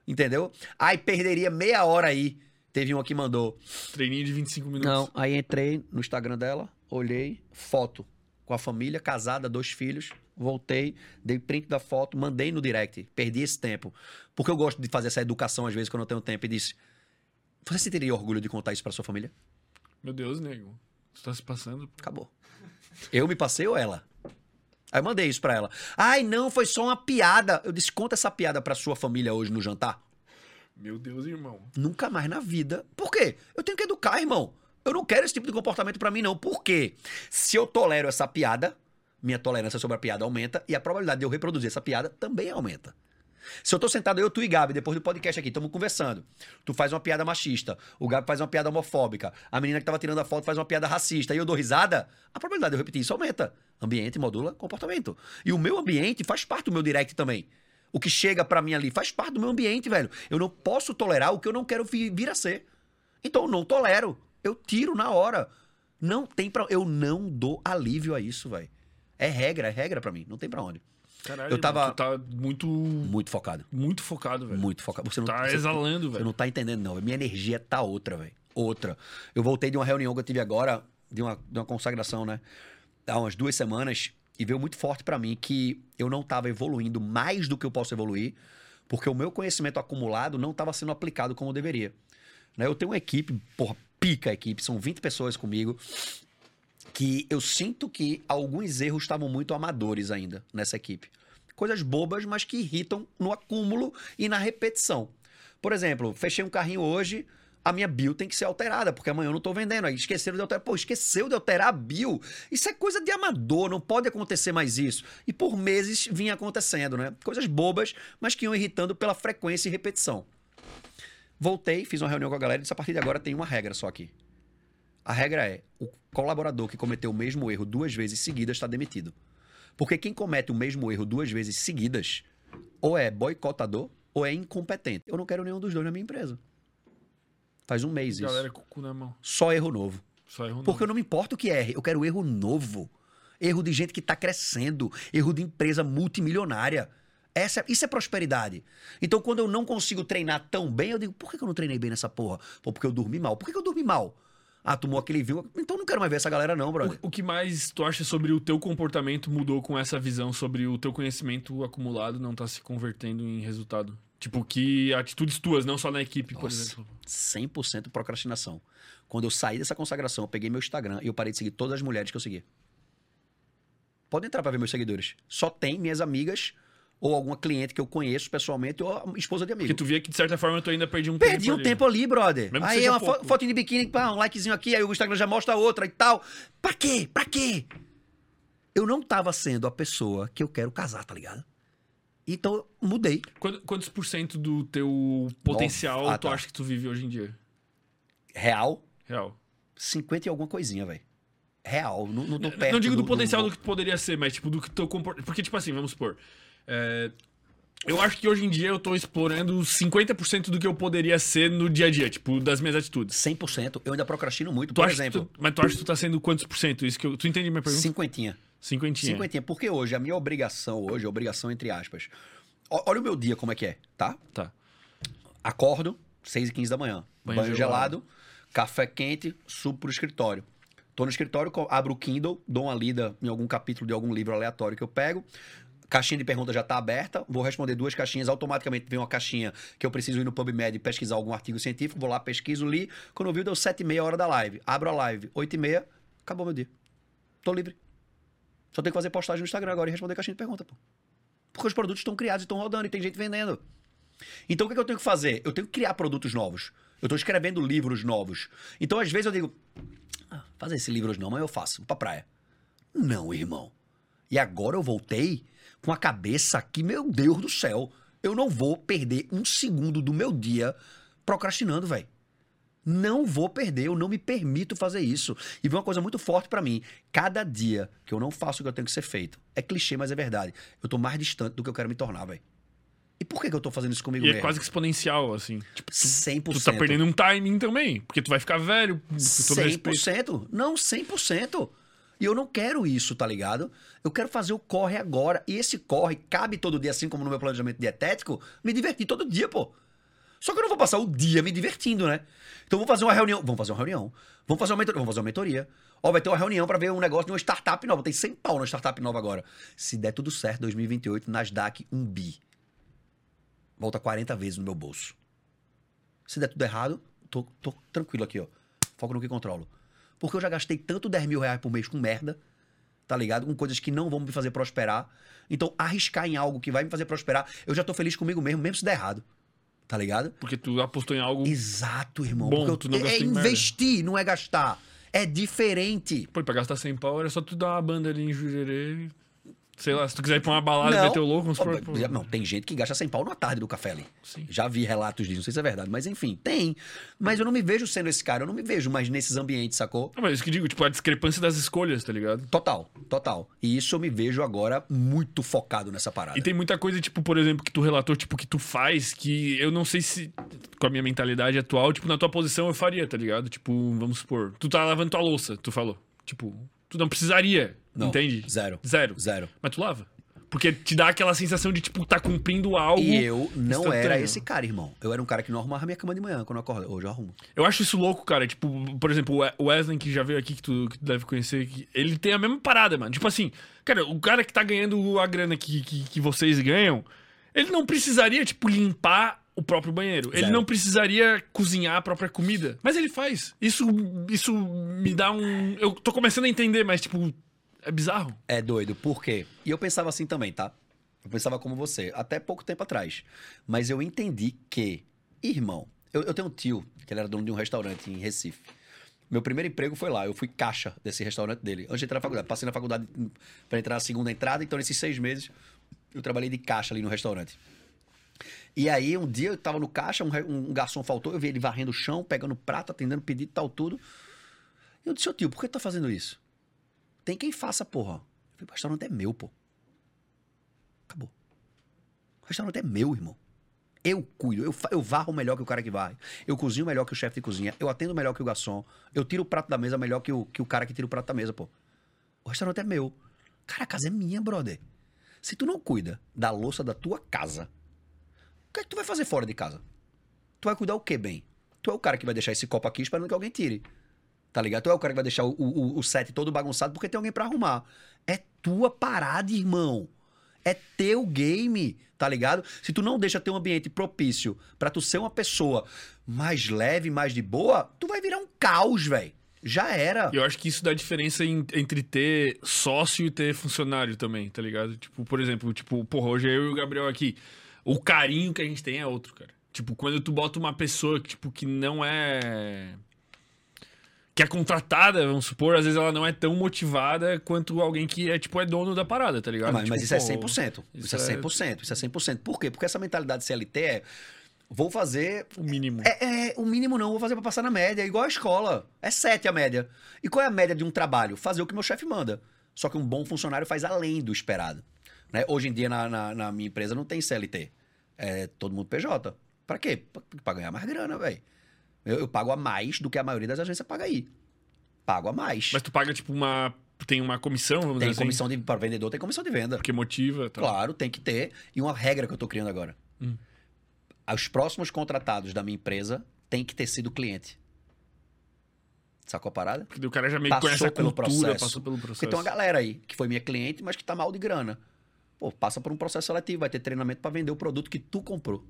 Entendeu? Ai, perderia meia hora aí. Teve um que mandou. Treininho de 25 minutos. Não, aí entrei no Instagram dela, olhei, foto com a família, casada, dois filhos. Voltei, dei print da foto, mandei no direct. Perdi esse tempo. Porque eu gosto de fazer essa educação às vezes quando eu tenho tempo e disse: Você se teria orgulho de contar isso pra sua família? Meu Deus, nego. Tu tá se passando. pô. Acabou. Eu me passei ou ela? Aí eu mandei isso pra ela. Ai, não, foi só uma piada. Eu disse: Conta essa piada pra sua família hoje no jantar. Meu Deus, irmão. Nunca mais na vida. Por quê? Eu tenho que educar, irmão. Eu não quero esse tipo de comportamento pra mim, não. Por quê? Se eu tolero essa piada, minha tolerância sobre a piada aumenta e a probabilidade de eu reproduzir essa piada também aumenta. Se eu tô sentado, eu, tu e Gabi, depois do podcast aqui, estamos conversando. Tu faz uma piada machista, o Gabi faz uma piada homofóbica, a menina que tava tirando a foto faz uma piada racista e eu dou risada, a probabilidade de eu repetir isso aumenta. Ambiente modula comportamento. E o meu ambiente faz parte do meu direct também. O que chega pra mim ali faz parte do meu ambiente, velho. Eu não posso tolerar o que eu não quero vi- vir a ser. Então eu não tolero. Eu tiro na hora. Não tem pra. Eu não dou alívio a isso, velho. É regra, é regra pra mim. Não tem pra onde. Caralho, Eu tava- tá muito. Muito focado. Muito focado, velho. Muito focado. Você não Tá você- exalando, Você velho. não tá entendendo, não. Minha energia tá outra, velho. Outra. Eu voltei de uma reunião que eu tive agora, de uma, de uma consagração, né? Há umas duas semanas, e veio muito forte pra mim que eu não tava evoluindo mais do que eu posso evoluir, porque o meu conhecimento acumulado não tava sendo aplicado como deveria. Né? Eu tenho uma equipe, porra, pica a equipe, são 20 pessoas comigo, que eu sinto que alguns erros estavam muito amadores ainda nessa equipe. Coisas bobas, mas que irritam no acúmulo e na repetição. Por exemplo, fechei um carrinho hoje, a minha bio tem que ser alterada, porque amanhã eu não tô vendendo. Aí esqueceram de alterar. Pô, esqueceu de alterar a bio. Isso é coisa de amador, não pode acontecer mais isso. E por meses vinha acontecendo, né? Coisas bobas, mas que iam irritando pela frequência e repetição. Voltei, fiz uma reunião com a galera e disse: a partir de agora tem uma regra só aqui. A regra é: o colaborador que cometeu o mesmo erro duas vezes seguidas está demitido. Porque quem comete o mesmo erro duas vezes seguidas, ou é boicotador ou é incompetente. Eu não quero nenhum dos dois na minha empresa. Faz um mês isso. Galera com o cu na mão. Só erro novo. Só erro Porque eu não me importo o que erre, eu quero erro novo. Erro de gente que tá crescendo, erro de empresa multimilionária. Essa, isso é prosperidade. Então, quando eu não consigo treinar tão bem, eu digo, por que eu não treinei bem nessa porra? Pô, porque eu dormi mal. Por que eu dormi mal? Ah, tomou aquele vinho. Então não quero mais ver essa galera, não, brother. O, o que mais tu acha sobre o teu comportamento mudou com essa visão sobre o teu conhecimento acumulado não tá se convertendo em resultado? Tipo, que atitudes tuas, não só na equipe, por Nossa. exemplo. 100% procrastinação. Quando eu saí dessa consagração, eu peguei meu Instagram e eu parei de seguir todas as mulheres que eu seguia. Pode entrar pra ver meus seguidores. Só tem minhas amigas ou alguma cliente que eu conheço pessoalmente ou esposa de amigo. Porque tu via que, de certa forma, tu ainda perdi um Perdi tempo um ali. tempo ali, brother. Mesmo que aí seja uma pouco. fotinho de biquíni, pá, um likezinho aqui, aí o Instagram já mostra outra e tal. Pra quê? Pra quê? Eu não tava sendo a pessoa que eu quero casar, tá ligado? Então eu mudei. Quantos, por cento do teu potencial Ah, tu tá. acha que tu vive hoje em dia? Real, Real. 50 e alguma coisinha, velho. Real, não, não tô Não perto digo do, potencial do, do que tu poderia ser, mas tipo do que teu comportamento. Porque, tipo assim, vamos supor. É, Eu acho que hoje em dia eu tô explorando 50% do que eu poderia ser no dia a dia, tipo, das minhas atitudes. 100%. Eu ainda procrastino muito, Tu por exemplo. tu- mas tu acha que tu tá sendo quantos por cento? Isso que eu, tu entende minha pergunta? Cinquentinha. Cinquentinha. Cinquentinha. Porque hoje, a minha obrigação hoje, obrigação entre aspas. Olha o meu dia como é que é, tá? Tá. Acordo, 6 e 15 da manhã. Banho Banho, gelado. gelado, café quente, subo pro escritório. Tô no escritório, abro o Kindle, dou uma lida em algum capítulo de algum livro aleatório que eu pego. Caixinha de perguntas já tá aberta, vou responder duas caixinhas, automaticamente vem uma caixinha que eu preciso ir no PubMed e pesquisar algum artigo científico, vou lá, pesquiso, li. Quando eu vi, deu 7 e meia hora da live. Abro a live, 8 e meia, acabou meu dia. Tô livre. Só tenho que fazer postagem no Instagram agora e responder caixinha de pergunta, pô. Porque os produtos estão criados e estão rodando e tem gente vendendo. Então o que, que eu tenho que fazer? Eu tenho que criar produtos novos. Eu estou escrevendo livros novos. Então, às vezes, eu digo, ah, fazer esses livros não, mas eu faço, vou pra praia. Não, irmão. E agora eu voltei com a cabeça que, meu Deus do céu, eu não vou perder um segundo do meu dia procrastinando, velho. Não vou perder, eu não me permito fazer isso. E vem uma coisa muito forte pra mim. Cada dia que eu não faço o que eu tenho que ser feito, é clichê, mas é verdade. Eu tô mais distante do que eu quero me tornar, velho. E por que, que eu tô fazendo isso comigo E é mesmo? quase que exponencial, assim. Tipo, tu, 100%. tu tá perdendo um timing também. Porque tu vai ficar velho, com todo respeito. 100%. Não, 100%. E eu não quero isso, tá ligado? Eu quero fazer o corre agora. E esse corre cabe todo dia, assim como no meu planejamento dietético, me divertir todo dia, pô. Só que eu não vou passar o dia me divertindo, né? Então vamos fazer uma reunião. Vamos fazer uma reunião. Vamos fazer uma mentoria. Vamos fazer uma mentoria. Ó, vai ter uma reunião pra ver um negócio de uma startup nova. Tem 100 pau na startup nova agora. Se der tudo certo, 2028, Nasdaq, um bi. Volta 40 vezes no meu bolso. Se der tudo errado, tô, tô tranquilo aqui, ó. Foco no que controlo. Porque eu já gastei tanto 10 mil reais por mês com merda, tá ligado? Com coisas que não vão me fazer prosperar. Então, arriscar em algo que vai me fazer prosperar, eu já tô feliz comigo mesmo, mesmo se der errado. Tá ligado? Porque tu apostou em algo. Exato, irmão. Bom, Porque eu- tu não é gastou em merda. investir, não é gastar. É diferente. Pô, pra gastar 100 pau era só tu dar uma banda ali em Jurerê. Sei lá, se tu quiser ir pra uma balada e Não. meter o louco, vamos supor. Não, tem gente que gasta 100 pau numa tarde do café ali. Sim. Já vi relatos disso, não sei se é verdade, mas enfim, tem. Mas eu não me vejo sendo esse cara, eu não me vejo mais nesses ambientes, sacou? Não, mas isso que digo, tipo, a discrepância das escolhas, tá ligado? Total, total. E isso eu me vejo agora muito focado nessa parada. E tem muita coisa, tipo, por exemplo, que tu relatou, tipo, que tu faz, que eu não sei se, com a minha mentalidade atual, tipo, na tua posição eu faria, tá ligado? Tipo, vamos supor, tu tá lavando tua louça, tu falou. Tipo, tu não precisaria, Não, entende? Zero. Zero. Zero. Mas tu lava. Porque te dá aquela sensação de, tipo, tá cumprindo algo. E eu não era esse cara, irmão. Eu era um cara que não arrumava minha cama de manhã quando eu acordo. Hoje eu arrumo. Eu acho isso louco, cara. Tipo, por exemplo, o We- o Wesley, que já veio aqui, que tu, que tu deve conhecer, que ele tem a mesma parada, mano. Tipo assim, cara, o cara que tá ganhando a grana que, que, que vocês ganham, ele não precisaria, tipo, limpar o próprio banheiro. Ele Zero. não precisaria cozinhar a própria comida. Mas ele faz. Isso, isso me dá um. Eu tô começando a entender, mas, tipo, é bizarro. É doido, por quê? E eu pensava assim também, tá? Eu pensava como você, até pouco tempo atrás. Mas eu entendi que, irmão, eu, eu tenho um tio, que ele era dono de um restaurante em Recife. Meu primeiro emprego foi lá, eu fui caixa desse restaurante dele. Antes de entrar na faculdade, passei na faculdade para entrar na segunda entrada, então nesses seis meses eu trabalhei de caixa ali no restaurante. E aí, um dia eu tava no caixa, um, um garçom faltou, eu vi ele varrendo o chão, pegando prato, atendendo pedido e tal, tudo. Eu disse, ô tio, por que tu tá fazendo isso? Tem quem faça, porra. Eu falei, o restaurante é meu, pô. Acabou. O restaurante é meu, irmão. Eu cuido, eu, eu varro melhor que o cara que varre. Eu cozinho melhor que o chefe de cozinha. Eu atendo melhor que o garçom. Eu tiro o prato da mesa melhor que o, que o cara que tira o prato da mesa, pô. O restaurante é meu. Cara, a casa é minha, brother. Se tu não cuida da louça da tua casa, o que é que tu vai fazer fora de casa? Tu vai cuidar o quê, bem? Tu é o cara que vai deixar esse copo aqui esperando que alguém tire. Tá ligado? Tu é o cara que vai deixar o, o, o set todo bagunçado porque tem alguém pra arrumar. É tua parada, irmão. É teu game, tá ligado? Se tu não deixa ter um ambiente propício pra tu ser uma pessoa mais leve, mais de boa, tu vai virar um caos, velho. Já era. Eu acho que isso dá diferença em- entre ter sócio e ter funcionário também, tá ligado? Tipo, por exemplo, tipo, porra, hoje eu e o Gabriel aqui. O carinho que a gente tem é outro, cara. Tipo, quando tu bota uma pessoa tipo, que não é. Que é contratada, vamos supor, às vezes ela não é tão motivada quanto alguém que é, tipo, é dono da parada, tá ligado? Mas, Tipo, mas isso é pô, 100%. Isso, isso é é- 100%. Isso é 100%. Por quê? Porque essa mentalidade CLT é. Vou fazer. O mínimo. É, é, o mínimo não, vou fazer pra passar na média, igual a escola. É 7 a média. E qual é a média de um trabalho? Fazer o que meu chefe manda. Só que um bom funcionário faz além do esperado. né? Hoje em dia, na, na, na minha empresa, não tem CLT. É todo mundo PJ. Pra quê? Pra, pra ganhar mais grana, velho. Eu, eu pago a mais do que a maioria das agências paga aí. Pago a mais. Mas tu paga, tipo, uma. Tem uma comissão, vamos tem dizer assim. comissão de. Para vendedor, tem comissão de venda. Porque motiva tal. Claro, tem que ter. E uma regra que eu tô criando agora. Hum. Os próximos contratados da minha empresa têm que ter sido cliente. Sacou a parada? Porque o cara já meio que Passou conhece a pelo cultura, processo. passou pelo processo. Porque tem uma galera aí que foi minha cliente, mas que tá mal de grana. Pô, passa por um processo seletivo, vai ter treinamento pra vender o produto que tu comprou.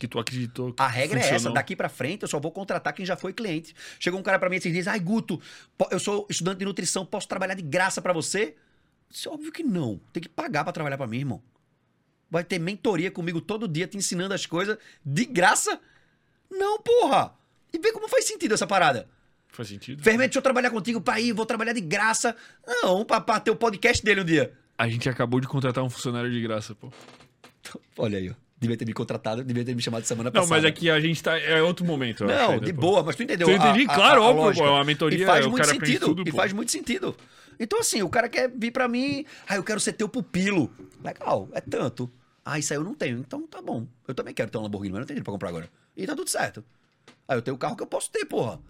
Que tu acreditou que A regra é essa, funcionou. daqui pra frente eu só vou contratar quem já foi cliente. Chegou um cara pra mim e diz: "Ai, Guto, eu sou estudante de nutrição, posso trabalhar de graça pra você?" Isso é óbvio que não. Tem que pagar pra trabalhar pra mim, irmão. Vai ter mentoria comigo todo dia te ensinando as coisas de graça? Não, porra. E vê como faz sentido essa parada. Faz sentido? Fermento, deixa eu trabalhar contigo pra ir, vou trabalhar de graça. Não, pra, pra ter o podcast dele um dia. A gente acabou de contratar um funcionário de graça, pô. Olha aí, ó. Devia ter me contratado, devia ter me chamado semana Não, passada. mas é que a gente tá. É outro momento. eu acho, Não, ainda, de pô. boa, mas tu entendeu? Eu entendi, claro, óbvio, lógica. pô, é uma mentoria, E faz o muito sentido. tudo, e pô. faz muito sentido. Então, assim, o cara quer vir pra mim, ah, eu quero ser teu pupilo. Legal, é tanto. Ah, isso aí eu não tenho. Então tá bom. Eu também quero ter um Lamborghini, mas não tenho dinheiro pra comprar agora. E tá tudo certo. Aí eu tenho o carro que eu posso ter, porra.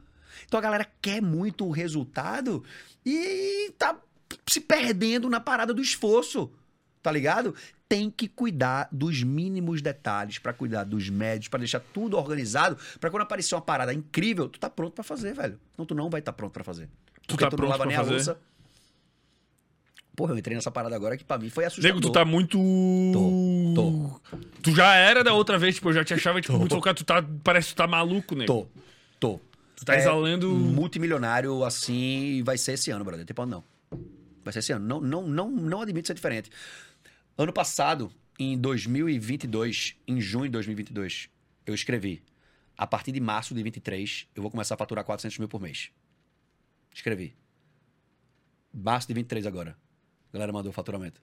Então a galera quer muito o resultado e tá se perdendo na parada do esforço. Tá ligado? Tem que cuidar dos mínimos detalhes pra cuidar dos médios, pra deixar tudo organizado, pra quando aparecer uma parada incrível, tu tá pronto pra fazer, velho. Senão tu não vai estar pronto pra fazer. Tu Porque tá tu pronto não lava pra nem fazer? a louça. Porra, eu entrei nessa parada agora que pra mim foi assustador. Nego, tu tá muito. Tô, tô. Tu já era da outra vez, tipo, eu já te achava, tipo, muito focado. Tu tá. Parece que tu tá maluco, nego. Tô, tô. Tu tá É, exalando. multimilionário assim vai ser esse ano, brother. Tipo, não. Vai ser esse ano. Não, não, não, não admito ser diferente. Ano passado, em 2022, em junho de 2022, eu escrevi: a partir de março de 23, eu vou começar a faturar 400 mil por mês. Escrevi. Março de 23 agora. A galera mandou o faturamento.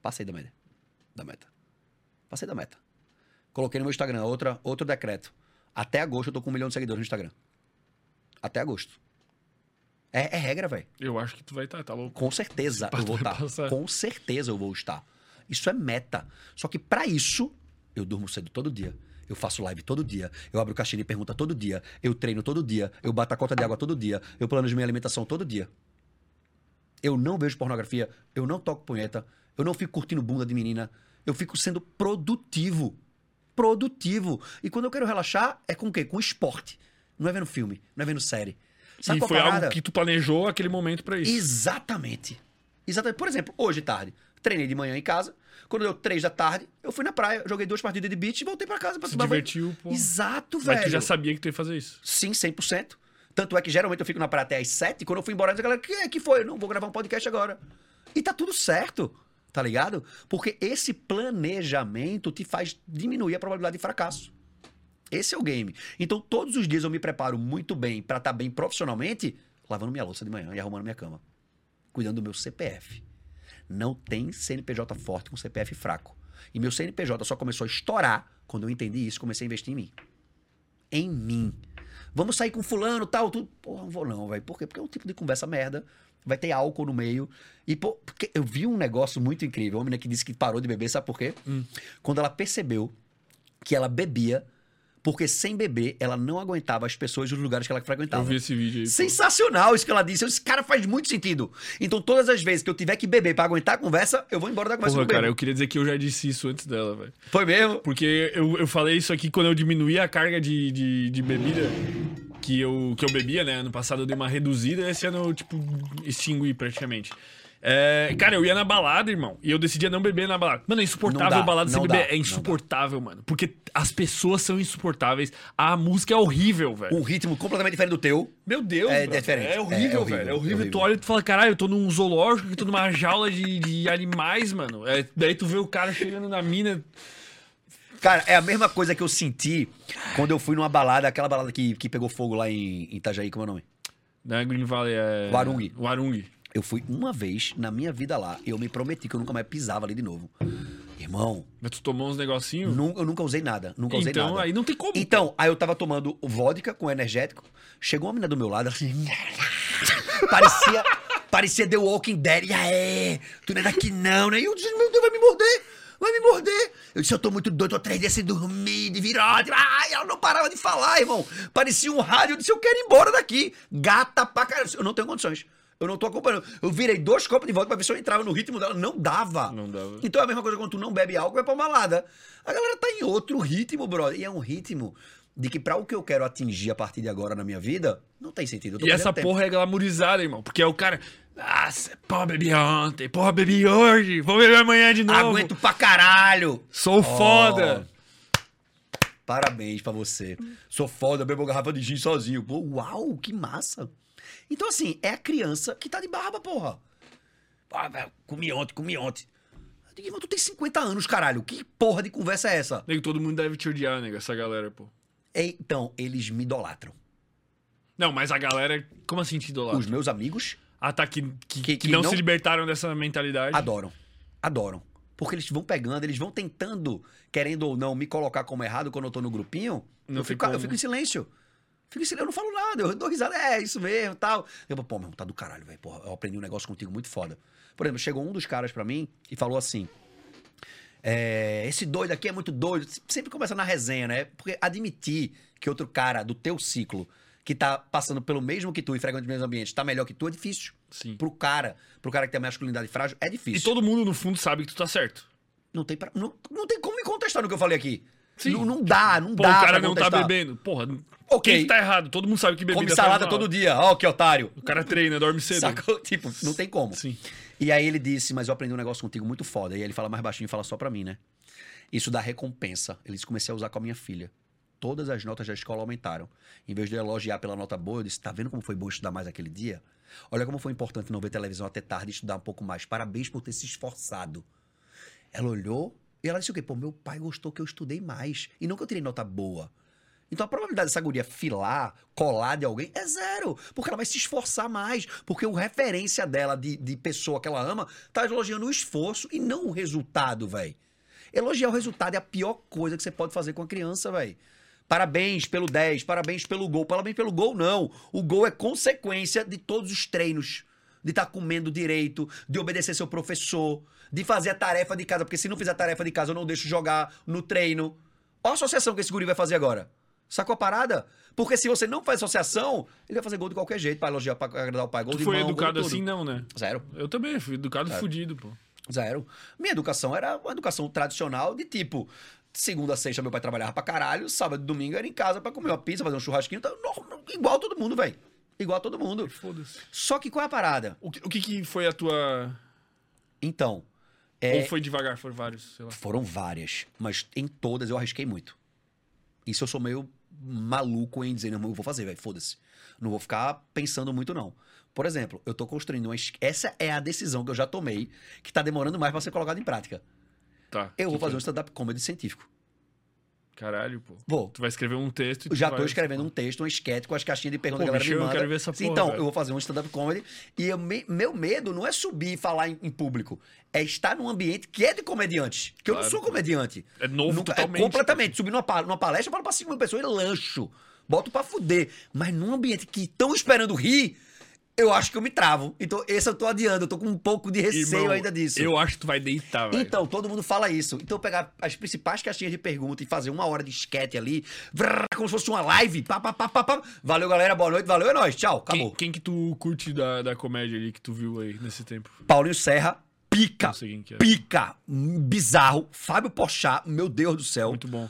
Passei da média. Da meta. Passei da meta. Coloquei no meu Instagram outra, outro decreto. Até agosto eu tô com um milhão de seguidores no Instagram. Até agosto. É, é regra, velho. Eu acho que tu vai estar, tá, tá louco. Com certeza eu vou estar. passar. Com certeza eu vou estar. Isso é meta. Só que pra isso, eu durmo cedo todo dia. Eu faço live todo dia. Eu abro caixinha de pergunta todo dia. Eu treino todo dia. Eu bato a conta de água todo dia. Eu planejo minha alimentação todo dia. Eu não vejo pornografia. Eu não toco punheta. Eu não fico curtindo bunda de menina. Eu fico sendo produtivo. Produtivo. E quando eu quero relaxar, é com o quê? Com esporte. Não é vendo filme. Não é vendo série. Sabe e qual foi parada? algo que tu planejou aquele momento pra isso. Exatamente. Exatamente. Por exemplo, hoje tarde, treinei de manhã em casa. Quando deu três da tarde, eu fui na praia, joguei duas partidas de beach e voltei pra casa pra Se divertiu, pô. Exato, velho. Mas tu já sabia que tu ia fazer isso. Sim, 100%. Tanto é que geralmente eu fico na praia até às 7, quando eu fui embora, a galera, que, que foi? Eu não vou gravar um podcast agora. E tá tudo certo, tá ligado? Porque esse planejamento te faz diminuir a probabilidade de fracasso. Esse é o game. Então, todos os dias eu me preparo muito bem pra estar bem profissionalmente, lavando minha louça de manhã e arrumando minha cama. Cuidando do meu CPF. Não tem CNPJ forte com CPF fraco. E meu CNPJ só começou a estourar quando eu entendi isso e comecei a investir em mim. Em mim. Vamos sair com fulano, tal, tudo. Porra, não vou não, velho. Por quê? Porque é um tipo de conversa merda. Vai ter álcool no meio. E, pô, porque eu vi um negócio muito incrível. Uma menina que disse que parou de beber, sabe por quê? Quando ela percebeu que ela bebia Porque sem beber, ela não aguentava as pessoas nos lugares que ela frequentava. Eu vi esse vídeo aí. pô. Sensacional isso que ela disse. Esse cara faz muito sentido. Então, todas as vezes que eu tiver que beber pra aguentar a conversa, eu vou embora da conversa Porra, cara, eu queria dizer que eu já disse isso antes dela, velho. Foi mesmo? Porque eu, eu falei isso aqui quando eu diminuí a carga de, de, de bebida que eu, que eu bebia, né? Ano passado eu dei uma reduzida, esse ano eu, tipo, extingui praticamente. É, cara, eu ia na balada, irmão, e eu decidia não beber na balada. Mano, é insuportável dá, balada sem beber. dá, é insuportável, mano. Porque as pessoas são insuportáveis. A música é horrível, velho. Um ritmo completamente diferente do teu. Meu Deus, É brother. diferente. É É, horrível, é horrível, velho. É é horrível. horrível. Tu olha e tu fala, caralho, eu tô num zoológico, eu tô numa jaula de, de animais, mano. É, daí tu vê o cara chegando na mina. Cara, é a mesma coisa que eu senti quando eu fui numa balada, aquela balada que, que pegou fogo lá em, em Itajaí, como é o nome? Na Green Valley é. Warung. Warung. Eu fui uma vez na minha vida lá e eu me prometi que eu nunca mais pisava ali de novo. Irmão, Mas tu tomou uns negocinhos? eu nunca usei nada. Nunca usei Então nada. aí não tem como. Então, aí eu tava tomando vodka com energético. Chegou uma menina do meu lado, assim. parecia. Parecia The Walking Dead. E aí, tu não é daqui não, né? E eu disse, meu Deus, vai me morder. Vai me morder. Eu disse, eu tô muito doido, tô três dias sem dormir, de virada. Ai, ela não parava de falar, irmão. Parecia um rádio. Eu disse, eu quero ir embora daqui. Gata pra caralho. Eu não tenho condições. Eu não tô acompanhando. Eu virei dois copos de volta pra ver se eu entrava no ritmo dela. Não dava. Não dava. Então é a mesma coisa quando tu não bebe álcool, vai pra balada. A galera tá em outro ritmo, brother. E é um ritmo de que pra o que eu quero atingir a partir de agora na minha vida, não tem sentido. E essa tempo. porra é glamourizada, irmão. Porque é o cara. Ah, cê- porra, bebi ontem. Porra, bebi hoje. Vou beber amanhã de novo. Aguento pra caralho. Sou foda. Parabéns pra você. Sou foda, bebo garrafa de gin sozinho. Pô, uau, que massa. Então, assim, é a criança que tá de barba, porra. Ah, velho, comi ontem, comi ontem. Eu digo, irmão, tu tem 50 anos, caralho. Que porra de conversa é essa? Nego, todo mundo deve te odiar, nego, essa galera, pô. Então, eles me idolatram. Não, mas a galera. Como assim te idolatra? Os meus amigos Ah, tá. Que, que, Que- que não, não- se libertaram dessa mentalidade. adoram. Adoram. Porque eles vão pegando, eles vão tentando, querendo ou não, me colocar como errado quando eu tô no grupinho. Não eu, fico, eu como. fico em silêncio. Fico silêncio, eu não falo nada, eu dou risada, é isso mesmo tal. Eu, pô, meu, tá do caralho, velho. Porra, eu aprendi um negócio contigo muito foda. Por exemplo, chegou um dos caras pra mim e falou assim: é, esse doido aqui é muito doido. Sempre começa na resenha, né? Porque admitir que outro cara do teu ciclo, que tá passando pelo mesmo que tu e frequenta os mesmos ambientes, tá melhor que tu, é difícil. Sim. Pro cara, pro cara que tem a masculinidade frágil, é difícil. E todo mundo, no fundo, sabe que tu tá certo. Não tem, pra, não, não tem como me contestar no que eu falei aqui. Sim. Não, não dá, não Pô, dá o cara não tá bebendo. Porra, Ok. quem que tá errado? Todo mundo sabe que bebida Come faz salada todo dia. Ó, que otário. O cara treina, dorme cedo. Sacou? Tipo, não tem como. Sim. E aí ele disse, mas eu aprendi um negócio contigo muito foda. E aí ele fala mais baixinho e fala só pra mim, né? Isso dá recompensa. Ele comecei a usar com a minha filha. Todas as notas da escola aumentaram. Em vez de elogiar pela nota boa, eu disse, tá vendo como foi bom estudar mais aquele dia? Olha como foi importante não ver televisão até tarde e estudar um pouco mais. Parabéns por ter se esforçado. Ela olhou e ela disse o quê? Pô, meu pai gostou que eu estudei mais. E não que eu tirei nota boa. Então a probabilidade dessa guria filar, colar de alguém é zero. Porque ela vai se esforçar mais. Porque o referência dela de, de pessoa que ela ama tá elogiando o esforço e não o resultado, velho. Elogiar o resultado é a pior coisa que você pode fazer com a criança, velho. Parabéns pelo 10, parabéns pelo gol. Parabéns pelo gol, não. O gol é consequência de todos os treinos. De estar comendo direito, de obedecer seu professor, de fazer a tarefa de casa. Porque se não fizer a tarefa de casa, eu não deixo jogar no treino. Olha a associação que esse guri vai fazer agora. Sacou a parada? Porque se você não faz associação, ele vai fazer gol de qualquer jeito, pra elogiar, pra agradar o pai. Gol Tu de foi mão, educado assim, não, né? Zero. Eu também, fui educado Zero. fudido, pô. Zero. Minha educação era uma educação tradicional de tipo. Segunda a sexta, meu pai trabalhava pra caralho. Sábado e domingo era em casa pra comer uma pizza, fazer um churrasquinho. Então, normal, igual a todo mundo, velho. Igual a todo mundo. Foda-se. Só que qual é a parada? O que, o que que foi a tua... Então, é, Ou foi devagar, foram vários, sei lá. foram várias, mas em todas eu arrisquei muito. Isso eu sou meio maluco em dizer, não, eu vou fazer, velho, foda-se. Não vou ficar pensando muito, não. Por exemplo, eu tô construindo uma. es- Essa é a decisão que eu já tomei, que tá demorando mais pra ser colocada em prática. Tá. Eu vou fazer um stand-up comedy científico. Caralho, pô. Vou. Tu vai escrever um texto e tu Já vai- tô escrevendo um texto, um esquete com as caixinhas de perguntas que a galera bicho, me eu manda. quero ver essa porra, então, velho. eu vou fazer um stand-up comedy e eu me- meu medo não é subir e falar em, em público, é estar num ambiente que é de comediante. Que eu não Claro, sou comediante. É novo Nunca- totalmente. É completamente. Subir numa, numa palestra, eu falo pra 5 mil pessoas e lancho. Boto pra fuder. Mas num ambiente que estão esperando rir, eu acho que eu me travo. Então, esse eu tô adiando, eu tô com um pouco de receio Irmão, ainda disso. Eu acho que tu vai deitar, velho. Então, todo mundo fala isso. Então, eu pegar as principais caixinhas de pergunta e fazer uma hora de esquete ali, vrr, como se fosse uma live. Pá, pá, pá, pá, pá. Valeu, galera. Boa noite. Valeu, é nóis. Tchau. quem, Acabou. quem que tu curte da, da comédia ali que tu viu aí nesse tempo? Paulinho Serra, pica. Quem é. Pica. Bizarro. Fábio Pochá, meu Deus do céu. Muito bom.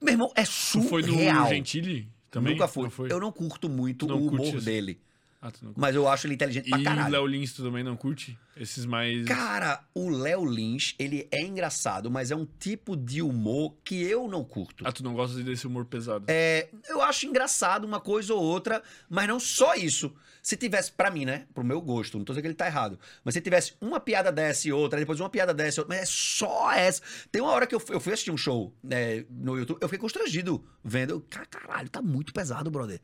Meu irmão, é Tu surreal. foi no Gentili também? Nunca fui. Não foi? Eu não curto muito Tu não o humor dele. Ah, tu não curte. Mas eu acho ele inteligente pra E caralho. Léo Lins tu também não curte? Esses mais... Cara, o Léo Lins, ele é engraçado, mas é um tipo de humor que eu não curto. Ah, tu não gosta desse humor pesado? É, eu acho engraçado uma coisa ou outra, mas não só isso. Se tivesse, pra mim, né? Pro meu gosto, não tô dizendo que ele tá errado. Mas se tivesse uma piada dessa e outra, depois uma piada dessa e outra, mas é só essa. Tem uma hora que eu fui, eu fui assistir um show né, no YouTube, eu fiquei constrangido vendo. Eu, "Cara, Caralho, tá muito pesado, brother.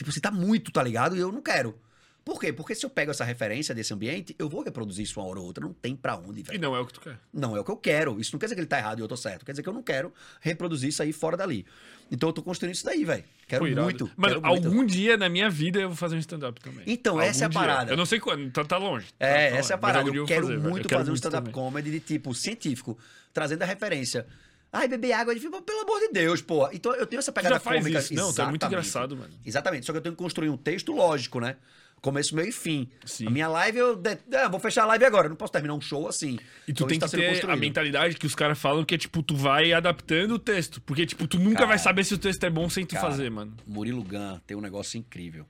Tipo, você tá muito, tá ligado? E eu não quero. Por quê? Porque se eu pego essa referência desse ambiente, eu vou reproduzir isso uma hora ou outra. Não tem pra onde, E velho. não é o que tu quer. Não é o que eu quero. Isso não quer dizer que ele tá errado e eu tô certo. Quer dizer que eu não quero reproduzir isso aí fora dali. Então eu tô construindo isso daí, velho. Quero irado. muito. Mano, quero muito. algum dia na minha vida eu vou fazer um stand-up também. Então, Algum essa é a dia. parada. Eu não sei quando, tá, tá longe. Tá- É, tá essa é a. Mas parada. dia Eu vou quero fazer, muito Eu quero fazer um muito stand-up comedy de tipo científico, trazendo a referência. Ai, beber água, eu digo, pelo amor de Deus, pô. Então eu tenho essa pegada já faz cômica. isso. Não, tá muito engraçado, mano. Exatamente. Só que eu tenho que construir um texto lógico, né? Começo, meio e fim. Sim. A minha live, eu de... ah, vou fechar a live agora. Eu não posso terminar um show assim. E tu Então, tem isso que tá ter a construído. mentalidade que os caras falam que é tipo, tu vai adaptando o texto. Porque, tipo, tu nunca Cara. vai saber se o texto é bom sem tu Cara, fazer, mano. Murilo Gun tem um negócio incrível.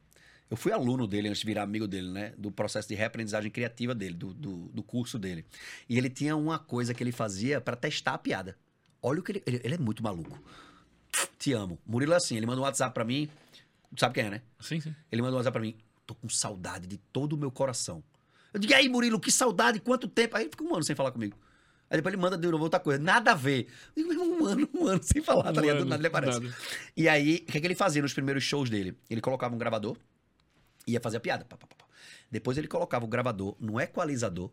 Eu fui aluno dele antes de virar amigo dele, né? Do processo de reaprendizagem criativa dele, do, do, do curso dele. E ele tinha uma coisa que ele fazia pra testar a piada. Olha o que ele, ele. ele é muito maluco. Te amo. Murilo é assim, ele manda um WhatsApp pra mim. Sabe quem é, né? Sim, sim. Ele mandou um WhatsApp pra mim. Tô com saudade de todo o meu coração. Eu digo, e aí, Murilo, que saudade, quanto tempo? Aí ele fica um ano sem falar comigo. Aí depois ele manda de novo outra coisa. Nada a ver. Eu digo, um ano, um ano sem falar, tá ligado? Do Mano, nada ele aparece. nada. E aí, o que, é que ele fazia nos primeiros shows dele? Ele colocava um gravador, ia fazer a piada. pá, pá, pá. Depois ele colocava o gravador no equalizador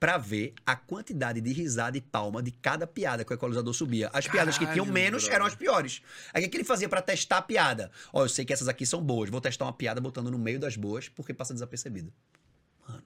pra ver a quantidade de risada e palma de cada piada que o equalizador subia. As piadas que tinham Caralho, menos brother. eram as piores. Aí o que, é ele fazia pra testar a piada? Ó, eu sei que essas aqui são boas, vou testar uma piada botando no meio das boas porque passa desapercebido. Mano.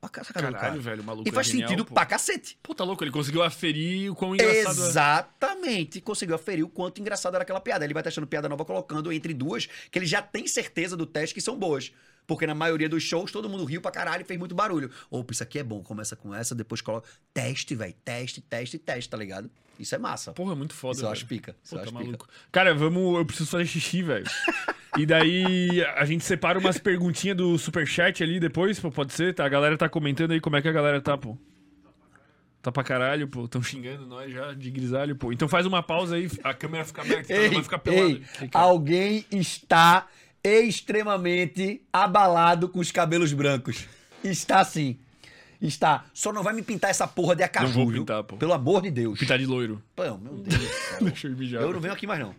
Pra do Caralho, cara. velho, maluco E faz é genial, sentido pô. pra cacete. Pô, tá louco, ele conseguiu aferir o quão engraçado é. Exatamente. Conseguiu aferir o quanto engraçado era aquela piada. Ele vai testando piada nova, colocando entre duas que ele já tem certeza do teste que são boas. Porque na maioria dos shows todo mundo riu pra caralho e fez muito barulho. Opa, isso aqui é bom. Começa com essa, depois coloca. Teste, velho. Teste, teste, teste, tá ligado? Isso é massa. Porra, muito foda, isso eu acho pica. Isso Pô, tá pica. maluco. Cara, vamos. Eu preciso fazer xixi, velho. E daí a gente separa umas perguntinhas do superchat ali depois, pô, pode ser? Tá? A galera tá comentando aí como é que a galera tá, pô. Tá pra caralho, pô. Tão xingando nós já de grisalho, pô. Então faz uma pausa aí, a câmera fica aberta, então Ei, não vai ficar pelado. ei, alguém está extremamente abalado com os cabelos brancos. Está sim. Está. Só não vai me pintar essa porra de acaju, Não vou pintar, pô. Pelo amor de Deus. Pintar de loiro. Pô, meu Deus. Deixa eu mijar. Eu não venho aqui mais, não.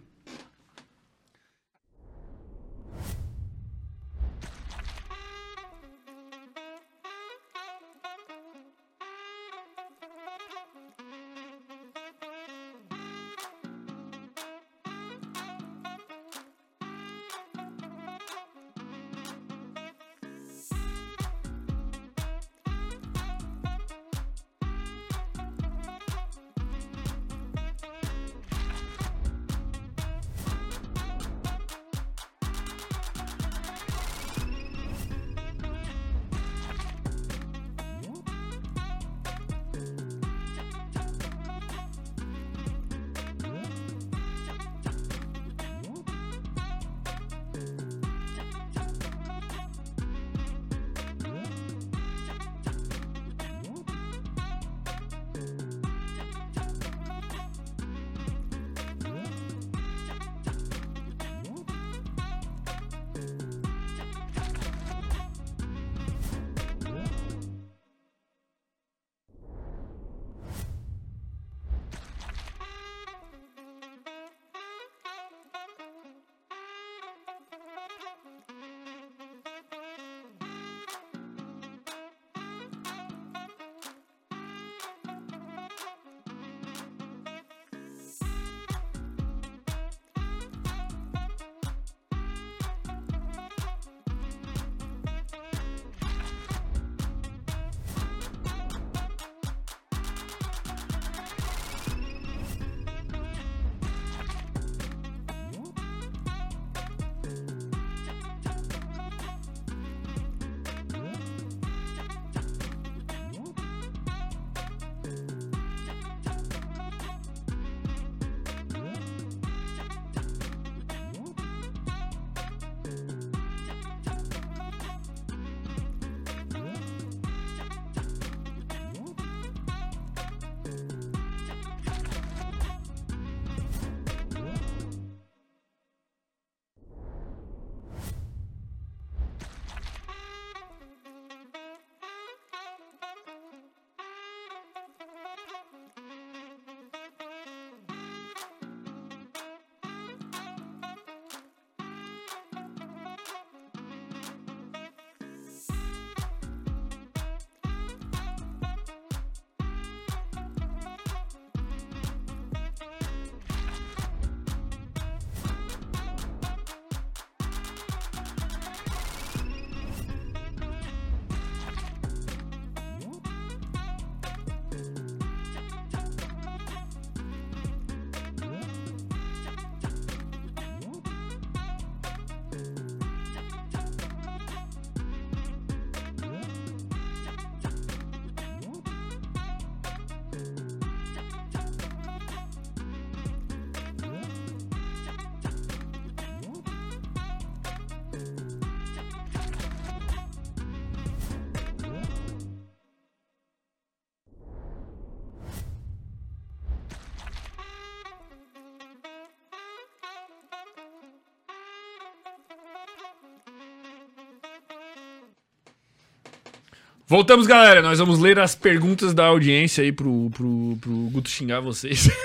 Voltamos, galera. Nós vamos ler as perguntas da audiência aí pro, pro, pro Guto xingar vocês.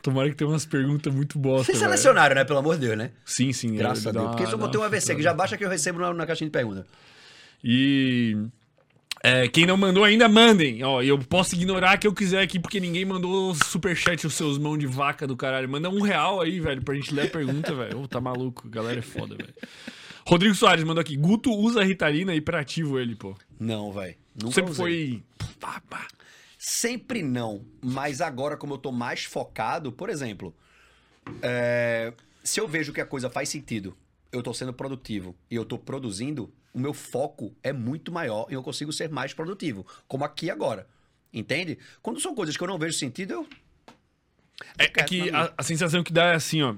Tomara que tenha umas perguntas muito bosta. Vocês velho. selecionaram, né? Pelo amor de Deus, né? Sim, sim. Graças ele a dá Deus. Porque uma- isso eu dá botei um uma AVC, que já baixa que eu recebo na, na caixinha de pergunta. E é, quem não mandou ainda, mandem. Ó, eu posso ignorar que eu quiser aqui, porque ninguém mandou superchat os seus mãos de vaca do caralho. Manda um real aí, velho, pra gente ler a pergunta, velho. Ô, tá maluco, a galera é foda, velho. Rodrigo Soares mandou aqui. Guto usa Ritalina hiperativo ele, pô. Não, velho. Nunca Sempre usei. foi. Pá, pá. Sempre não. Mas agora, como eu tô mais focado, por exemplo, é, se eu vejo que a coisa faz sentido, eu tô sendo produtivo e eu tô produzindo, o meu foco é muito maior e eu consigo ser mais produtivo. Como aqui agora. Entende? Quando são coisas que eu não vejo sentido, eu. É, é que a, a sensação que dá é assim, ó.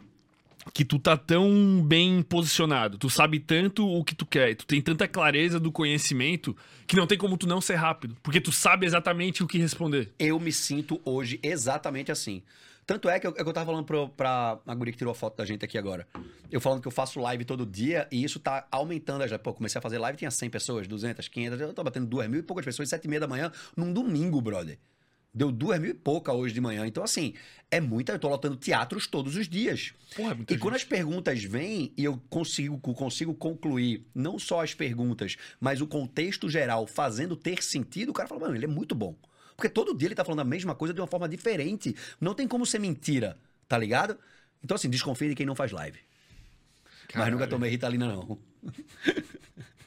Que tu tá tão bem posicionado, tu sabe tanto o que tu quer, tu tem tanta clareza do conhecimento que não tem como tu não ser rápido, porque tu sabe exatamente o que responder. Eu me sinto hoje exatamente assim. Tanto é que eu, é que eu tava falando pro, pra a guria que tirou a foto da gente aqui agora. Eu falando que eu faço live todo dia e isso tá aumentando já. Pô, comecei a fazer live, tinha 100 pessoas, 200, 500. Eu tô batendo 2 mil e poucas pessoas, 7 e meia da manhã, num domingo, brother. Deu 2 mil e pouca hoje de manhã. Então, assim, é muita. Eu tô lotando teatros todos os dias. Porra, é E quando as perguntas vêm e eu consigo, consigo concluir não só as perguntas, mas o contexto geral fazendo ter sentido, o cara fala, mano, ele é muito bom. Porque todo dia ele tá falando a mesma coisa de uma forma diferente. Não tem como ser mentira, tá ligado? Então, assim, desconfia de quem não faz live. Mas Caralho. nunca tomei Ritalina, não.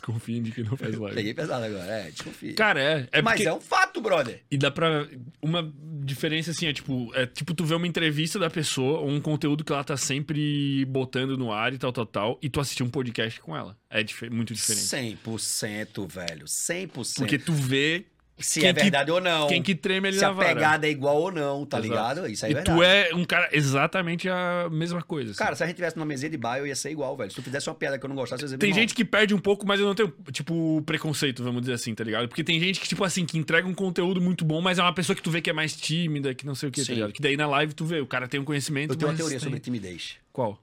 Desconfiem de quem não faz live. Peguei pesado agora, é, desconfia. Cara, é. é Mas porque- é um fato, brother. E dá pra. Uma diferença assim, é tipo, é tipo tu vê uma entrevista da pessoa, ou um conteúdo que ela tá sempre botando no ar e tal, tal, tal, e tu assistir um podcast com ela. É dife- muito diferente. 100%, velho. 100%. Porque tu vê se quem é que- verdade ou não. quem que treme ali se na a vara. pegada é igual ou não, tá Exato. ligado? Isso aí é e verdade. tu é um cara exatamente a mesma coisa. assim. Cara, se a gente tivesse numa mesinha de bar, eu ia ser igual, velho. Se tu fizesse uma piada que eu não gostasse, eu ia Tem gente que perde um pouco, mas eu não tenho, tipo, preconceito, vamos dizer assim, tá ligado? Porque tem gente que, tipo assim, que entrega um conteúdo muito bom, mas é uma pessoa que tu vê que é mais tímida, que não sei o que, tá Sim. ligado? Que daí na live tu vê, o cara tem um conhecimento, Eu tenho uma teoria tem- sobre timidez. Qual?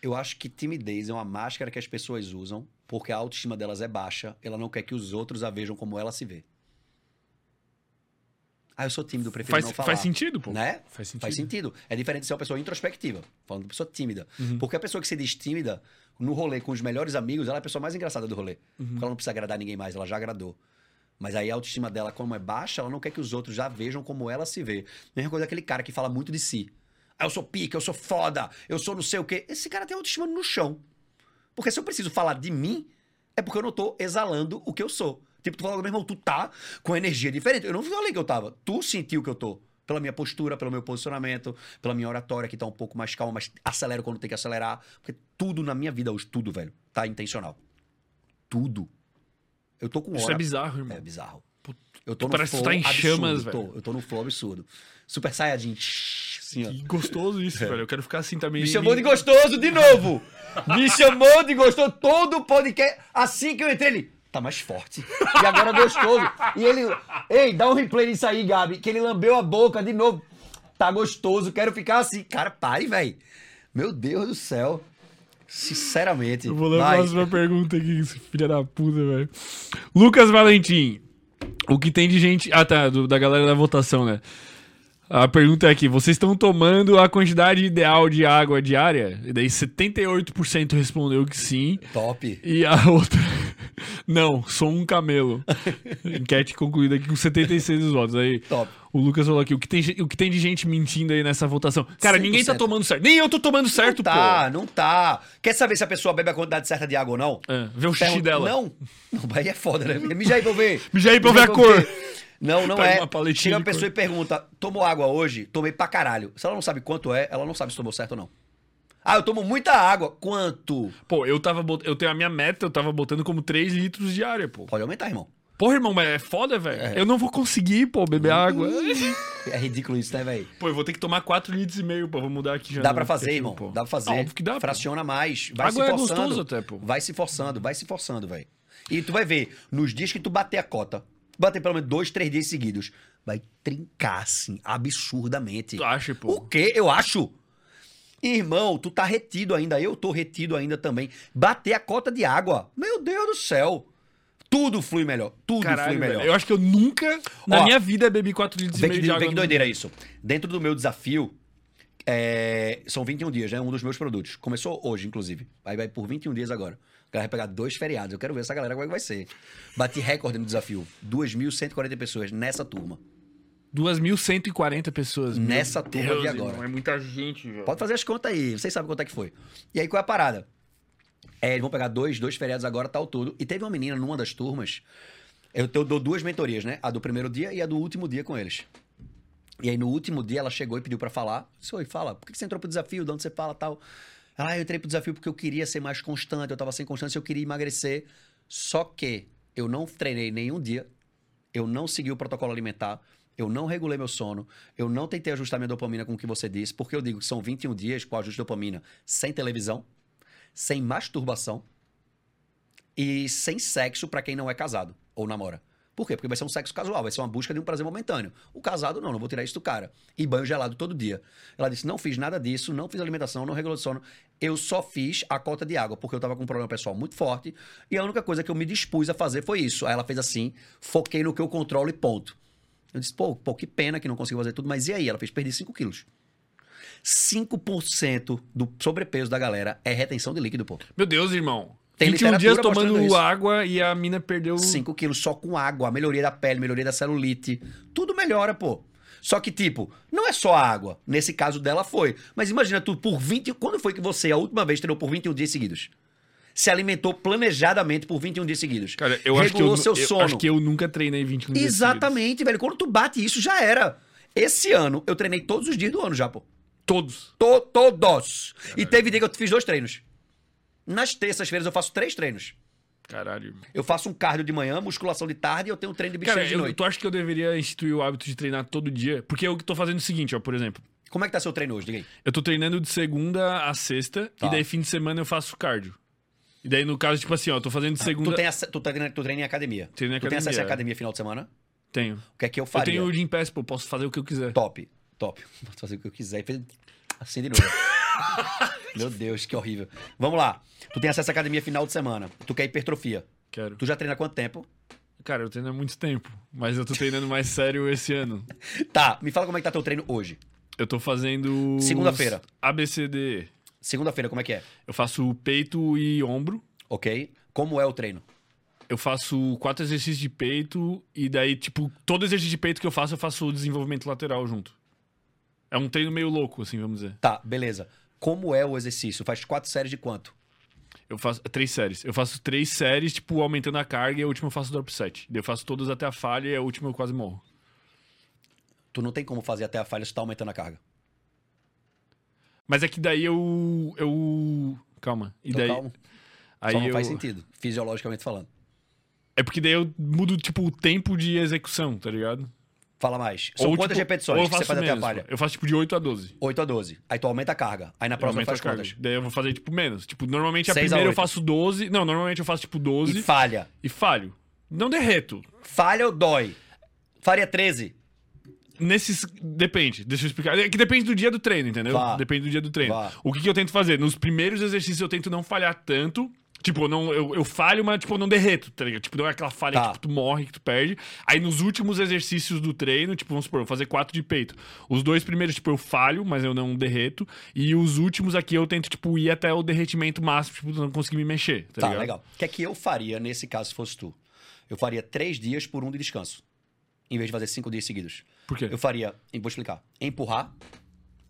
Eu acho que timidez é uma máscara que as pessoas usam porque a autoestima delas é baixa, ela não quer que os outros a vejam como ela se vê. Ah, eu sou tímido, prefiro Faz, não falar. faz sentido, pô. Né? Faz sentido. Faz sentido. É diferente de ser uma pessoa introspectiva, falando de pessoa tímida. Uhum. Porque a pessoa que se diz tímida, no rolê com os melhores amigos, ela é a pessoa mais engraçada do rolê. Uhum. Porque ela não precisa agradar ninguém mais, ela já agradou. Mas aí a autoestima dela, como é baixa, ela não quer que os outros já vejam como ela se vê. Mesma coisa aquele cara que fala muito de si. Ah, eu sou pica, eu sou foda, eu sou não sei o quê. Esse cara tem autoestima no chão. Porque se eu preciso falar de mim, é porque eu não tô exalando o que eu sou. Tipo, tu fala, meu irmão, tu tá com energia diferente. Eu não falei que eu tava. Tu sentiu que eu tô. Pela minha postura, pelo meu posicionamento, pela minha oratória, que tá um pouco mais calma, mas acelero quando tem que acelerar. Porque tudo na minha vida hoje, tudo, velho, tá intencional. Tudo. Eu tô com hora. Isso é bizarro, irmão. É bizarro. Eu tô no parece que tu flow tá em absurdo, chamas, tô. velho. Eu tô no flow absurdo. Super Saiyajin. Assim, ó. Que gostoso isso, velho. Eu quero ficar assim também. Me chamou de gostoso de novo. Me chamou de gostoso todo o podcast. Assim que eu entrei, ele tá mais forte. E agora gostoso. E ele, ei, dá um replay nisso aí, Gabi, que ele lambeu a boca de novo. Tá gostoso, quero ficar assim. Cara, pare, velho. Meu Deus do céu. Sinceramente. Eu vou ler a próxima pergunta aqui, filho da puta, velho. Lucas Valentim. O que tem de gente. Ah, tá, do- da galera da votação, né? A pergunta é aqui: vocês estão tomando a quantidade ideal de água diária? E daí 78% respondeu que sim. Top. E a outra. Não, sou um camelo. Enquete concluída aqui com 76 votos. Aí Top. o Lucas falou aqui: o que, tem, o que tem de gente mentindo aí nessa votação? Cara, ninguém tá 100%. tomando certo. Nem eu tô tomando certo, não tá, não tá. Quer saber se a pessoa bebe a quantidade certa de água ou não? pô. É, vê o xixi Pergunta- dela. Não. Não, aí é foda, né? Mija aí pra eu ver. Mija aí pra eu ver a cor. ver. Não, não Pega é. uma paletinha Chega uma pessoa e pergunta: tomou água hoje? Tomei pra caralho. Se ela não sabe quanto é, ela não sabe se tomou certo ou não. Ah, eu tomo muita água. Quanto? Pô, eu tava bot... eu tenho a minha meta, eu tava botando como 3 litros diária, pô. Pode aumentar, irmão. Porra, irmão, mas é foda, velho. É. Eu não vou conseguir, pô, beber água. É ridículo isso, né, velho? Pô, eu vou ter que tomar 4 litros e meio, pô. Vou mudar aqui já. Dá pra fazer, irmão. pô. Dá pra fazer. Óbvio que dá, pô. Fraciona mais. Vai Água se é forçando. gostoso até, pô. Vai se forçando, vai se forçando, velho. E tu vai ver, nos dias que tu bater a cota, bater pelo menos dois, três dias seguidos, vai trincar, assim, absurdamente. Tu acha, pô? O quê? Eu acho. Irmão, tu tá retido ainda, eu tô retido ainda também. Bater a cota de água. Meu Deus do céu. Tudo flui melhor. Tudo flui Caralho, melhor. velho. Eu acho que eu nunca, na Ó, minha vida, bebi 4 litros e meio que, de água. vê que doideira isso. Dentro do meu desafio, é, são 21 dias, né? Um dos meus produtos. Começou hoje, inclusive. Aí vai por 21 dias agora. O cara vai pegar dois feriados. Eu quero ver essa galera como é que vai ser. Bati recorde no desafio. 2.140 pessoas nessa turma. 2.140 pessoas. Nessa turma Deus, de agora. irmão, é muita gente, velho. Pode fazer as contas aí. Vocês sabem quanto é que foi. E aí, qual é a parada? É, eles vão pegar dois, dois feriados agora, tal tudo. E teve uma menina numa das turmas. Eu, eu dou duas mentorias, né? A do primeiro dia e a do último dia com eles. E aí, no último dia, ela chegou e pediu pra falar. Disse, Oi, fala, por que que você entrou pro desafio? De onde você fala tal? Ah, eu entrei pro desafio porque eu queria ser mais constante, eu tava sem constância, eu queria emagrecer. Só que eu não treinei nenhum dia, eu não segui o protocolo alimentar, eu não regulei meu sono, eu não tentei ajustar minha dopamina com o que você disse, porque eu digo que são 21 dias com ajuste de dopamina sem televisão, sem masturbação e sem sexo pra quem não é casado ou namora. Por quê? Porque vai ser um sexo casual, vai ser uma busca de um prazer momentâneo. O casado, não, não vou tirar isso do cara. E banho gelado todo dia. Ela disse: não fiz nada disso, não fiz alimentação, não regulei o sono. Eu só fiz a cota de água, porque eu tava com um problema pessoal muito forte. E a única coisa que eu me dispus a fazer foi isso. Aí ela fez assim: foquei no que eu controlo e ponto. Eu disse: pô, pô que pena que não consegui fazer tudo, mas e aí? Ela fez perder 5 quilos. 5% do sobrepeso da galera é retenção de líquido, pô. Meu Deus, irmão. Tem 21 literatura dias tomando água e a mina perdeu... 5 quilos só com água, a melhoria da pele, melhoria da celulite. Tudo melhora, pô. Só que, tipo, não é só a água. Nesse caso dela foi. Mas imagina tu por 20. Quando foi que você, a última vez, treinou por 21 dias seguidos? Se alimentou planejadamente por 21 dias seguidos. Cara, eu acho que eu, Regulou seu eu sono. acho que eu nunca treinei 21 dias Exatamente, velho. Quando tu bate isso, já era. Esse ano, eu treinei todos os dias do ano já, pô. Todos. To- todos. E teve dia que eu fiz dois treinos. Nas terças-feiras eu faço três treinos. Caralho. Eu faço um cardio de manhã, musculação de tarde e eu tenho um treino de bexiga de eu, noite. tu acha que eu deveria instituir o hábito de treinar todo dia? Porque eu tô fazendo o seguinte, ó, por exemplo. Como é que tá seu treino hoje? Diga aí. Eu tô treinando de segunda a sexta Tá. e daí fim de semana eu faço cardio. E daí, no caso, tipo assim, ó, eu tô fazendo de segunda... Tu, tem tu, treina, tu treina em academia. Treino em Tu tem acesso academia, à é. academia final de semana? Tenho. O que é que eu Eu faria? tenho o Gym Pass, pô, posso fazer o que eu quiser. Top, top. Posso fazer o que eu quiser. E assim de novo. Meu Deus, que horrível. Vamos lá. Tu tem acesso à academia final de semana. Tu quer hipertrofia. Quero. Tu já treina há quanto tempo? Cara, eu treino há muito tempo, mas eu tô treinando mais sério esse ano. Tá, me fala como é que tá teu treino hoje. Eu tô fazendo... os Segunda-feira. ABCD. Segunda-feira, como é que é? Eu faço peito e ombro. Ok? Como é o treino? Eu faço quatro exercícios de peito e daí, tipo, todo exercício de peito que eu faço, eu faço o desenvolvimento lateral junto. É um treino meio louco, assim, vamos dizer. Tá, beleza. Como é o exercício? Faz quatro séries de quanto? Eu faço três séries. Eu faço três séries, tipo, aumentando a carga e a última eu faço drop set. Daí Eu faço todas até a falha e a última eu quase morro. Tu não tem como fazer até a falha se tá aumentando a carga. Mas é que daí eu. eu... Calma. E Tô daí. calmo. Aí Só não eu... faz sentido, fisiologicamente falando. É porque daí eu mudo, tipo, o tempo de execução, tá ligado? Fala mais. São Ou, quantas tipo, repetições ou que você faz até a menos, falha? pô. Eu faço, tipo, de 8 a 12. 8 a 12. Aí tu aumenta a carga. Aí na próxima faz quantas? Daí eu vou fazer, tipo, menos. Tipo, normalmente a Seis a primeira eu faço 12. Não, normalmente eu faço, tipo, 12 E falha. e falho. Não derreto. Falha ou dói? Faria 13. Nesses. Depende, deixa eu explicar. É que depende do dia do treino, entendeu? Vá. Depende do dia do treino. Vá. O que, que eu tento fazer? Nos primeiros exercícios eu tento não falhar tanto. Tipo, eu, não, eu, eu falho, mas tipo, eu não derreto, tá ligado? Tipo, não é aquela falha Tá. que tipo, tu morre, que tu perde. Aí nos últimos exercícios do treino, tipo, vamos supor, eu vou fazer quatro de peito. Os dois primeiros, tipo, eu falho, mas eu não derreto. E os últimos aqui eu tento, tipo, ir até o derretimento máximo, tipo, não conseguir me mexer, tá, Tá, ligado? legal. O que é que eu faria nesse caso se fosse tu? Eu faria três dias por um de descanso. Em vez de fazer cinco dias seguidos. Por quê? Eu faria, vou explicar. Empurrar,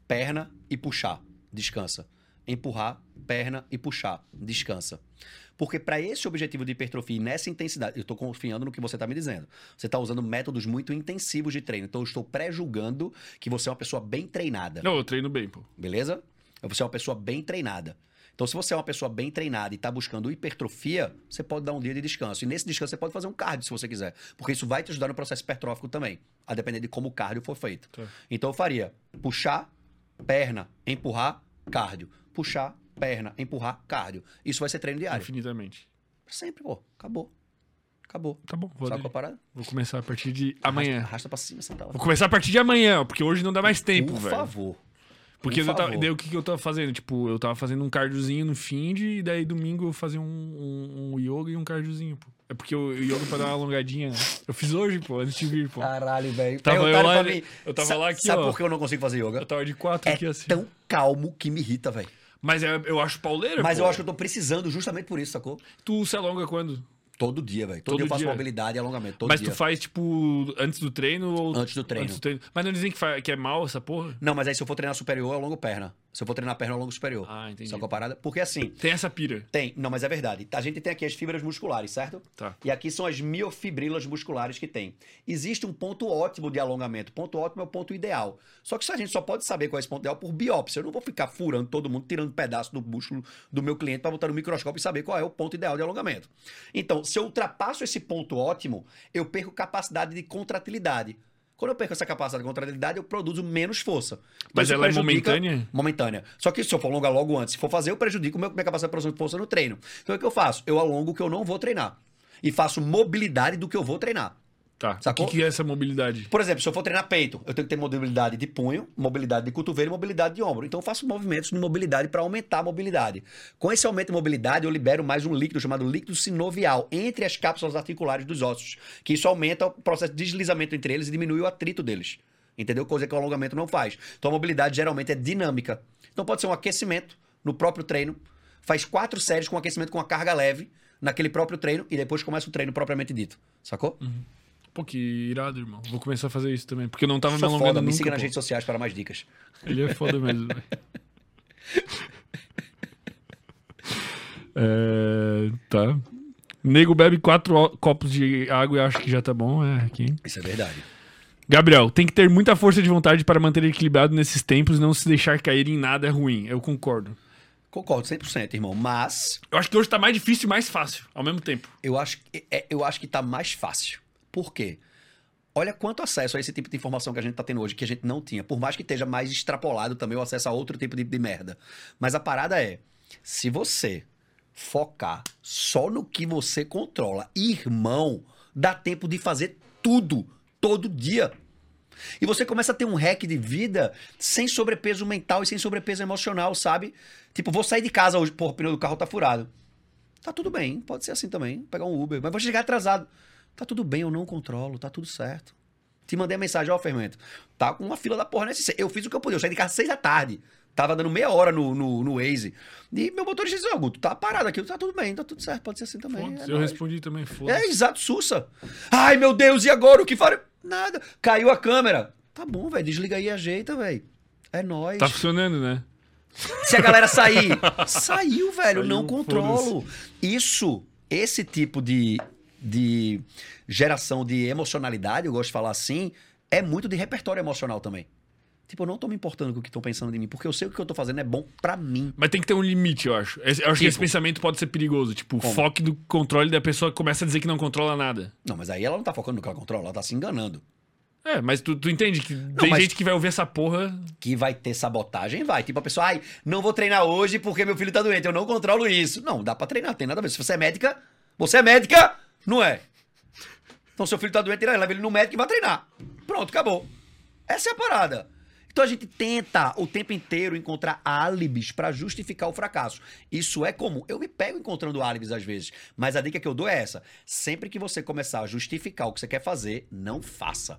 perna e puxar. Descansa. Empurrar, perna e puxar. Descansa. Porque para esse objetivo de hipertrofia e nessa intensidade, eu estou confiando no que você está me dizendo. Você está usando métodos muito intensivos de treino. Então eu estou pré-julgando que você é uma pessoa bem treinada. Não, eu treino bem, pô. Beleza? Você é uma pessoa bem treinada. Então, se você é uma pessoa bem treinada e está buscando hipertrofia, você pode dar um dia de descanso. E nesse descanso você pode fazer um cardio se você quiser. Porque isso vai te ajudar no processo hipertrófico também. A depender de como o cardio for feito. Tá. Então eu faria puxar, perna, empurrar, cardio. Puxar, perna, empurrar, cardio. Isso vai ser treino diário. Infinitamente. Sempre, pô. Acabou. Acabou. Tá bom, vou, Sabe qual a parada? vou começar a partir de amanhã. Arrasta, arrasta pra cima. Vou começar a partir de amanhã, porque hoje não dá mais tempo, Por velho. favor. Porque Por eu tava, daí o que, que eu tava fazendo? Tipo, eu tava fazendo um cardiozinho no fim de, e daí domingo eu fazia um, um, um yoga e um cardiozinho, pô. É porque o, yoga pra dar uma alongadinha, né? Eu fiz hoje, pô, antes de vir, pô. Caralho, velho. Tava eu Perguntaram lá, eu tava sa- lá aqui, Sabe ó. por que eu não consigo fazer yoga? Eu tava de quatro É aqui assim. tão calmo que me irrita, velho. Mas é- eu acho pauleira, Mas pô. eu acho que eu tô precisando justamente por isso, sacou? Tu se alonga quando? Todo dia, velho. Todo, Todo dia eu faço dia? mobilidade e alongamento. Todo Mas dia. tu faz, tipo, antes do treino ou... Antes do treino. Mas não dizem que, fa- que é mal essa porra? Não, mas aí se eu for treinar superior, eu alongo perna. Se eu for treinar perna, eu alongo superior. Ah, entendi. Sacou a parada? Porque assim, Tem essa pira. tem. Não, mas é verdade. A gente tem aqui as fibras musculares, certo? Tá. E aqui são as miofibrilas musculares que tem. Existe um ponto ótimo de alongamento. O ponto ótimo é o ponto ideal. Só que a gente só pode saber qual é esse ponto ideal por biópsia. Eu não vou ficar furando todo mundo, tirando pedaço do músculo do meu cliente para botar no microscópio e saber qual é o ponto ideal de alongamento. Então, se eu ultrapasso esse ponto ótimo, eu perco capacidade de contratilidade. Quando eu perco essa capacidade de contratilidade, eu produzo menos força. Então, Mas ela é momentânea? Momentânea. Só que se eu for alongar logo antes, se for fazer, eu prejudico minha capacidade de produção de força no treino. Então o que eu faço? Eu alongo o que eu não vou treinar. E faço mobilidade do que eu vou treinar. Tá. Sacou? O que, que é essa mobilidade? Por exemplo, se eu for treinar peito, eu tenho que ter mobilidade de punho, mobilidade de cotovelo e mobilidade de ombro. Então eu faço movimentos de mobilidade para aumentar a mobilidade. Com esse aumento de mobilidade, eu libero mais um líquido chamado líquido sinovial entre as cápsulas articulares dos ossos, que isso aumenta o processo de deslizamento entre eles e diminui o atrito deles. Entendeu? Coisa que o alongamento não faz. Então a mobilidade geralmente é dinâmica. Então pode ser um aquecimento no próprio treino, faz quatro séries com aquecimento com a carga leve naquele próprio treino e depois começa o treino propriamente dito. Sacou? Pô, que irado, irmão. Vou começar a fazer isso também. Porque eu não tava me Sou alongando foda, me nunca, siga nas pô. redes sociais para mais dicas. Ele é foda mesmo, velho. É, tá. Nego bebe quatro copos de água e acho que já tá bom. É, aqui. Isso é verdade. Gabriel, tem que ter muita força de vontade para manter equilibrado nesses tempos e não se deixar cair em nada é ruim. Eu concordo. Concordo 100%, irmão. Mas Eu acho que hoje tá mais difícil e mais fácil, ao mesmo tempo. eu acho, é, eu acho que tá mais fácil. Por quê? Olha quanto acesso a esse tipo de informação que a gente tá tendo hoje, que a gente não tinha. Por mais que esteja mais extrapolado também o acesso a outro tipo de, de merda. Mas a parada é: se você focar só no que você controla, irmão, dá tempo de fazer tudo, todo dia. E você começa a ter um hack de vida sem sobrepeso mental e sem sobrepeso emocional, sabe? Tipo, vou sair de casa hoje, porra, o pneu do carro tá furado. Tá tudo bem, pode ser assim também, pegar um Uber, mas vou chegar atrasado. Tá tudo bem, eu não controlo, tá tudo certo. Te mandei a mensagem, ó, Fermento, tá com uma fila da porra nesse. Eu fiz o que eu podia, eu saí de casa às seis da tarde. Tava dando meia hora no, no, no Waze. E meu motorista disse, ó, Guto, tá parado aqui, tá tudo bem, tá tudo certo, pode ser assim também. é eu nóis." respondi também, É, foda-se. exato, sussa. Ai, meu Deus, e agora o que farei? Nada. Caiu a câmera. Tá bom, velho, desliga aí e ajeita, velho. É nóis. Tá funcionando, né? Se a galera sair, saiu, velho, Saiu, não controlo. Isso, esse tipo de, de geração de emocionalidade, eu gosto de falar assim, é muito de repertório emocional também. Tipo, eu não tô me importando com o que estão pensando de mim, porque eu sei que o que eu tô fazendo é bom pra mim. Mas tem que ter um limite, eu acho. Eu acho que Tipo? esse pensamento pode ser perigoso. Tipo, o foco do controle da pessoa começa a dizer que não controla nada. Não, mas aí ela não tá focando no que ela controla, ela tá se enganando. É, mas tu, tu entende que tem mas- gente que vai ouvir essa porra. Que vai ter sabotagem, vai. Tipo, a pessoa, ai, não vou treinar hoje porque meu filho tá doente, eu não controlo isso. Não, dá pra treinar, tem nada a ver. Se você é médica, você é médica, não é? Então, seu filho tá doente, leva ele no médico e vai treinar. Pronto, acabou. Essa é a parada. Então a gente tenta o tempo inteiro encontrar álibis pra justificar o fracasso. Isso é comum. Eu me pego encontrando álibis às vezes, mas a dica que eu dou é essa: sempre que você começar a justificar o que você quer fazer, não faça.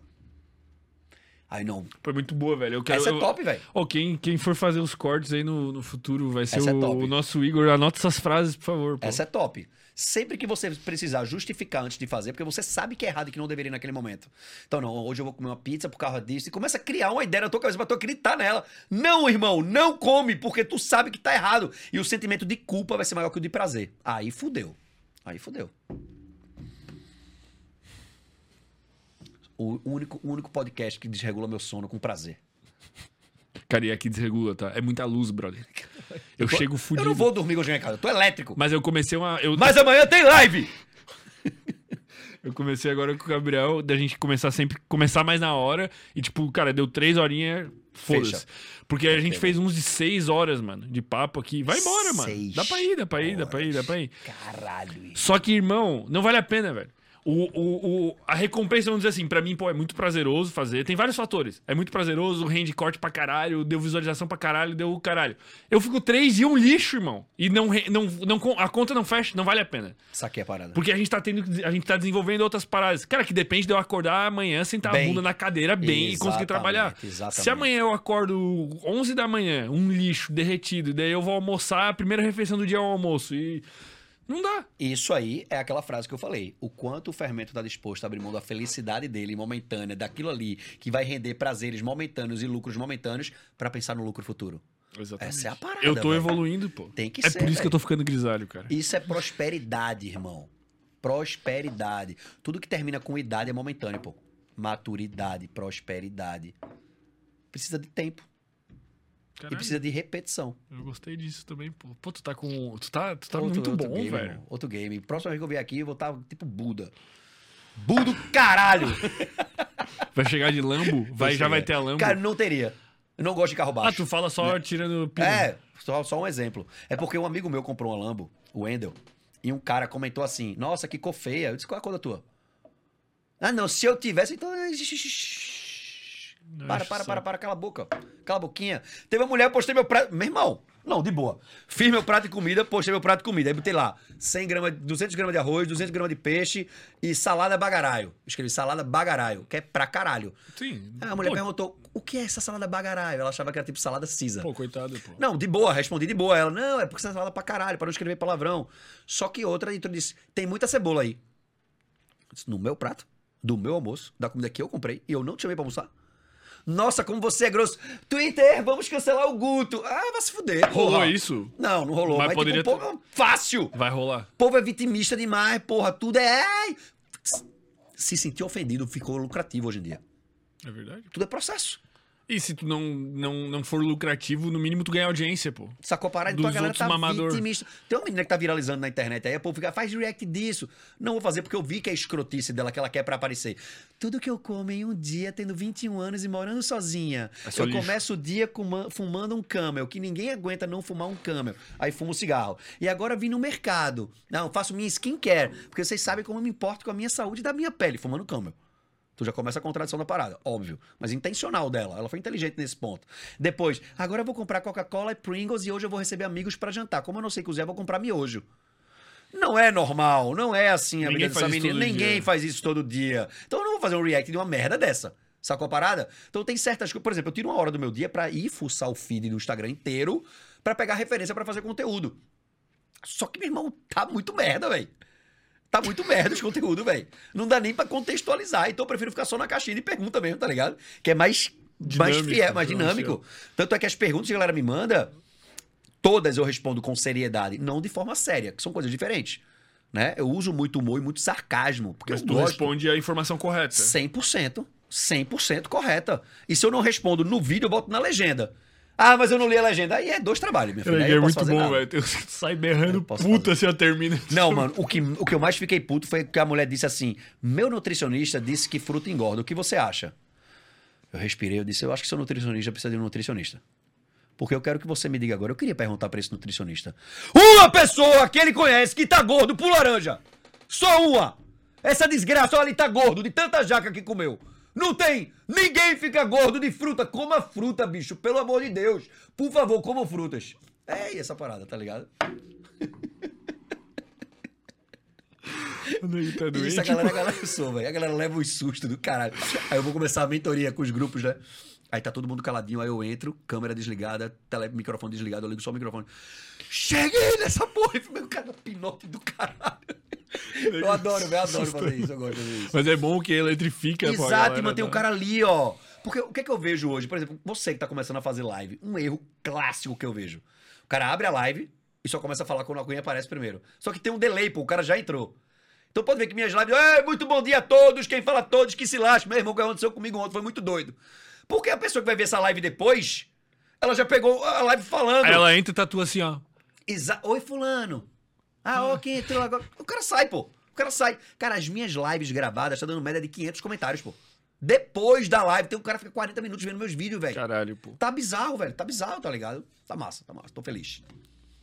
Aí não. Foi muito boa, velho. Eu quero, Essa é top, velho. Ó, quem, quem for fazer os cortes aí no, no futuro vai ser é o, top. o nosso Igor. Anota essas frases, por favor. Pô. Essa é top. Sempre que você precisar justificar antes de fazer, porque você sabe que é errado e que não deveria naquele momento. Então, não, hoje eu vou comer uma pizza por causa disso. E começa a criar uma ideia na tua cabeça pra tu acreditar nela. Não, irmão, não come, porque tu sabe que tá errado. E o sentimento de culpa vai ser maior que o de prazer. Aí fudeu. Aí fudeu. O único, o único podcast que desregula meu sono com prazer. Cara, e aqui desregula, tá? É muita luz, brother. Eu tô- chego Eu fudido. não vou dormir hoje em casa, eu tô elétrico. Mas eu comecei uma. Eu, Mas amanhã tem live! eu comecei agora com o Gabriel, da gente começar sempre. Começar mais na hora. E, tipo, cara, deu três horinhas. Foda-se. Porque a gente fez uns de seis horas, mano, de papo aqui. Vai embora, mano. Dá pra ir, dá pra ir, dá pra ir, dá pra ir. Caralho. Só que, irmão, não vale a pena, velho. O, o, o- a recompensa, vamos dizer assim, pra mim, pô, é muito prazeroso fazer. Tem vários fatores. É muito prazeroso, rende corte pra caralho, deu visualização pra caralho, deu caralho. Eu fico três dias um lixo, irmão. E não, não, não, a conta não fecha, não vale a pena. Saquei a parada. Porque a gente tá tendo. A gente tá desenvolvendo outras paradas. Cara, que depende de eu acordar amanhã, sentar Bem. a bunda na cadeira bem e conseguir trabalhar. exatamente. Se amanhã eu acordo 11 da manhã, um lixo derretido, daí eu vou almoçar, a primeira refeição do dia é o almoço. E. Não dá. Isso aí é aquela frase que eu falei. O quanto o fermento está disposto a abrir mão da felicidade dele momentânea, daquilo ali que vai render prazeres momentâneos e lucros momentâneos para pensar no lucro futuro. Exatamente. Essa é a parada. Eu tô velho. evoluindo, pô. Tem que é ser, por isso que velho. eu tô ficando grisalho, cara. Isso é prosperidade, irmão. Prosperidade. Tudo que termina com idade é momentâneo, pô. Maturidade, prosperidade. Precisa de tempo e Caralho, precisa de repetição. Eu gostei disso também, pô. Pô, tu tá com. Tu tá, tu tá Outro- muito outro bom, game, velho. irmão. Outro game. Próxima vez que eu vier aqui, eu vou estar tipo Buda. Budo caralho! Vai chegar de Lambo, vai, já vai ter a Lambo. Cara, não teria. Eu não gosto de carro ah, baixo. tu fala só tirando pino. É, só, só um exemplo. É porque um amigo meu comprou uma Lambo, o Wendel, e um cara comentou assim: Nossa, que cor feia. Eu disse: Qual é a cor da tua? Ah, não, se eu tivesse, então. Para, para, para, para, cala a boca. Cala a boquinha. Teve uma mulher, postei meu prato. Meu irmão, não, de boa. Fiz meu prato de comida, postei meu prato de comida. Aí botei lá 100 gramas, 200 gramas de arroz, 200 gramas de peixe e salada bagaraio. Escrevi salada bagaraio, que é pra caralho. Sim. Aí a mulher pô, perguntou: O que é essa salada bagaraio? Ela achava que era tipo salada cisa. Pô, coitado, pô. Não, de boa, respondi de boa. Ela, não, é porque você fala pra caralho, para não escrever palavrão. Só que outra entrou e disse: tem muita cebola aí. Disse, no meu prato, do meu almoço, da comida que eu comprei, e eu não te chamei pra almoçar. Nossa, como você é grosso. Twitter, vamos cancelar o Guto. Ah, vai se fuder. Rolou porra. isso? Não, não rolou. Mas Mas, poderia tipo, pô, fácil. Vai rolar. O povo é vitimista demais, porra. Tudo é. Se sentir ofendido ficou lucrativo hoje em dia. É verdade. Tudo é processo. E se tu não, não, não for lucrativo, no mínimo tu ganha audiência, pô. Sacou a parada? Então a galera tá mamador. vitimista. Tem uma menina que tá viralizando na internet aí, povo fica, faz react disso. Não vou fazer porque eu vi que é escrotice dela, que ela quer pra aparecer. Tudo que eu como em um dia, tendo 21 anos e morando sozinha. É eu lixo. começo o dia fumando um camel, que ninguém aguenta não fumar um camel. Aí fumo cigarro. E agora vim no mercado. Não, faço minha skincare, porque vocês sabem como eu me importo com a minha saúde e da minha pele, fumando camel. Tu já começa a contradição da parada, óbvio. Mas intencional dela. Ela foi inteligente nesse ponto. Depois, agora eu vou comprar Coca-Cola e Pringles e hoje eu vou receber amigos pra jantar. Como eu não sei cozinhar, eu vou comprar miojo. Não é normal, não é assim a Ninguém vida dessa menina. Ninguém dia. faz isso todo dia. Então eu não vou fazer um react de uma merda dessa. Sacou a parada? Então tem certas coisas. Por exemplo, eu tiro uma hora do meu dia pra ir fuçar o feed do Instagram inteiro pra pegar referência pra fazer conteúdo. Só que, meu irmão, tá muito merda, velho. Tá muito merda os conteúdos, velho. Não dá nem pra contextualizar. Então eu prefiro ficar só na caixinha de pergunta mesmo, tá ligado? Que é mais, mais Dinâmico, fiel, mais dinâmico. Tanto é que as perguntas que a galera me manda, todas eu respondo com seriedade, não de forma séria, que são coisas diferentes. Né? Eu uso muito humor e muito sarcasmo, porque Mas eu tu gosto responde a informação correta. 100%, 100% correta. E se eu não respondo no vídeo, eu boto na legenda. Ah, mas eu não li a legenda. Aí é dois trabalhos, filha. Aí é eu muito bom, velho. Tu sai berrando Eu posso puta se eu termino. Não, mano, o que, o que eu mais fiquei puto foi que a mulher disse assim: Meu nutricionista disse que fruta engorda. O que você acha? Eu respirei, eu disse: Eu acho que seu nutricionista precisa de um nutricionista. Porque eu quero que você me diga agora. Eu queria perguntar pra esse nutricionista: Uma pessoa que ele conhece que tá gordo por laranja. Só uma. Essa desgraça, olha, ele tá gordo de tanta jaca que comeu. Não tem! Ninguém fica gordo de fruta. Coma fruta, bicho. Pelo amor de Deus. Por favor, comam frutas. É essa parada, tá ligado? Ele tá doente, Isso a galera, a galera sou, velho. A galera leva os sustos do caralho. Aí eu vou começar a mentoria com os grupos, né? Aí tá todo mundo caladinho, aí eu entro, câmera desligada, tele, microfone desligado, eu ligo só o microfone. Cheguei nessa porra! Meu cara pinote do caralho. Eu adoro, velho, adoro fazer isso, eu gosto de fazer isso. Mas é bom que eletrifica. a Exato, e mantém o né? cara ali, ó. Porque o que é que eu vejo hoje? Por exemplo, você que tá começando a fazer live, um erro clássico que eu vejo. O cara abre a live e só começa a falar quando alguém aparece primeiro. Só que tem um delay, pô, o cara já entrou. Então pode ver que minhas lives, "Ei, muito bom dia a todos, quem fala todos, que se lasque. Meu irmão, o que aconteceu comigo ontem foi muito doido. Porque a pessoa que vai ver essa live depois, ela já pegou a live falando. Aí ela entra e tatua assim, ó. Exa Oi, fulano. Ah, ó, quem entrou agora? O cara sai, pô. O cara sai. Cara, as minhas lives gravadas tá dando média de 500 comentários, pô. Depois da live, tem um cara que fica 40 minutos vendo meus vídeos, velho. Caralho, pô. Tá bizarro, velho. Tá bizarro, tá ligado? Tá massa, tá massa. Tô feliz.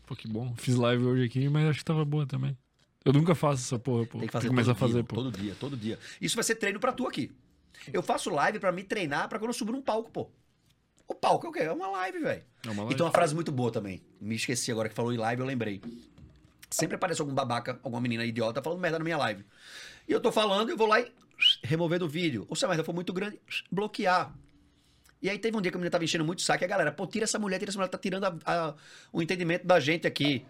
Pô, que bom. Fiz live hoje aqui, mas acho que tava boa também. Eu nunca faço essa porra, pô. Tem que fazer começar a fazer, pô. todo dia, todo dia. Isso vai ser treino pra tu aqui. Eu faço live pra me treinar pra quando eu subir num palco, pô. O palco é o quê? É uma live, velho. É uma live. tem uma frase muito boa também. Me esqueci agora que falou em live, eu lembrei. Sempre aparece algum babaca, alguma menina idiota falando merda na minha live. E eu tô falando, eu vou lá e remover do vídeo. Ou se a merda for muito grande, bloquear. E aí teve um dia que a menina tava enchendo muito saco e a galera, pô, tira essa mulher, tira essa mulher, tá tirando a- a- o entendimento da gente aqui.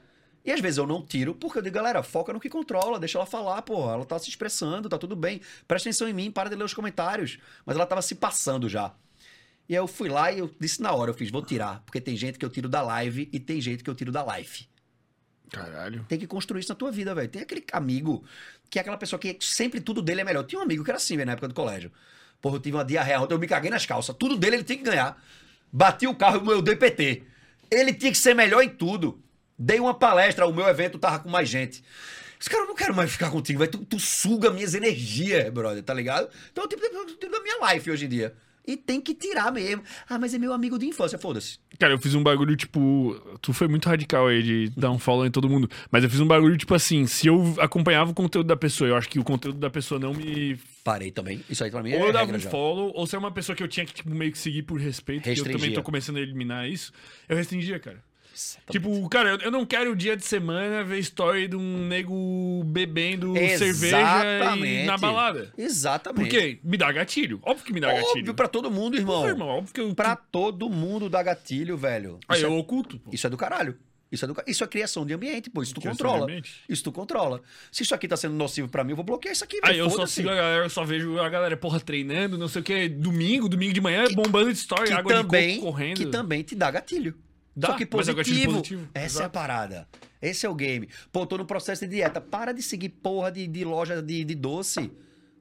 E às vezes eu não tiro, porque eu digo, galera, foca no que controla, deixa ela falar, pô, ela tá se expressando, tá tudo bem. Presta atenção em mim, para de ler os comentários. Mas ela tava se passando já. E aí eu fui lá e eu disse na hora, eu fiz, vou tirar, porque tem gente que eu tiro da live e tem gente que eu tiro da live. Caralho. Tem que construir isso na tua vida, velho. Tem aquele amigo que é aquela pessoa que sempre tudo dele é melhor. Tinha um amigo que era assim, velho, na época do colégio. Porra, eu tive uma diarreia ontem, eu me caguei nas calças. Tudo dele ele tem que ganhar. Bati o carro, eu dei PT. Ele tinha que ser melhor em tudo. Dei uma palestra, o meu evento tava com mais gente. Esse cara, eu não quero mais ficar contigo, velho. Tu, tu suga minhas energias, brother, tá ligado? Então tipo, tipo da minha life hoje em dia. E tem que tirar mesmo. Ah, mas é meu amigo de infância, foda-se. Cara, eu fiz um bagulho, tipo. Tu foi muito radical aí de dar um follow em todo mundo. Mas eu fiz um bagulho, tipo assim, se eu acompanhava o conteúdo da pessoa, eu acho que o conteúdo da pessoa não me. Parei também. Isso aí pra mim é Ou eu dava um já. follow, ou se é uma pessoa que eu tinha que, tipo, meio que seguir por respeito, que eu também Restringia. tô começando a eliminar isso, eu restringia, cara. Exatamente. Tipo, cara, eu- não quero dia de semana ver story de um nego bebendo cerveja Exatamente. na balada. Exatamente. Por quê? Me dá gatilho. Óbvio que me dá Óbvio gatilho. pra todo mundo, irmão. Porra, irmão, óbvio que eu. Pra todo mundo dá gatilho, velho. Aí Isso, eu é, oculto, pô. isso é do caralho. Isso é, do, isso é criação de ambiente, pô. Isso tu Criação controla. Isso tu controla. Se isso aqui tá sendo nocivo pra mim, eu vou bloquear isso aqui, Aí velho. eu só sigo a galera, eu só vejo a galera, porra, treinando, não sei o que, domingo, domingo de manhã, bombando de story, que água também, de coco correndo. que também te dá gatilho. Dá, Só que positivo. positivo, Essa é a exato. parada. Esse é o game. Pô, tô no processo de dieta. Para de seguir porra de, de loja de, de doce.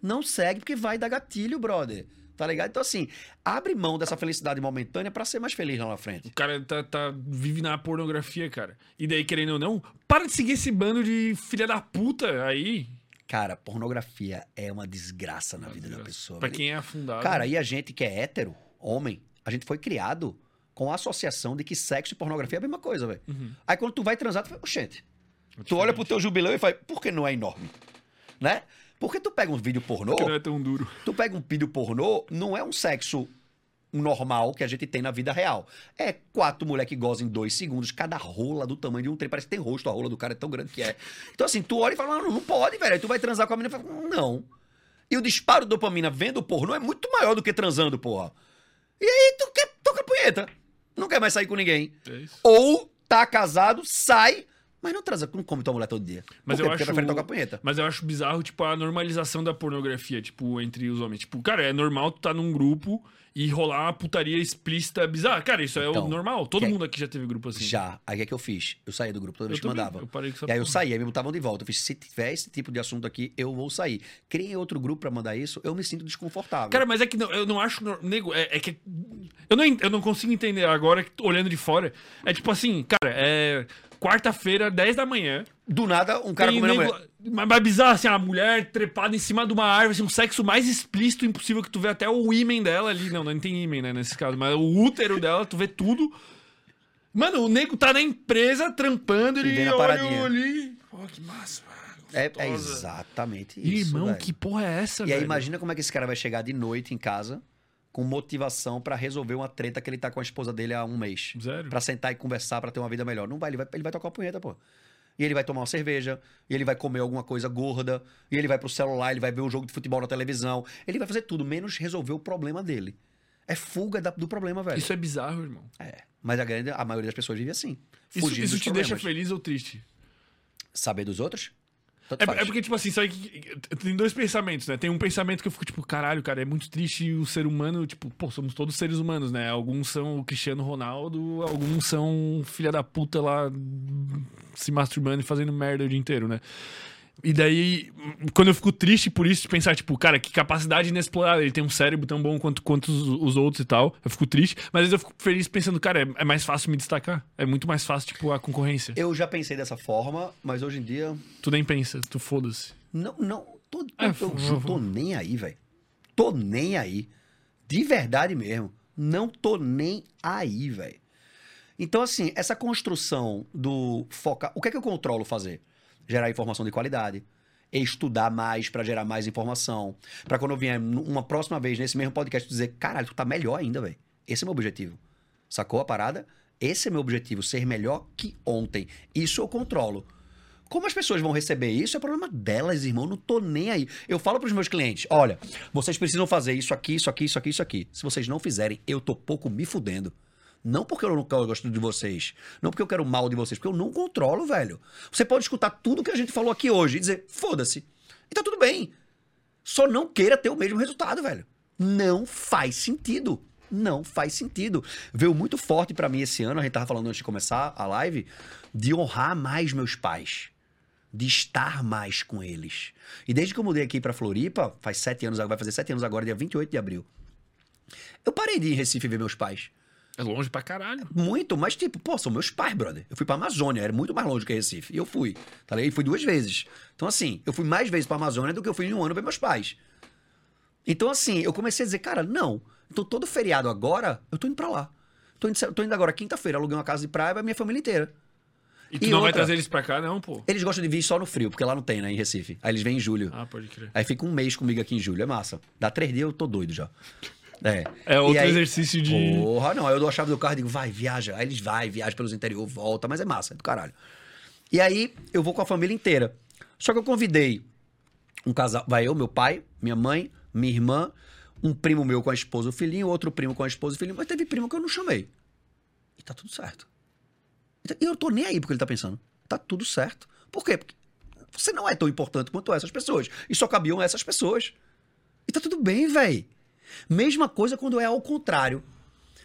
Não segue porque vai dar gatilho, brother. Tá ligado? Então, assim, abre mão dessa felicidade momentânea pra ser mais feliz lá na frente. O cara tá, tá- vive na pornografia, cara. E daí, querendo ou não, para de seguir esse bando de filha da puta aí. Cara, pornografia é uma desgraça na vida da pessoa. Pra velho. quem é afundado. Cara, e a gente que é hétero, homem, a gente foi criado com a associação de que sexo e pornografia é a mesma coisa, velho. Uhum. Aí quando tu vai transar, tu fala, oxente. Tu olha pro teu jubileu e fala, por que não é enorme? Né? Porque tu pega um vídeo pornô, Porque não é tão duro. tu pega um vídeo pornô, não é um sexo normal que a gente tem na vida real. É quatro mulheres que gozam em dois segundos, cada rola do tamanho de um trem. Parece que tem rosto, a rola do cara é tão grande que é. Então, assim, tu olha e fala, não, não pode, velho. Aí tu vai transar com a menina e fala, não. E o disparo de dopamina vendo pornô é muito maior do que transando, porra. E aí tu quer toca punheta. Não quer mais sair com ninguém. É. Ou tá casado, sai, mas não transa, não come tua mulher todo dia. Mas Por eu acho- prefere tocar punheta. Mas eu acho bizarro, tipo, a normalização da pornografia, tipo, entre os homens. Tipo, cara, é normal tu tá num grupo e rolar uma putaria explícita bizarra. Cara, isso é o Então, normal. Todo que- mundo aqui já teve grupo assim. Já. Aí o que é que eu fiz? Eu saí do grupo toda vez que mandava. eu parei com E aí eu saí, aí me botavam de volta. Eu fiz, se tiver esse tipo de assunto aqui, eu vou sair. Criei outro grupo pra mandar isso, eu me sinto desconfortável. Cara, mas é que não- eu não acho. Nego, é, é que. Eu não, eu não consigo entender agora, olhando de fora. É tipo assim, cara, é. Quarta-feira, 10 da manhã. Do nada, um cara comendo nego- mulher. Mas, mas bizarro, assim, a mulher trepada em cima de uma árvore, assim, um sexo mais explícito impossível que tu vê até o ímen dela ali. Não, não tem ímen, né, nesse caso, mas o útero dela, tu vê tudo. Mano, o nego tá na empresa trampando, E ele a olha ali. Pô, que massa. É, é exatamente isso. Irmão, velho. que porra é essa, E velho? aí imagina como é que esse cara vai chegar de noite em casa com motivação pra resolver uma treta que ele tá com a esposa dele há um mês. Sério? Pra sentar e conversar pra ter uma vida melhor. Não vai, ele vai, ele vai tocar uma punheta, pô. E ele vai tomar uma cerveja, e ele vai comer alguma coisa gorda, e ele vai pro celular, ele vai ver um jogo de futebol na televisão. Ele vai fazer tudo, menos resolver o problema dele. É fuga da- do problema, velho. Isso é bizarro, irmão. É. Mas a, grande, a maioria das pessoas vive assim. Isso, isso te deixa problemas. feliz ou triste? Saber dos outros? É, é porque, tipo assim, sabe que tem dois pensamentos, né? Tem um pensamento que eu fico, tipo, caralho, cara, é muito triste o ser humano, tipo, pô, somos todos seres humanos, né? Alguns são o Cristiano Ronaldo, alguns são filha da puta lá se masturbando e fazendo merda o dia inteiro, né? E daí, quando eu fico triste por isso, de pensar, tipo, cara, que capacidade inexplorada. Ele tem um cérebro tão bom quanto, quanto os, os outros e tal. Eu fico triste. Mas às vezes eu fico feliz pensando, cara, é, é mais fácil me destacar. É muito mais fácil, tipo, a concorrência. Eu já pensei dessa forma, mas hoje em dia Tu nem pensa, tu foda-se. Não, não. Tô, tô, É, eu favor. tô nem aí, velho. Tô nem aí. De verdade mesmo. Não tô nem aí, velho. Então, assim, essa construção do focar. O que é que eu controlo fazer? Gerar informação de qualidade, estudar mais pra gerar mais informação, Pra quando eu vier uma próxima vez nesse mesmo podcast dizer, caralho, tu tá melhor ainda, velho. Esse é meu objetivo. Sacou a parada? Esse é meu objetivo, ser melhor que ontem. Isso eu controlo. Como as pessoas vão receber isso é problema delas, irmão. Não tô nem aí. Eu falo pros meus clientes: olha, vocês precisam fazer isso aqui, isso aqui, isso aqui, isso aqui. Se vocês não fizerem, eu tô pouco me fudendo. Não porque eu não gosto de vocês. Não porque eu quero mal de vocês. Porque eu não controlo, velho. Você pode escutar tudo que a gente falou aqui hoje e dizer: foda-se. E tá tudo bem. Só não queira ter o mesmo resultado, velho. Não faz sentido. Não faz sentido. Veio muito forte pra mim esse ano, a gente tava falando antes de começar a live, de honrar mais meus pais. De estar mais com eles. E desde que eu mudei aqui pra Floripa, faz sete anos, vai fazer sete anos agora, dia 28 de abril. Eu parei de ir em Recife ver meus pais. É longe pra caralho. Muito, mas tipo, pô, são meus pais, brother. Eu fui pra Amazônia, era muito mais longe que Recife. E eu fui, tá ligado? E fui duas vezes. Então, assim, eu fui mais vezes pra Amazônia do que eu fui em um ano ver meus pais. Então, assim, eu comecei a dizer, cara, não. Então, todo feriado agora, eu tô indo pra lá. Tô indo, tô indo agora quinta-feira, aluguei uma casa de praia, vai minha família inteira. E tu E não vai outra? trazer eles pra cá, não, pô. Eles gostam de vir só no frio, porque lá não tem, né, em Recife. Aí eles vêm em julho. Ah, pode crer. Aí fica um mês comigo aqui em julho, é massa. Dá três dias, eu tô doido já. É. É outro aí- exercício de. Porra, não. Eu dou a chave do carro e digo, vai, viaja. Aí eles vai, viaja pelos interior, volta, mas é massa, é do caralho. E aí eu vou com a família inteira. Só que eu convidei um casal, vai eu, meu pai, minha mãe, minha irmã, um primo meu com a esposa e o filhinho, outro primo com a esposa e o filhinho, mas teve primo que eu não chamei. E tá tudo certo. E eu tô nem aí porque ele tá pensando. Tá tudo certo. Por quê? Porque você não é tão importante quanto essas pessoas. E só cabiam essas pessoas. E tá tudo bem, véi. Mesma coisa quando é ao contrário.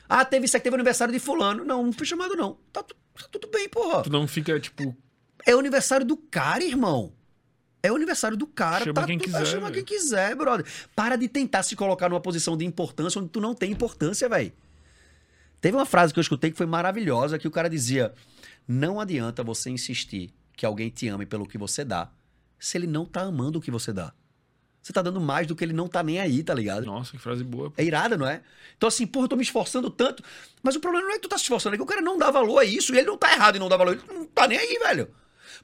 Ah, teve isso aqui, teve aniversário de fulano. Não, não fui chamado, não. Tá, tá tudo bem, porra. Tu não fica, tipo. É o aniversário do cara, irmão. É o aniversário do cara. Chama tá quem tu- quiser, Chama velho. quem quiser, brother. Para de tentar se colocar numa posição de importância onde tu não tem importância, velho. Teve uma frase que eu escutei que foi maravilhosa, que o cara dizia: Não adianta você insistir que alguém te ame pelo que você dá, se ele não tá amando o que você dá. Você tá dando mais do que ele não tá nem aí, tá ligado? Nossa, que frase boa. pô. É irada, não é? Então, assim, porra, eu tô me esforçando tanto. Mas o problema não é que tu tá se esforçando, é que o cara não dá valor a isso. E ele não tá errado em não dar valor. Ele não tá nem aí, velho.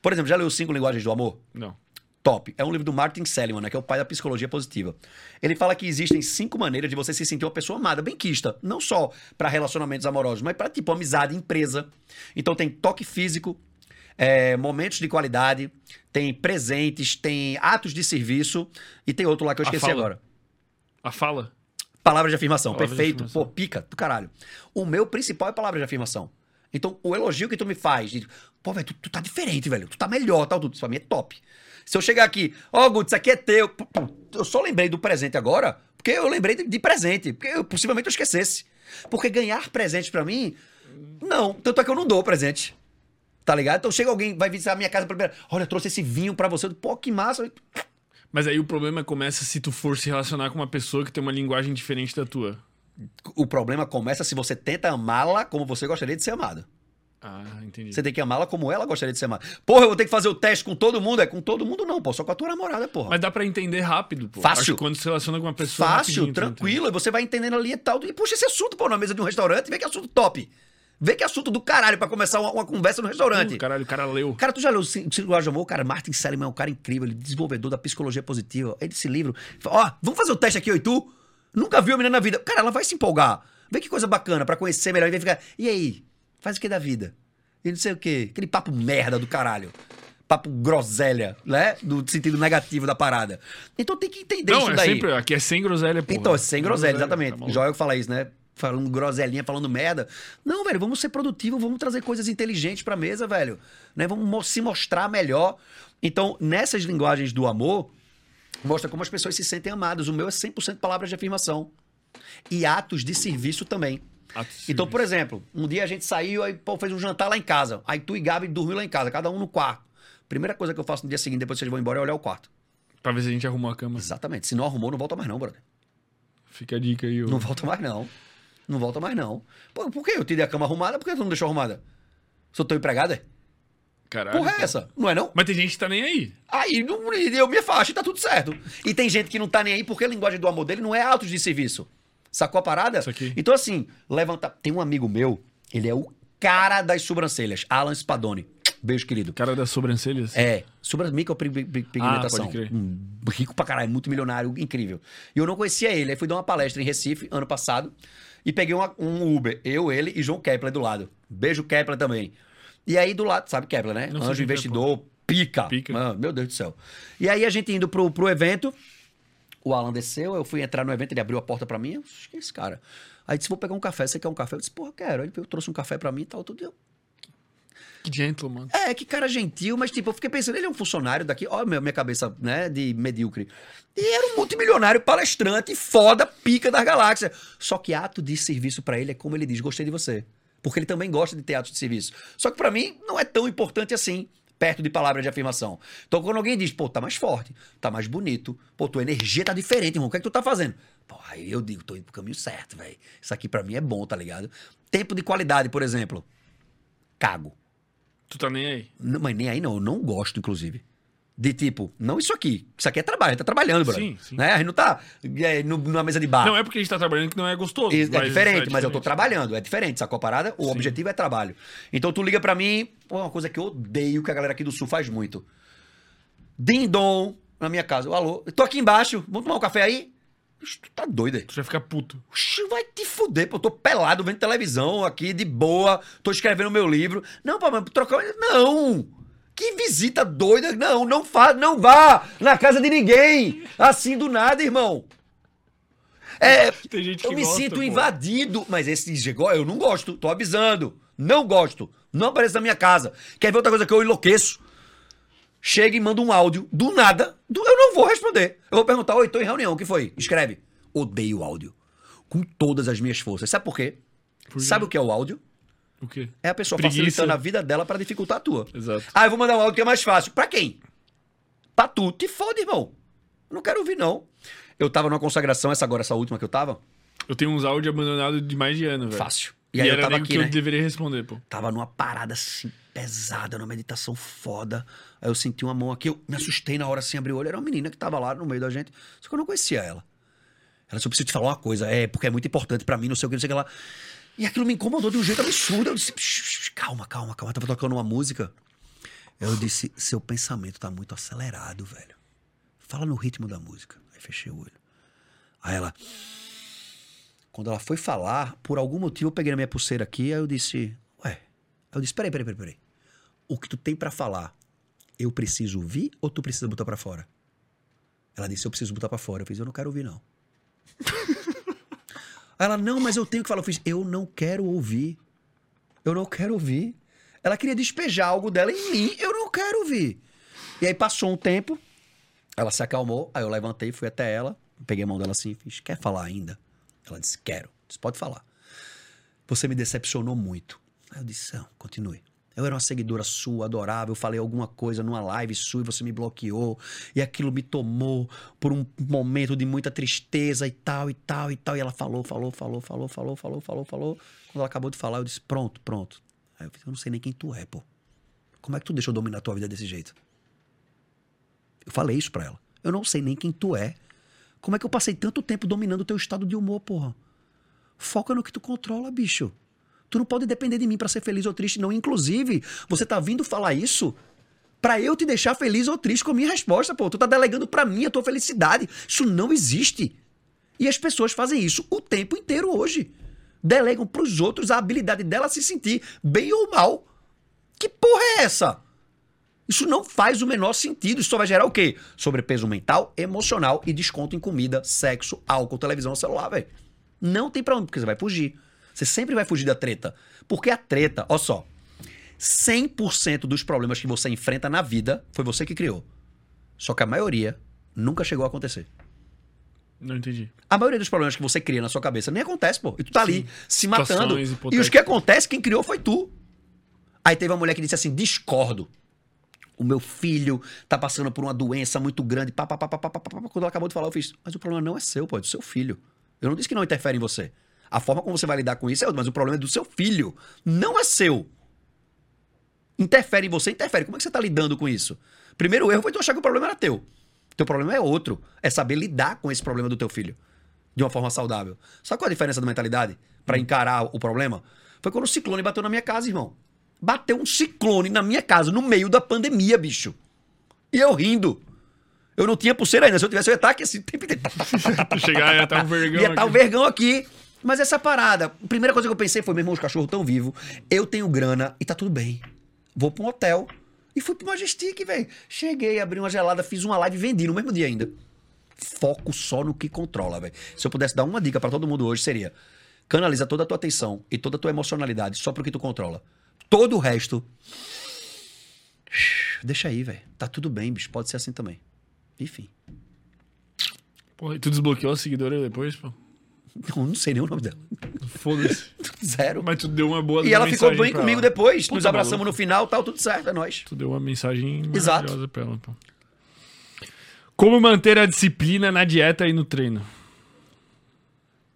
Por exemplo, já leu Cinco Linguagens do Amor? Não. Top. É um livro do Martin Seligman, né, que é o pai da psicologia positiva. Ele fala que existem cinco maneiras de você se sentir uma pessoa amada, bem quista. Não só para relacionamentos amorosos, mas para tipo amizade, empresa. Então tem toque físico, é, momentos de qualidade, tem presentes, tem atos de serviço e tem outro lá que eu esqueci agora. A fala. Palavra de afirmação, Palavra de perfeito. afirmação. Pô, pica do caralho. O meu principal é palavra de afirmação. Então, o elogio que tu me faz, de, pô, velho, tu, tu tá diferente, velho. Tu tá melhor, tal, tudo. Isso pra mim é top. Se eu chegar aqui, ó, Guto, isso aqui é teu. Eu só lembrei do presente agora, porque eu lembrei de, de presente. Porque eu, possivelmente eu esquecesse. Porque ganhar presente pra mim, não. Tanto é que eu não dou presente. Tá ligado? Então chega alguém, vai visitar a minha casa primeiro. Olha, eu trouxe esse vinho pra você. Pô, que massa. Mas aí o problema começa se tu for se relacionar com uma pessoa que tem uma linguagem diferente da tua. O problema começa se você tenta amá-la como você gostaria de ser amado. Ah, entendi. Você tem que amá-la como ela gostaria de ser amada. Porra, eu vou ter que fazer o teste com todo mundo? É com todo mundo não, pô. Só com a tua namorada, porra. Mas dá pra entender rápido, pô. Fácil. Acho que quando se relaciona com uma pessoa. Fácil, rapidinho, tu tranquilo. E você vai entendendo ali e tal. E puxa esse assunto, pô, na mesa de um restaurante. Vê que assunto top. Vê que assunto do caralho pra começar uma, uma conversa no restaurante. Uh, caralho, o cara leu. Cara, tu já leu o Linguagens de Amor? Cara, Martin Seligman é um cara incrível, ele é desenvolvedor da psicologia positiva. Ele desse livro. Ó, vamos fazer o teste aqui, eu e tu? Nunca viu a menina na vida. Cara, ela vai se empolgar. Vê que coisa bacana pra conhecer melhor. E vai ficar, e aí? Faz o que da vida? E não sei o quê. Aquele papo merda do caralho. Papo groselha, né? Do sentido negativo da parada. Então tem que entender Não, isso é daí. sempre. Aqui é sem groselha, pô. Então, sem groselha, exatamente. Tá. Joel que fala isso, né? Falando groselinha, falando merda. Não, velho, vamos ser produtivos, vamos trazer coisas inteligentes pra mesa, velho. Né? Vamos mo- se mostrar melhor. Então, nessas linguagens do amor, mostra como as pessoas se sentem amadas. O meu é 100% palavras de afirmação. E atos de serviço também. Atos Então, por exemplo, um dia a gente saiu, aí pô, fez um jantar lá em casa. Aí tu e Gabi dormiu lá em casa, cada um no quarto. Primeira coisa que eu faço no dia seguinte, depois que vocês vão embora, é olhar o quarto. Pra ver se a gente arrumou a cama. Exatamente. Se não arrumou, não volta mais não, brother. Fica a dica aí. ô. Não volta mais, não. Não volta mais, não. Pô, por que eu te dei a cama arrumada? Por que tu não deixou arrumada? Sou teu empregado, é? Caralho. Porra é pô. essa? Não é, não? Mas tem gente que tá nem aí. Aí não- eu me afasto e tá tudo certo. E tem gente que não tá nem aí porque a linguagem do amor dele não é autos de serviço. Sacou a parada? Isso aqui. Então, assim, levanta. Tem um amigo meu, ele é o cara das sobrancelhas. Alan Spadoni. Beijo, querido. Cara das sobrancelhas? É, sobre micropigmentação. Ah, pode crer. um rico pra caralho, muito milionário, incrível. E eu não conhecia ele. Aí fui dar uma palestra em Recife, ano passado, e peguei uma- um Uber. Eu, ele e João Kepler do lado. Beijo, Kepler também. E aí do lado, sabe Kepler, né? Não Anjo investidor, pica. Pica. Mano, meu Deus do céu. E aí a gente indo pro, pro evento, o Alan desceu, eu fui entrar no evento, ele abriu a porta pra mim. Eu que é esse cara? Aí disse, vou pegar um café, você quer um café? Eu disse, porra, quero. Ele trouxe um café pra mim e tal, tudo. Eu, gentleman. é, que cara gentil, mas tipo, eu fiquei pensando, ele é um funcionário daqui, ó, minha, cabeça, né, de medíocre. E era um multimilionário palestrante, foda, pica das galáxias. Só que ato de serviço pra ele é como ele diz, gostei de você. Porque ele também gosta de ter atos de serviço. Só que pra mim não é tão importante assim, perto de palavras de afirmação. Então quando alguém diz, pô, tá mais forte, tá mais bonito, pô, tua energia tá diferente, irmão, o que é que tu tá fazendo? Pô, aí eu digo, tô indo pro caminho certo, velho. Isso aqui pra mim é bom, tá ligado? Tempo de qualidade, por exemplo. Cago. Tu tá nem aí. Não, mas nem aí não, eu não gosto, inclusive. De tipo, não isso aqui. Isso aqui é trabalho, a gente tá trabalhando, brother. Sim, sim. Né? A gente não tá é, no- numa mesa de bar. Não é porque a gente tá trabalhando que não é gostoso. É mas diferente, é mas eu tô diferente. trabalhando, é diferente, sacou a parada? O Sim. objetivo é trabalho. Então tu liga pra mim, pô, uma coisa que eu odeio que a galera aqui do Sul faz muito. Ding-dong na minha casa. Alô, tô aqui embaixo, vamos tomar um café aí? Ixi, Tu tá doido aí? Tu já fica puto. Oxi, vai te fuder, pô. Eu tô pelado vendo televisão aqui, de boa. Tô escrevendo meu livro. Não, pô, mas trocar. Não! Que visita doida. Não, não faz, não vá na casa de ninguém. Assim do nada, irmão. É, Tem gente eu que me gosta, sinto pô. invadido. Mas esse eu não gosto. Tô avisando. Não gosto. Não aparece na minha casa. Quer ver outra coisa que eu enlouqueço? Chega e manda um áudio do nada. Eu não vou responder. Eu vou perguntar: Oi, tô em reunião. O que foi? Escreve. Odeio áudio. Com todas as minhas forças. Sabe por quê? Por? Sabe o que é o áudio? O quê? É a pessoa Preguiça. facilitando a vida dela pra dificultar a tua. Exato. Ah, eu vou mandar um áudio que é mais fácil. Pra quem? Pra tu. Te fode, irmão. Não quero ouvir, não. Eu tava numa consagração, essa agora, essa última que eu tava. Eu tenho uns áudios abandonados de mais de ano, velho. Fácil. E, E aí eu tava aqui, que né? eu deveria responder, pô. Tava numa parada assim, pesada, numa meditação foda. Aí eu senti uma mão aqui, eu me assustei na hora assim, abri o olho. Era uma menina que tava lá no meio da gente. Só que eu não conhecia ela. Ela só precisa te falar uma coisa, é, porque é muito importante pra mim, não sei o que, não sei o que lá. E aquilo me incomodou de um jeito absurdo. Eu disse, "Psh, psh, calma, calma, calma. Tava tocando uma música. Eu disse, seu pensamento tá muito acelerado, velho. Fala no ritmo da música. Aí fechei o olho. Aí ela. Quando ela foi falar, por algum motivo eu peguei na minha pulseira aqui, aí eu disse, ué. Aí eu disse, peraí, peraí, peraí, peraí. O que tu tem pra falar, eu preciso ouvir ou tu precisa botar pra fora? Ela disse, eu preciso botar pra fora. Eu fiz, eu não quero ouvir, não. Ela, não, mas eu tenho que falar. Eu fiz, eu não quero ouvir. Eu não quero ouvir. Ela queria despejar algo dela em mim, eu não quero ouvir. E aí passou um tempo, ela se acalmou, aí eu levantei, fui até ela, peguei a mão dela assim e fiz, quer falar ainda? Ela disse, quero. Disse, pode falar. Você me decepcionou muito. Aí eu disse, não, continue. Eu era uma seguidora sua, adorável, eu falei alguma coisa numa live sua e você me bloqueou, e aquilo me tomou por um momento de muita tristeza e tal, e tal, e tal. E ela falou, falou, falou, falou, falou, falou, falou, falou. Quando ela acabou de falar, eu disse, pronto, pronto. Aí eu disse, eu não sei nem quem tu é, pô. Como é que tu deixou dominar tua vida desse jeito? Eu falei isso pra ela. Eu não sei nem quem tu é. Como é que eu passei tanto tempo dominando o teu estado de humor, porra? Foca no que tu controla, bicho. Tu não pode depender de mim pra ser feliz ou triste, não. Inclusive, você tá vindo falar isso pra eu te deixar feliz ou triste com a minha resposta, pô. Tu tá delegando pra mim a tua felicidade. Isso não existe. E as pessoas fazem isso o tempo inteiro hoje. Delegam pros outros a habilidade dela se sentir bem ou mal. Que porra é essa? Isso não faz o menor sentido. Isso só vai gerar o quê? Sobrepeso mental, emocional e desconto em comida, sexo, álcool, televisão, celular, velho. Não tem pra onde, porque você vai fugir. Você sempre vai fugir da treta. Porque a treta, ó só, 100% dos problemas que você enfrenta na vida foi você que criou. Só que a maioria nunca chegou a acontecer. Não entendi. A maioria dos problemas que você cria na sua cabeça nem acontece, pô. E tu tá ali Sim. se matando. E os que acontece, quem criou foi tu. Aí teve uma mulher que disse assim: discordo. O meu filho tá passando por uma doença muito grande. Pá, pá, pá, pá, pá, pá, pá. Quando ela acabou de falar, eu fiz: Mas o problema não é seu, pô, é do seu filho. Eu não disse que não interfere em você. A forma como você vai lidar com isso é outra, mas o problema é do seu filho. Não é seu. Interfere em você, interfere. Como é que você tá lidando com isso? Primeiro erro foi tu achar que o problema era teu. Teu problema é outro. É saber lidar com esse problema do teu filho. De uma forma saudável. Sabe qual é a diferença da mentalidade? Pra encarar o problema? Foi quando o ciclone bateu na minha casa, irmão. Bateu um ciclone na minha casa, no meio da pandemia, bicho. E eu rindo. Eu não tinha pulseira ainda. Se eu tivesse, eu ia estar aqui assim. Chegar ia estar um vergão. Ia estar o aqui. vergão aqui. Mas essa parada, a primeira coisa que eu pensei foi: meu irmão, os cachorros tão vivos, eu tenho grana e tá tudo bem. Vou pra um hotel. E fui pro Majestic, velho. Cheguei, abri uma gelada, fiz uma live e vendi no mesmo dia ainda. Foco só no que controla, velho. Se eu pudesse dar uma dica pra todo mundo hoje, seria: canaliza toda a tua atenção e toda a tua emocionalidade só pro que tu controla. Todo o resto. Deixa aí, velho. Tá tudo bem, bicho. Pode ser assim também. Enfim. Porra, e tu desbloqueou a seguidora depois, pô? Não, não sei nem o nome dela. Foda-se. Zero. Mas tu deu uma boa E ela ficou bem comigo ela. depois. Puta Nos abraçamos maluco. no final, tal, tudo certo, é nóis. Tu deu uma mensagem Exato. maravilhosa pra ela, pô. Como manter a disciplina na dieta e no treino?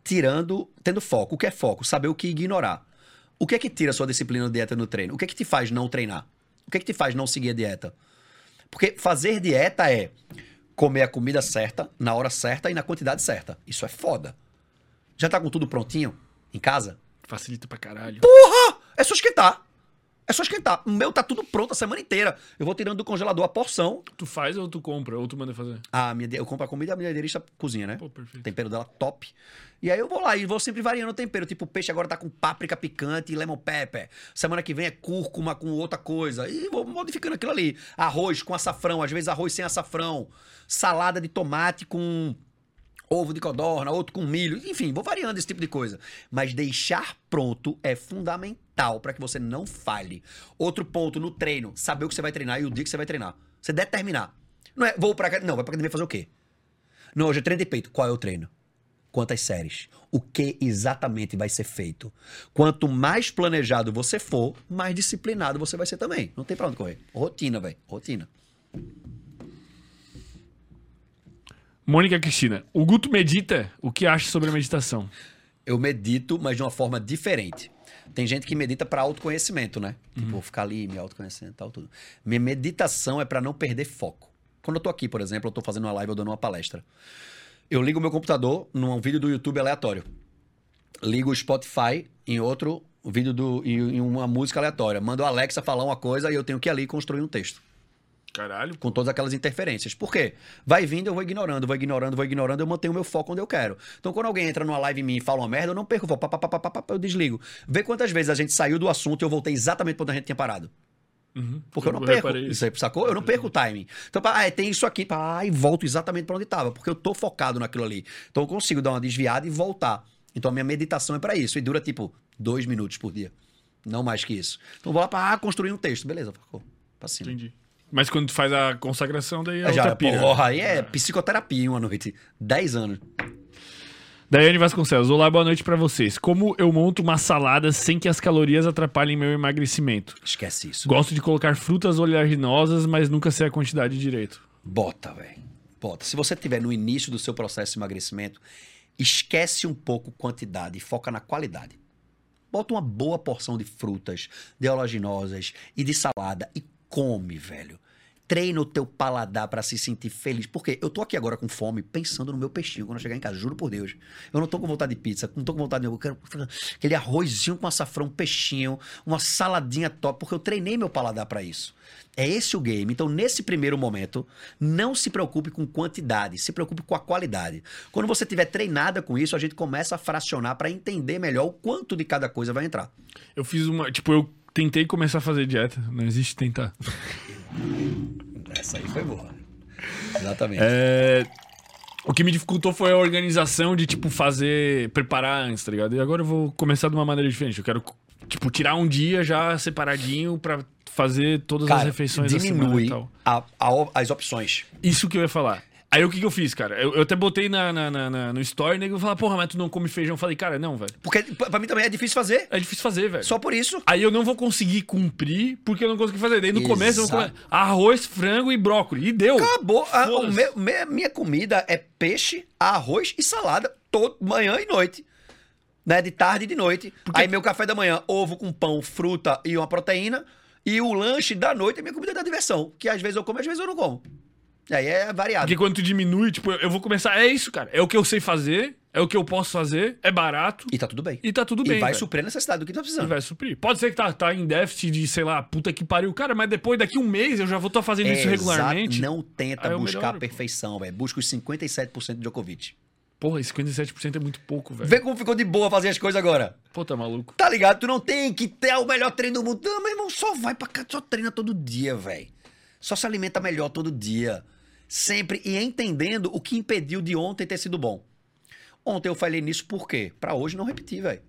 Tirando, tendo foco. O que é foco? Saber o que ignorar. O que é que tira a sua disciplina no dieta e no treino? O que é que te faz não treinar? O que é que te faz não seguir a dieta? Porque fazer dieta é comer a comida certa, na hora certa e na quantidade certa. Isso é foda. Já tá com tudo prontinho em casa? Facilita pra caralho. Porra! É só esquentar. É só esquentar. O meu tá tudo pronto a semana inteira. Eu vou tirando do congelador a porção. Tu faz ou tu compra? Ou tu manda fazer? A minha, eu compro a comida, a minha diarista cozinha, né? Pô, perfeito. O tempero dela top. E aí eu vou lá e vou sempre variando o tempero. Tipo, o peixe agora tá com páprica picante e lemon pepper. Semana que vem é cúrcuma com outra coisa. E vou modificando aquilo ali. Arroz com açafrão, às vezes arroz sem açafrão. Salada de tomate com ovo de codorna, outro com milho. Enfim, vou variando esse tipo de coisa. Mas deixar pronto é fundamental para que você não falhe. Outro ponto no treino, saber o que você vai treinar e o dia que você vai treinar. Você determinar. Não é, vou academia. Não, vai pra academia fazer o quê? Não, hoje é treino de peito. Qual é o treino? Quantas séries? O que exatamente vai ser feito? Quanto mais planejado você for, mais disciplinado você vai ser também. Não tem pra onde correr. Rotina, velho. Rotina. Mônica Cristina, o Guto medita. O que acha sobre a meditação? Eu medito, mas de uma forma diferente. Tem gente que medita para autoconhecimento, né? Tipo, vou ficar ali, me autoconhecendo e tal, tudo. Minha meditação é para não perder foco. Quando eu tô aqui, por exemplo, eu tô fazendo uma live, eu dando uma palestra. Eu ligo o meu computador num vídeo do YouTube aleatório. Ligo o Spotify em outro vídeo do, em em uma música aleatória. Mando a Alexa falar uma coisa e eu tenho que ir ali construir um texto Caralho. com todas aquelas interferências. Por quê? Vai vindo, eu vou ignorando, vou ignorando, vou ignorando, eu mantenho o meu foco onde eu quero. Então, quando alguém entra numa live em mim e fala uma merda, eu não perco o foco, pá, pá, pá, pá, pá, eu desligo. Vê quantas vezes a gente saiu do assunto e eu voltei exatamente para onde a gente tinha parado. Uhum. Porque eu não perco. Isso aí, sacou? Eu não perco o timing. Então, ah, é, tem isso aqui, pá, e volto exatamente para onde estava, porque eu tô focado naquilo ali. Então, eu consigo dar uma desviada e voltar. Então, a minha meditação é para isso. E dura, tipo, dois minutos por dia. Não mais que isso. Então, eu vou lá para construir um texto. Beleza, ficou. Pra cima. Entendi. Mas quando tu faz a consagração, daí é É, já, outra pira. porra, aí é psicoterapia uma noite. Dez anos. Daiane Vasconcelos, olá, boa noite pra vocês. Como eu monto uma salada sem que as calorias atrapalhem meu emagrecimento? Esquece isso. Gosto de colocar frutas oleaginosas, mas nunca sei a quantidade direito. Bota, velho. Bota. Se você estiver no início do seu processo de emagrecimento, esquece um pouco quantidade e foca na qualidade. Bota uma boa porção de frutas, de oleaginosas e de salada e come, velho. Treina o teu paladar pra se sentir feliz. Porque eu tô aqui agora com fome, pensando no meu peixinho quando eu chegar em casa, juro por Deus. Eu não tô com vontade de pizza, não tô com vontade de. Eu quero aquele arrozinho com açafrão, peixinho, uma saladinha top, porque eu treinei meu paladar pra isso. É esse o game. Então, nesse primeiro momento, não se preocupe com quantidade, se preocupe com a qualidade. Quando você tiver treinada com isso, a gente começa a fracionar pra entender melhor o quanto de cada coisa vai entrar. Eu fiz uma. Tipo, eu tentei começar a fazer dieta. Não existe tentar. Essa aí foi boa. Exatamente. É, O que me dificultou foi a organização de, tipo, fazer. preparar antes, tá ligado? E agora eu vou começar de uma maneira diferente. Eu quero, tipo, tirar um dia já separadinho pra fazer todas as Cara, refeições da semana diminui e tal. a- a- as opções. Isso que eu ia falar. Aí o que, que eu fiz, cara? Eu, eu até botei na, na- na- no story, nego falou, porra, mas tu não come feijão. Eu falei, cara, não, velho. Porque pra mim também é difícil fazer. É difícil fazer, velho. Só por isso. Aí eu não vou conseguir cumprir porque eu não consegui fazer. Daí no começo eu vou Exato. comer arroz, frango e brócolis. E deu. Acabou. A- Foda-se. meu- me- minha comida é peixe, arroz e salada, todo, manhã e noite. Né? De tarde e de noite. Aí meu café da manhã, ovo com pão, fruta e uma proteína. E o lanche da noite é minha comida da diversão. Que às vezes eu como, às vezes eu não como. E aí é variado. Porque quando tu diminui, tipo, eu vou começar. É isso, cara. É o que eu sei fazer. É o que eu posso fazer, é barato E tá tudo bem. e tá tudo E bem. vai velho. suprir a necessidade do que tá E precisando. vai suprir. Pode ser que tá, tá em déficit de, sei lá, puta que pariu. Cara, mas depois, daqui um mês, eu já vou estar fazendo isso Exato. regularmente. Não tenta buscar melhoro, a perfeição, velho. Busca os 57% de Djokovic. Porra, esse 57% é muito pouco, velho. Vê como ficou de boa fazer as coisas agora. Pô, tá maluco. Tá ligado? Tu não tem que ter o melhor treino do mundo. Não, meu irmão, só vai pra cá, só treina todo dia, velho. Só se alimenta melhor todo dia. Sempre. E entendendo o que impediu de ontem ter sido bom. Ontem eu falei nisso por quê? Pra hoje não repetir, velho.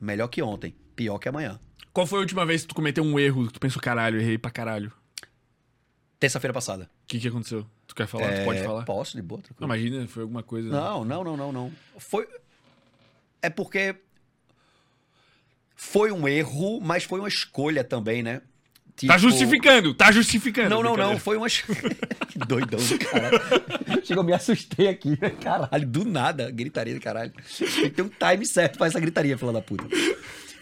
Melhor que ontem, pior que amanhã. Qual foi a última vez que tu cometeu um erro que tu pensou, caralho, errei pra caralho? Terça-feira passada. O que que aconteceu? Tu quer falar? Tu pode É, falar? Posso, de boa, Não, tranquilo. imagina, foi alguma coisa. Não, não, não, não, não. Foi. É porque. Foi um erro, mas foi uma escolha também, né? Tá Tipo- justificando, tá justificando. Não, não, não. Foi uma. que doidão do cara. Chegou, me assustei aqui. né? Caralho, do nada. Gritaria do caralho. Tem que ter um time certo pra essa gritaria, filha da puta.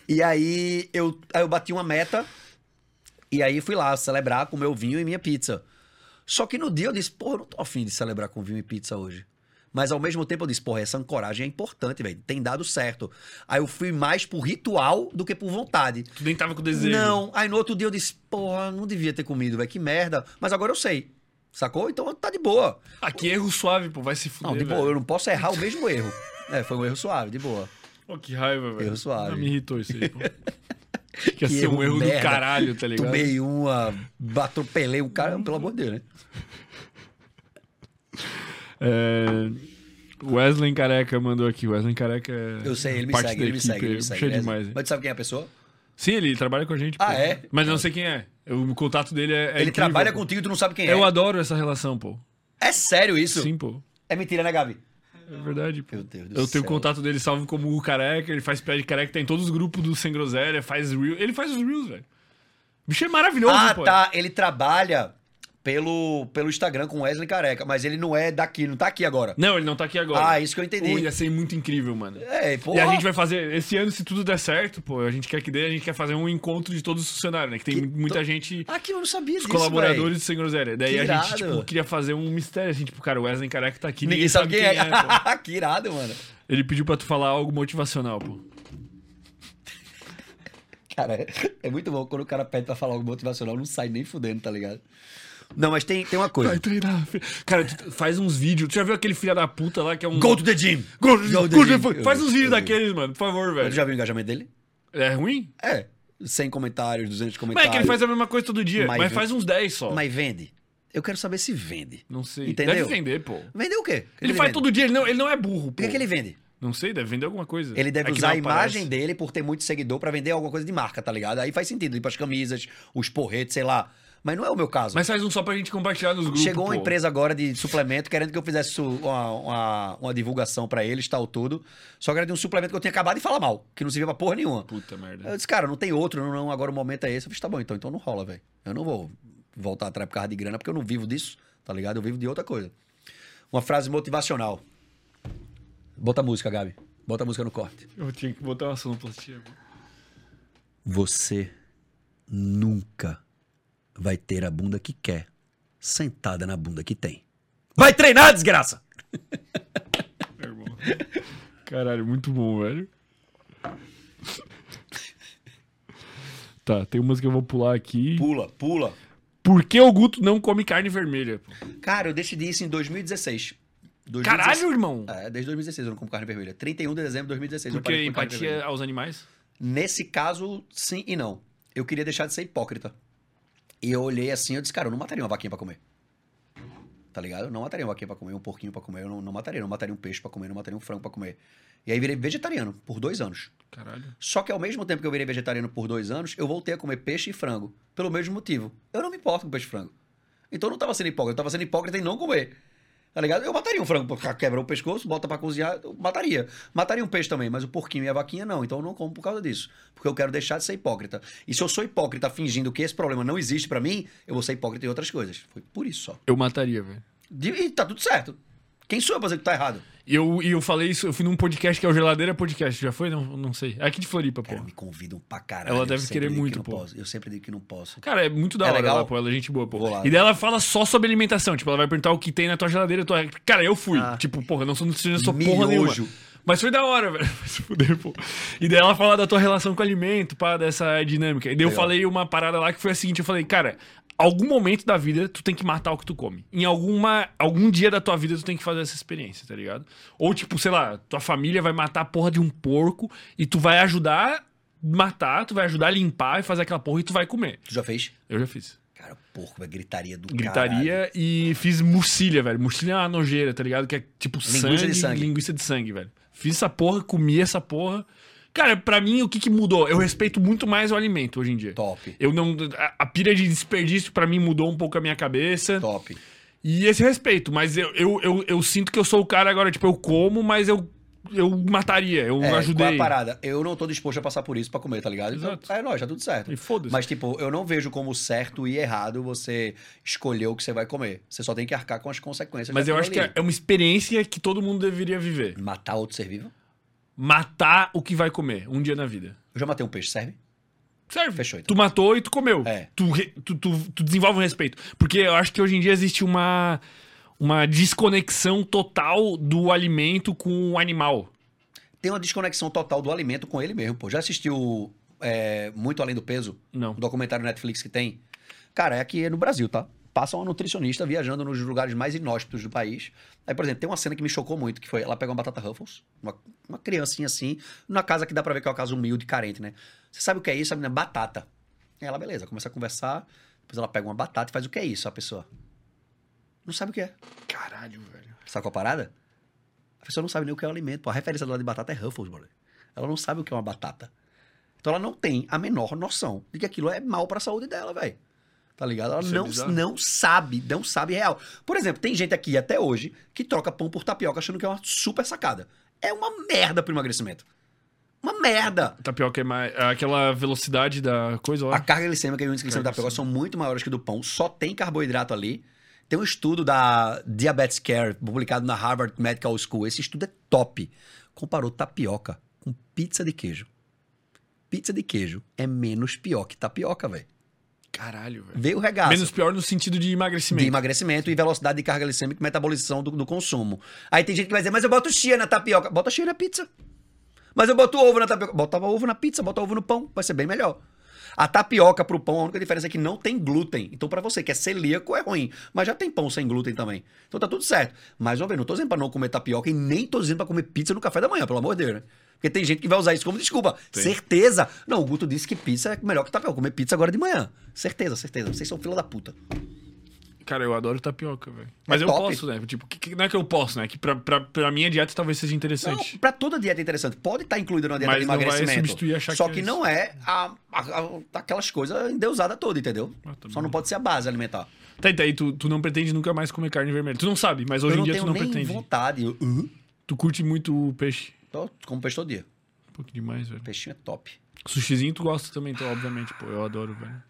E aí eu, aí eu bati uma meta. E aí fui lá celebrar com meu vinho e minha pizza. Só que no dia eu disse, porra, eu não tô afim de celebrar com vinho e pizza hoje. Mas ao mesmo tempo eu disse, porra, essa ancoragem é importante, velho. Tem dado certo. Aí eu fui mais por ritual do que por vontade. Tu nem tava com desejo. Não. Aí no outro dia eu disse, porra, não devia ter comido, velho. Que merda. Mas agora eu sei. Sacou? Então tá de boa. Aqui erro suave, pô, vai se fuder. Não, de boa. velho. Eu não posso errar o mesmo erro. É, foi um erro suave, de boa. Pô, que raiva, velho. Erro suave. Não, me irritou isso aí, pô. Que ia ser um erro do caralho, tá ligado? Tomei uma, atropelei o cara, pelo amor de Deus, né? É... Wesley Careca mandou aqui. Wesley Careca é. Eu sei, ele me parte segue, da ele me equipe, segue, ele me segue. Puxa é- demais. Mas tu sabe quem é a pessoa? Sim, ele trabalha com a gente. Ah, pô. é? Mas eu não sei quem é. O contato dele é. é ele incrível, trabalha pô. contigo e tu não sabe quem Eu é. adoro essa relação, pô. É sério isso? Sim, pô. É mentira, né, Gabi? É verdade, pô. Meu Deus do Eu tenho o céu. contato dele salvo como o Careca, ele faz pé de careca, tem todos os grupos do Sem Groselha, faz. Ele faz os Reels, velho. O bicho é maravilhoso, Ah, pô. tá. Ele trabalha pelo, pelo Instagram com Wesley Careca, mas ele não é daqui, não tá aqui agora. Não, ele não tá aqui agora. Ah, isso que eu entendi. Pô, ia ser muito incrível, mano. É, porra. E a gente vai fazer, esse ano, se tudo der certo, pô, a gente quer que dê, a gente quer fazer um encontro de todos os funcionários, né? Que tem Que muita to- gente, Ah, que eu não sabia os disso, colaboradores véi. do Sem Groselha. Daí Que a gente, irado. tipo, queria fazer um mistério, assim, tipo, cara, o Wesley Careca tá aqui, Ninguém sabe quem é. pô. que irado, mano. Ele pediu pra tu falar algo motivacional, pô. Cara, é- é muito bom quando o cara pede pra falar algo motivacional, não sai nem fudendo, tá ligado? Não, mas tem, tem uma coisa. Vai treinar. filho. Cara, tu faz uns vídeos. Tu já viu aquele filho da puta lá que é um. Go to the gym! Go- Go to go- the gym. Faz uns vídeos daqueles, mano, por favor, Tu velho. já viu o engajamento dele? É ruim? É. 100 comentários, 200 Mas comentários. é que ele faz a mesma coisa todo dia. Mas Mas, faz uns 10 só. Mas vende. Eu quero saber se vende. Não sei. Entendeu? Deve vender, pô. Vender o quê? O que Ele, faz vende? todo dia, ele não, ele não é burro, pô. Por que, que ele vende? Não sei, deve vender alguma coisa. Ele deve É usar a imagem aparece. dele por ter muito seguidor pra vender alguma coisa de marca, tá ligado? Aí faz sentido, ir pras camisas, os porretes, sei lá. Mas não é o meu caso. Mas faz um só pra gente compartilhar nos grupos. Chegou uma pô. empresa agora de suplemento querendo que eu fizesse uma, uma, uma divulgação pra eles, tal, tudo. Só que era de um suplemento que eu tinha acabado de falar mal, que não servia pra porra nenhuma. Puta merda. Eu disse, cara, não tem outro, não, não, agora o momento é esse. Eu disse, tá bom, então, então não rola, velho. Eu não vou voltar atrás por causa de grana, porque eu não vivo disso, tá ligado? Eu vivo de outra coisa. Uma frase motivacional. Bota a música, Gabi. Bota a música no corte. Eu tinha que botar uma sonoplastia. Você nunca vai ter a bunda que quer sentada na bunda que tem. Vai treinar, desgraça! Meu irmão. Caralho, muito bom, velho. Tá, tem umas que eu vou pular aqui. Pula, pula. Por que o Guto não come carne vermelha? Cara, eu decidi isso em 2016. 2016. Caralho, irmão! É, desde 2016 eu não como carne vermelha. 31 de dezembro de 2016 eu Porque parei de comer carne empatia aos animais? Nesse caso, sim e não. Eu queria deixar de ser hipócrita. E eu olhei assim, eu disse, cara, eu não mataria uma vaquinha pra comer. Tá ligado? Eu não mataria uma vaquinha pra comer, um porquinho pra comer, eu não, não mataria. Não mataria um peixe pra comer, eu não mataria um frango pra comer. E aí virei vegetariano por dois anos. Caralho. Só que ao mesmo tempo que eu virei vegetariano por dois anos, eu voltei a comer peixe e frango. Pelo mesmo motivo. Eu não me importo com peixe e frango. Então eu não tava sendo hipócrita, eu tava sendo hipócrita em não comer. Tá ligado? Eu mataria um frango, porque quebra o pescoço, bota pra cozinhar, eu mataria. Mataria um peixe também, mas o porquinho e a vaquinha não. Então eu não como por causa disso. Porque eu quero deixar de ser hipócrita. E se eu sou hipócrita fingindo que esse problema não existe pra mim, eu vou ser hipócrita em outras coisas. Foi por isso só. Eu mataria, velho. E tá tudo certo. Quem sou eu pra dizer que tá errado? E eu, e eu falei isso, eu fui num podcast que é o Geladeira Podcast. Já foi? Não, não sei. É aqui de Floripa, pô. Cara, me convidam pra caralho. Ela eu deve querer que muito, não pô. posso. Eu sempre digo que não posso. Cara, é muito da É hora legal? ela, pô. Ela é gente boa, pô. Lá. E daí ela fala só sobre alimentação. Tipo, ela vai perguntar o que tem na tua geladeira. Tu... Cara, eu fui. Ah. Tipo, porra, eu não sou nutricionista, sou porra nenhuma. Mas foi da hora, velho. Se fuder, pô. E daí ela fala da tua relação com o alimento, pá, dessa dinâmica. E daí eu Legal. falei uma parada lá que foi a seguinte: eu falei, cara, algum momento da vida tu tem que matar o que tu come. Em alguma, algum dia da tua vida tu tem que fazer essa experiência, tá ligado? Ou tipo, sei lá, tua família vai matar a porra de um porco e tu vai ajudar a matar, tu vai ajudar a limpar e fazer aquela porra e tu vai comer. Tu já fez? Eu já fiz. Cara, porco, é gritaria do Gritaria e fiz murcilha, velho. Murcilha é uma nojeira, tá ligado? Que é tipo Linguiça sangue, de sangue. linguiça de sangue, velho. Fiz essa porra, comi essa porra. Cara, pra mim, o que que mudou? Eu respeito muito mais o alimento hoje em dia. Top, Eu não... A, a pira de desperdício, pra mim, mudou um pouco a minha cabeça. top. E esse respeito. Mas eu, eu, eu, eu sinto que eu sou o cara agora, tipo, eu como, mas eu, eu mataria. Eu É, ajudei. Qual é a parada? Eu não tô disposto a passar por isso pra comer, tá ligado? Então, Exato. é nóis, tá tudo certo. E foda-se. Mas, tipo, eu não vejo como certo e errado você escolher o que você vai comer. Você só tem que arcar com as consequências. Mas eu acho que ali. é uma experiência que todo mundo deveria viver. Matar outro ser vivo? Matar o que vai comer um dia na vida. Eu já matei um peixe, serve? Serve. Fechou, então. Tu matou e tu comeu. É. Tu, tu, tu, tu desenvolve um respeito. Porque eu acho que hoje em dia existe uma, uma desconexão total do alimento com o animal. Tem uma desconexão total do alimento com ele mesmo, pô. Já assistiu é, Muito Além do Peso? Não. Um documentário Netflix que tem? Cara, é aqui no Brasil, tá? Passa uma nutricionista viajando nos lugares mais inóspitos do país. Aí, por exemplo, tem uma cena que me chocou muito, que foi ela pega uma batata Ruffles, uma, uma criancinha assim, numa casa que dá pra ver que é uma casa humilde, carente, né? Você sabe o que é isso? A menina, batata. Aí ela, beleza, começa a conversar, depois ela pega uma batata e faz o que é isso, a pessoa. Não sabe o que é. Caralho, velho. Sabe qual a parada? A pessoa não sabe nem o que é o alimento. Pô, a referência dela de batata é Ruffles, brother. Ela não sabe o que é uma batata. Então ela não tem a menor noção de que aquilo é mal pra saúde dela, velho. Tá ligado? Ela é não, bizarro. não sabe, não sabe real. Por exemplo, tem gente aqui até hoje que troca pão por tapioca achando que é uma super sacada. É uma merda pro emagrecimento. Uma merda. Tapioca é mais. é aquela velocidade da coisa lá. A carga glicêmica e o índice glicêmico da tapioca são muito maiores que do pão, só tem carboidrato ali. Tem um estudo da Diabetes Care, publicado na Harvard Medical School. Esse estudo é top. Comparou tapioca com pizza de queijo. Pizza de queijo é menos pior que tapioca, velho. Caralho, velho. Veio o regaço. Menos pior no sentido de de emagrecimento. emagrecimento e velocidade de carga glicêmica e metabolização do, do consumo. Aí tem gente que vai dizer, mas eu boto chia na tapioca. Bota chia na pizza. Mas eu boto ovo na tapioca. Bota ovo na pizza, bota ovo no pão. Vai ser bem melhor. A tapioca pro pão, a única diferença é que não tem glúten. Então, pra você que é celíaco, é ruim. Mas já tem pão sem glúten também. Então tá tudo certo. Mas, ó, velho, não tô dizendo pra não comer tapioca e nem tô dizendo pra comer pizza no café da manhã, pelo amor de Deus, né? Porque tem gente que vai usar isso como desculpa. Tem. Certeza. Não, o Guto disse que pizza é melhor que tapioca. Comer pizza agora de manhã. Certeza, certeza. Vocês são fila da puta. Cara, eu adoro tapioca, velho. Mas eu top. posso, né? Tipo, que, que- não é que eu posso, né? Que pra, pra, pra minha dieta talvez seja Não, interessante. pra toda dieta é interessante. Pode estar incluída na dieta Mas de não vai emagrecimento. substituir achar só que que, é não é a, a- a- aquelas coisas endeusadas todas, entendeu? Ah, tá só bom. não pode ser a base alimentar. Tá, e daí tu, tu não pretende nunca mais comer carne vermelha. Tu não sabe, mas hoje em não dia tenho tu não pretende. vontade. Eu, uh, Tu curte muito peixe. Tô, como peixe todo dia. Um pouco demais, velho. Peixinho é top. Sushizinho tu gosta também, então, obviamente, pô. Eu adoro, velho.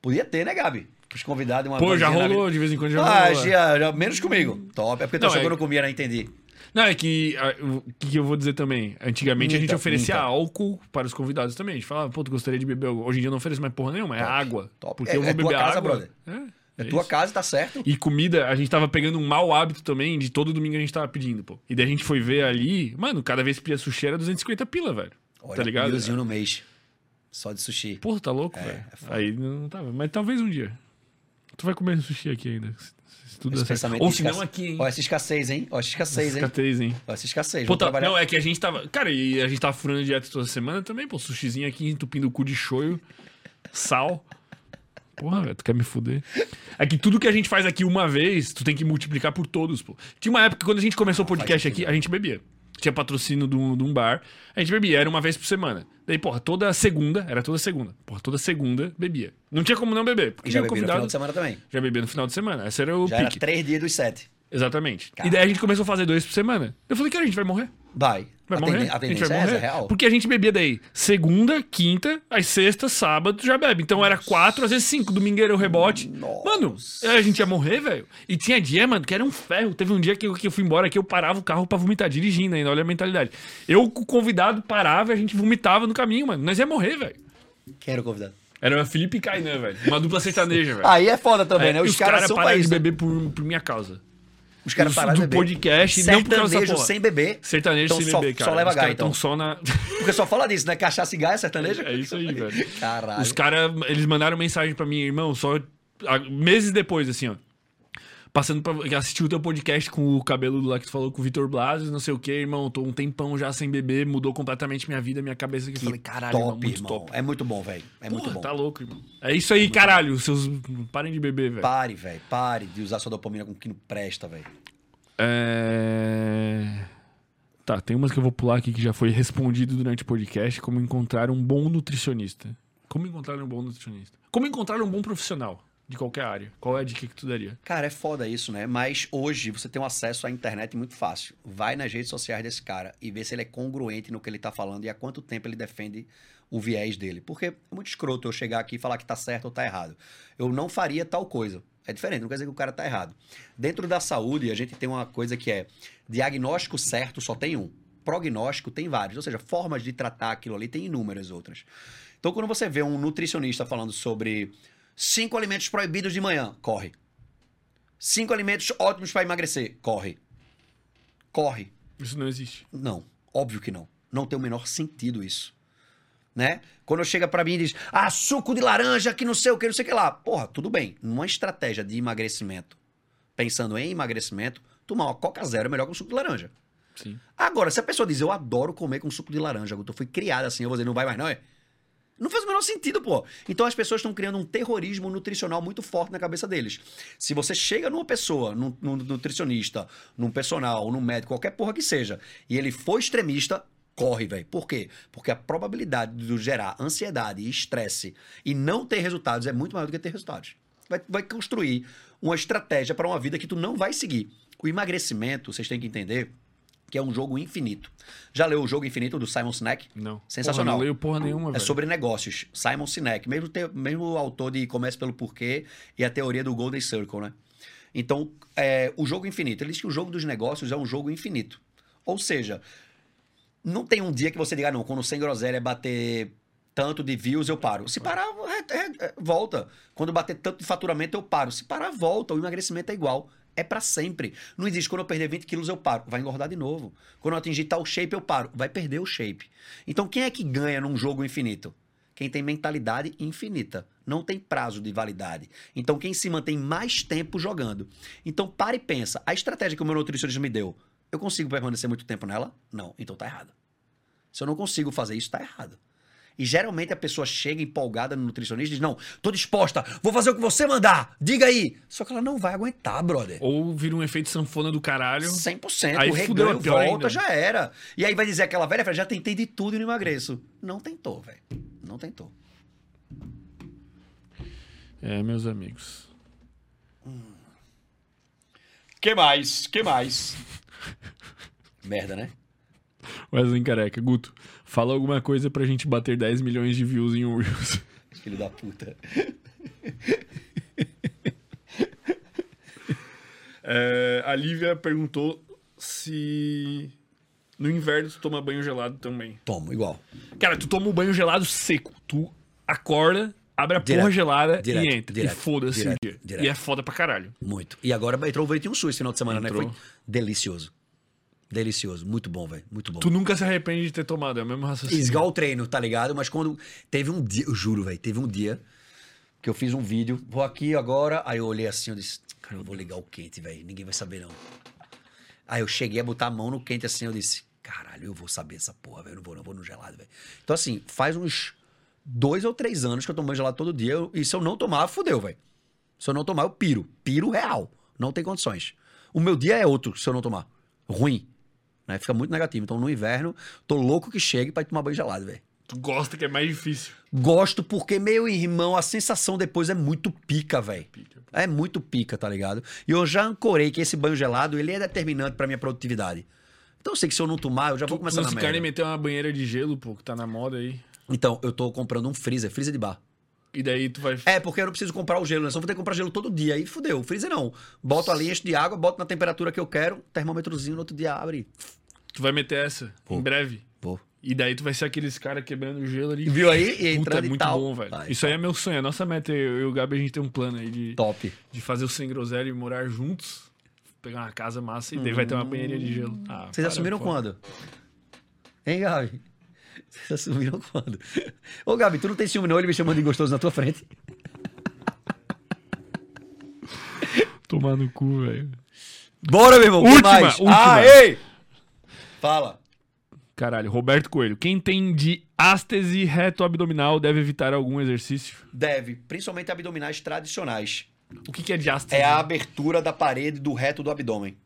Podia ter, né, Gabi? Os convidados uma Pô, já rolou, de vez em quando já Ah, rolou. é. já, já- menos comigo. Top. É porque tu Não, achou é- que eu não comia, né? Entendi. Não, é que. O que, eu vou dizer também? Antigamente a gente oferecia minta. álcool para os convidados também. A gente falava, pô, tu gostaria de beber algo. Hoje em dia eu não ofereço mais porra nenhuma, é Top, água. top. Porque É- eu vou é beber casa, água. brother. É, É, é tua isso. casa, tá certo? E comida, a gente tava pegando um mau hábito também de todo domingo a gente tava pedindo, pô. E daí a gente foi ver ali, mano, cada vez que pedia sushi era 250 pila, velho. Olha, tá ligado? milzinho no mês. Só de sushi. Porra, tá louco, velho. é. Aí não tava. Mas talvez um dia. Tu vai comer sushi aqui ainda. Se, tudo Esse pensamento Ou se não escassez. aqui, hein? Ó, essa escassez, hein? Ó, essa escassez, hein? Escateis, hein? Ó, essa escassez. Pô, tá- trabalhar. Não, é que a gente tava. Cara, e a gente tava furando dieta toda semana também, pô. Sushizinho aqui, entupindo o cu de shoyu, sal. Porra, velho, tu quer me fuder? É que tudo que a gente faz aqui uma vez, tu tem que multiplicar por todos, pô. Tinha uma época, quando a gente começou o podcast aqui, a gente bebia. Tinha patrocínio de um, de um bar, a gente bebia, era uma vez por semana. Daí, porra, toda segunda, era toda segunda. Porra, toda segunda bebia. Não tinha como não beber, porque E já o bebi no convidado final de semana também. já bebia no final de semana. Esse era o Já era pique. três dias dos sete. Exatamente. Cara. E daí a gente começou a fazer dois por semana. Eu falei, cara, a gente vai morrer. Vai. Vai a morrer. A a gente tendência vai é morrer. é real. Porque a gente bebia daí segunda, quinta, aí sexta, sábado, já bebe. Então era quatro, às vezes cinco. Domingueiro o rebote. Nossa. Mano, a gente ia morrer, velho. E tinha dia, mano, que era um ferro. Teve um dia que eu, que eu fui embora que eu parava o carro pra vomitar, dirigindo ainda. Olha a mentalidade. Eu, com o convidado, parava e a gente vomitava no caminho, mano. Nós ia morrer, velho. Quem era o convidado? Era o Felipe e Kainan, velho. Uma dupla sertaneja, velho. Aí é foda também, É, né? e Os, caras são pararam pra de né? beber por, por minha causa. Os caras pararam do podcast, não por causa dessa Sertanejo porra. sem beber. Sertanejo Então sem só- beber, só cara. leva Os gás, então. tão só na... Porque só fala disso, né? Cachaça e gás é sertanejo. É isso aí, velho. Caralho. Os caras, eles mandaram mensagem pra mim, irmão, só meses depois, assim, ó. Passando pra assistir o teu podcast com o cabelo lá que tu falou com o Vitor Blasius, não sei o que, irmão. Tô um tempão já sem beber, mudou completamente minha vida, minha cabeça. Que eu Que falei, caralho, top, irmão, muito irmão. top. É muito bom, velho. É muito Porra, bom. Tá louco, irmão. É isso aí, caralho. Seus. Parem de beber, velho. Pare, velho. Pare de usar sua dopamina com o que não presta, velho. É. Tá, tem umas que eu vou pular aqui que já foi respondido durante o podcast. Como encontrar um bom nutricionista. Como encontrar um bom nutricionista? Como encontrar um bom profissional de qualquer área? Qual é a dica que tu daria? Cara, é foda isso, né? Mas hoje você tem um acesso à internet muito fácil. Vai nas redes sociais desse cara e vê se ele é congruente no que ele tá falando e há quanto tempo ele defende o viés dele. Porque é muito escroto eu chegar aqui e falar que tá certo ou tá errado. Eu não faria tal coisa. É diferente, não quer dizer que o cara tá errado. Dentro da saúde, a gente tem uma coisa que é diagnóstico certo só tem um. Prognóstico tem vários, ou seja, formas de tratar aquilo ali tem inúmeras outras. Então, quando você vê um nutricionista falando sobre cinco alimentos proibidos de manhã, corre. Cinco alimentos ótimos para emagrecer. Corre. Corre. Isso não existe. Não. Óbvio que não. Não tem o menor sentido isso. Né? Quando chega pra mim e diz, ah, suco de laranja, que não sei o que, não sei o que lá. Porra, tudo bem. Numa estratégia de emagrecimento, pensando em emagrecimento, tomar uma Coca Zero é melhor que um suco de laranja. Sim. Agora, se a pessoa diz, eu adoro comer com suco de laranja, eu fui criado assim, eu vou dizer, não vai mais não, é? Não faz o menor sentido, pô. Então as pessoas estão criando um terrorismo nutricional muito forte na cabeça deles. Se você chega numa pessoa, num, num nutricionista, num personal, num médico, qualquer porra que seja, e ele for extremista, corre, velho. Por quê? Porque a probabilidade de gerar ansiedade e estresse e não ter resultados é muito maior do que ter resultados. Vai, vai construir uma estratégia para uma vida que tu não vai seguir. O emagrecimento, vocês têm que entender que é um jogo infinito. Já leu o Jogo Infinito do Simon Sinek? Não. Sensacional. Porra, não leio porra nenhuma, É velho. sobre negócios. Simon Sinek, mesmo, te- mesmo autor de Comece pelo Porquê e a teoria do Golden Circle, né? Então, é, o jogo infinito. Ele diz que o jogo dos negócios é um jogo infinito. Ou seja, não tem um dia que você diga, ah, não, quando 100 groselha bater tanto de views, eu paro. Se parar, é- é- é- volta. Quando bater tanto de faturamento, eu paro. Se parar, volta. O emagrecimento é igual. É pra sempre. Não existe quando eu perder 20 quilos, eu paro. Vai engordar de novo. Quando eu atingir tal shape, eu paro. Vai perder o shape. Então, quem é que ganha num jogo infinito? Quem tem mentalidade infinita. Não tem prazo de validade. Então, quem se mantém mais tempo jogando. Então, para e pensa. A estratégia que o meu nutricionista me deu, eu consigo permanecer muito tempo nela? Não. Então, tá errado. Se eu não consigo fazer isso, tá errado. E geralmente a pessoa chega empolgada no nutricionista e diz: Não, tô disposta, vou fazer o que você mandar, diga aí. Só que ela não vai aguentar, brother. Ou vira um efeito sanfona do caralho. 100%. Aí o fudeu, reganho volta, ainda. já era. E aí vai dizer aquela velha, já tentei de tudo e não emagreço. Não tentou, velho. Não tentou. É, meus amigos. Que mais? Que mais? Merda, né? Wesley Careca. Guto, fala alguma coisa pra gente bater 10 milhões de views em um Reels. Filho da puta. É, a Lívia perguntou se no inverno tu toma banho gelado também. Tomo, igual. Cara, tu toma um banho gelado seco. Tu acorda, abre a porra Direto, gelada direto, e entra. direto, e foda-se o dia. E é foda pra caralho. Muito. E agora entrou o Ventinho Sul esse final de semana, né? Entrou. Foi delicioso. Delicioso. Muito bom, velho. Muito bom. Tu nunca se arrepende de ter tomado, é o mesmo raciocínio. Igual o treino, tá ligado? Mas quando. Teve um dia, eu juro, velho, teve um dia que eu fiz um vídeo, vou aqui agora, aí eu olhei assim, eu disse, cara, eu vou ligar o quente, velho, ninguém vai saber não. Aí eu cheguei a botar a mão no quente assim, eu disse, caralho, eu vou saber essa porra, velho, não vou, não vou no gelado, velho. Então assim, faz uns dois ou três anos que eu tomo gelado todo dia, eu- e se eu não tomar, fudeu, velho. Se eu não tomar, eu piro. Piro real. Não tem condições. O meu dia é outro se eu não tomar. Ruim. Né? Fica muito negativo. Então, no inverno, tô louco que chegue pra ir tomar banho gelado, velho. Tu gosta que é mais difícil. Gosto porque, meu irmão, a sensação depois é muito pica, velho. É muito pica, tá ligado? E eu já ancorei que esse banho gelado, ele é determinante pra minha produtividade. Então eu sei que se eu não tomar, eu já vou Tu começar não na merda. meter uma banheira de gelo, pô, que tá na moda aí. Então, eu tô comprando um freezer, freezer de bar. E daí tu vai. É, porque eu não preciso comprar o gelo, né? Só vou ter que comprar gelo todo dia. Aí fudeu. Freezer não. Boto ali, encho de água, boto na temperatura que eu quero, termômetrozinho no outro dia abre. Tu vai meter essa Vou. em breve. Pô. E daí tu vai ser aqueles caras quebrando o gelo ali. Viu aí? E Puta, é e muito tal. bom, velho. Ai, Isso aí é meu sonho. A nossa meta, eu e o Gabi, a gente tem um plano aí de, Top. de fazer o Sem Groselha e morar juntos. pegar uma casa massa e daí vai ter uma banheirinha de gelo. Ah, Vocês para, assumiram pô. quando? Hein, Gabi? Vocês assumiram quando? Ô, Gabi, tu não tem ciúme não, ele me chamando de gostoso na tua frente? Tomar no cu, velho. Bora, meu irmão, Última, mais? última. Ah, ei! Fala. Caralho, Roberto Coelho. Quem tem diástese reto abdominal deve evitar algum exercício? Deve, principalmente abdominais tradicionais. O que, que é diástese? É a abertura da parede do reto do abdômen.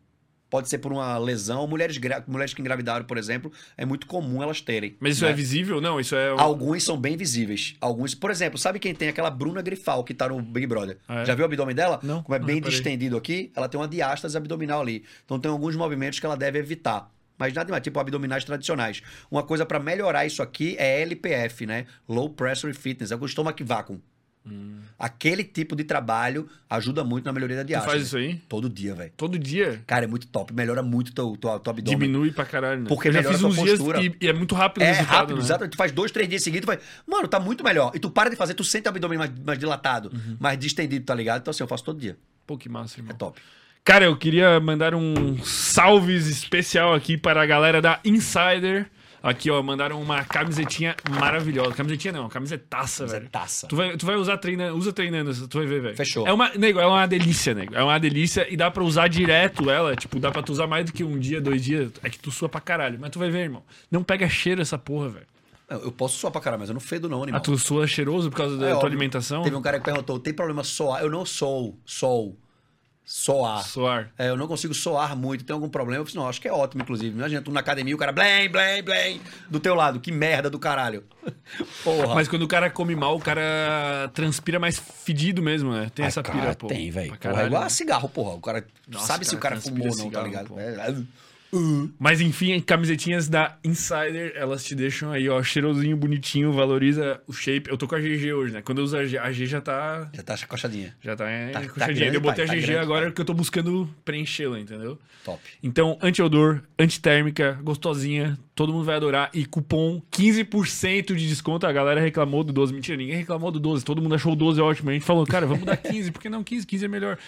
Pode ser por uma lesão. Mulheres, gra- mulheres que engravidaram, por exemplo, é muito comum elas terem. Mas isso né? é visível? Não, isso é. Alguns são bem visíveis. Alguns, por exemplo, sabe quem tem aquela Bruna Grifal que tá no Big Brother? Ah, é? Já viu o abdômen dela? Não, Como é não bem reparei. distendido aqui, ela tem uma diástase abdominal ali. Então tem alguns movimentos que ela deve evitar. Mas nada mais, tipo abdominais tradicionais. Uma coisa pra melhorar isso aqui é LPF, né? Low Pressure Fitness, é o stomach vacuum. Aquele tipo de trabalho ajuda muito na melhoria da Hum. Tu faz isso aí? Todo dia, velho. Todo dia? Cara, é muito top. Melhora muito teu, teu, teu abdômen. Diminui pra caralho, né? Porque eu já fiz uns tua dias postura. e, e é muito rápido É resultado, rápido, né? exato. Tu faz dois, três dias seguidos, tu vai, mano, tá muito melhor. E tu para de fazer, tu sente o abdômen mais, mais dilatado, Uhum. mais distendido, tá ligado? Então assim, eu faço todo dia. Pô, que massa, irmão. É top. Cara, eu queria mandar um salves especial aqui para a galera da Insider. Aqui, ó, mandaram uma camisetinha maravilhosa. Camisetinha não, camisetaça, é velho. taça. Tu vai, tu vai usar treinando, usa treinando, tu vai ver, velho. Fechou. É uma, nego, é uma delícia, nego. É uma delícia e dá pra usar direto ela. Tipo, dá pra tu usar mais do que um dia, dois dias. É que tu sua pra caralho. Mas tu vai ver, irmão. Não pega cheiro essa porra, velho. Eu, posso suar pra caralho, mas eu não fedo não, animal. Ah, tu sua cheiroso por causa da É tua alimentação? Teve um cara que perguntou, tem problema soar? Eu não sou, sou, soar. Soar. É, eu não consigo soar muito, tem algum problema? Eu falei, não, acho que é ótimo, inclusive. Imagina, tu na academia, o cara blém, blém, blém, do teu lado. Que merda do caralho. Porra. Mas quando o cara come mal, o cara transpira mais fedido mesmo, né? Tem Ah, essa cara, pira, pô. Tem, velho. É igual né? a cigarro, porra. O cara Nossa, sabe se o cara, cara fumou ou não, tá cigarro, ligado? pô. É, Mas enfim, camisetinhas da Insider, elas te deixam aí, ó, cheirosinho, bonitinho, valoriza o shape. Eu tô com a GG hoje, né? Quando eu uso a G, a G já tá. Já tá coxadinha. Já tá, é, Tá- tá grande, eu botei pai, a tá GG grande, agora porque eu tô buscando preenchê-la, entendeu? Top. Então, anti-odor, antitérmica, gostosinha, todo mundo vai adorar. E cupom 15% de desconto. A galera reclamou do 12. Mentira, ninguém reclamou do 12. Todo mundo achou o 12 ótimo. A gente falou, cara, vamos dar 15, por que não 15? 15 é melhor.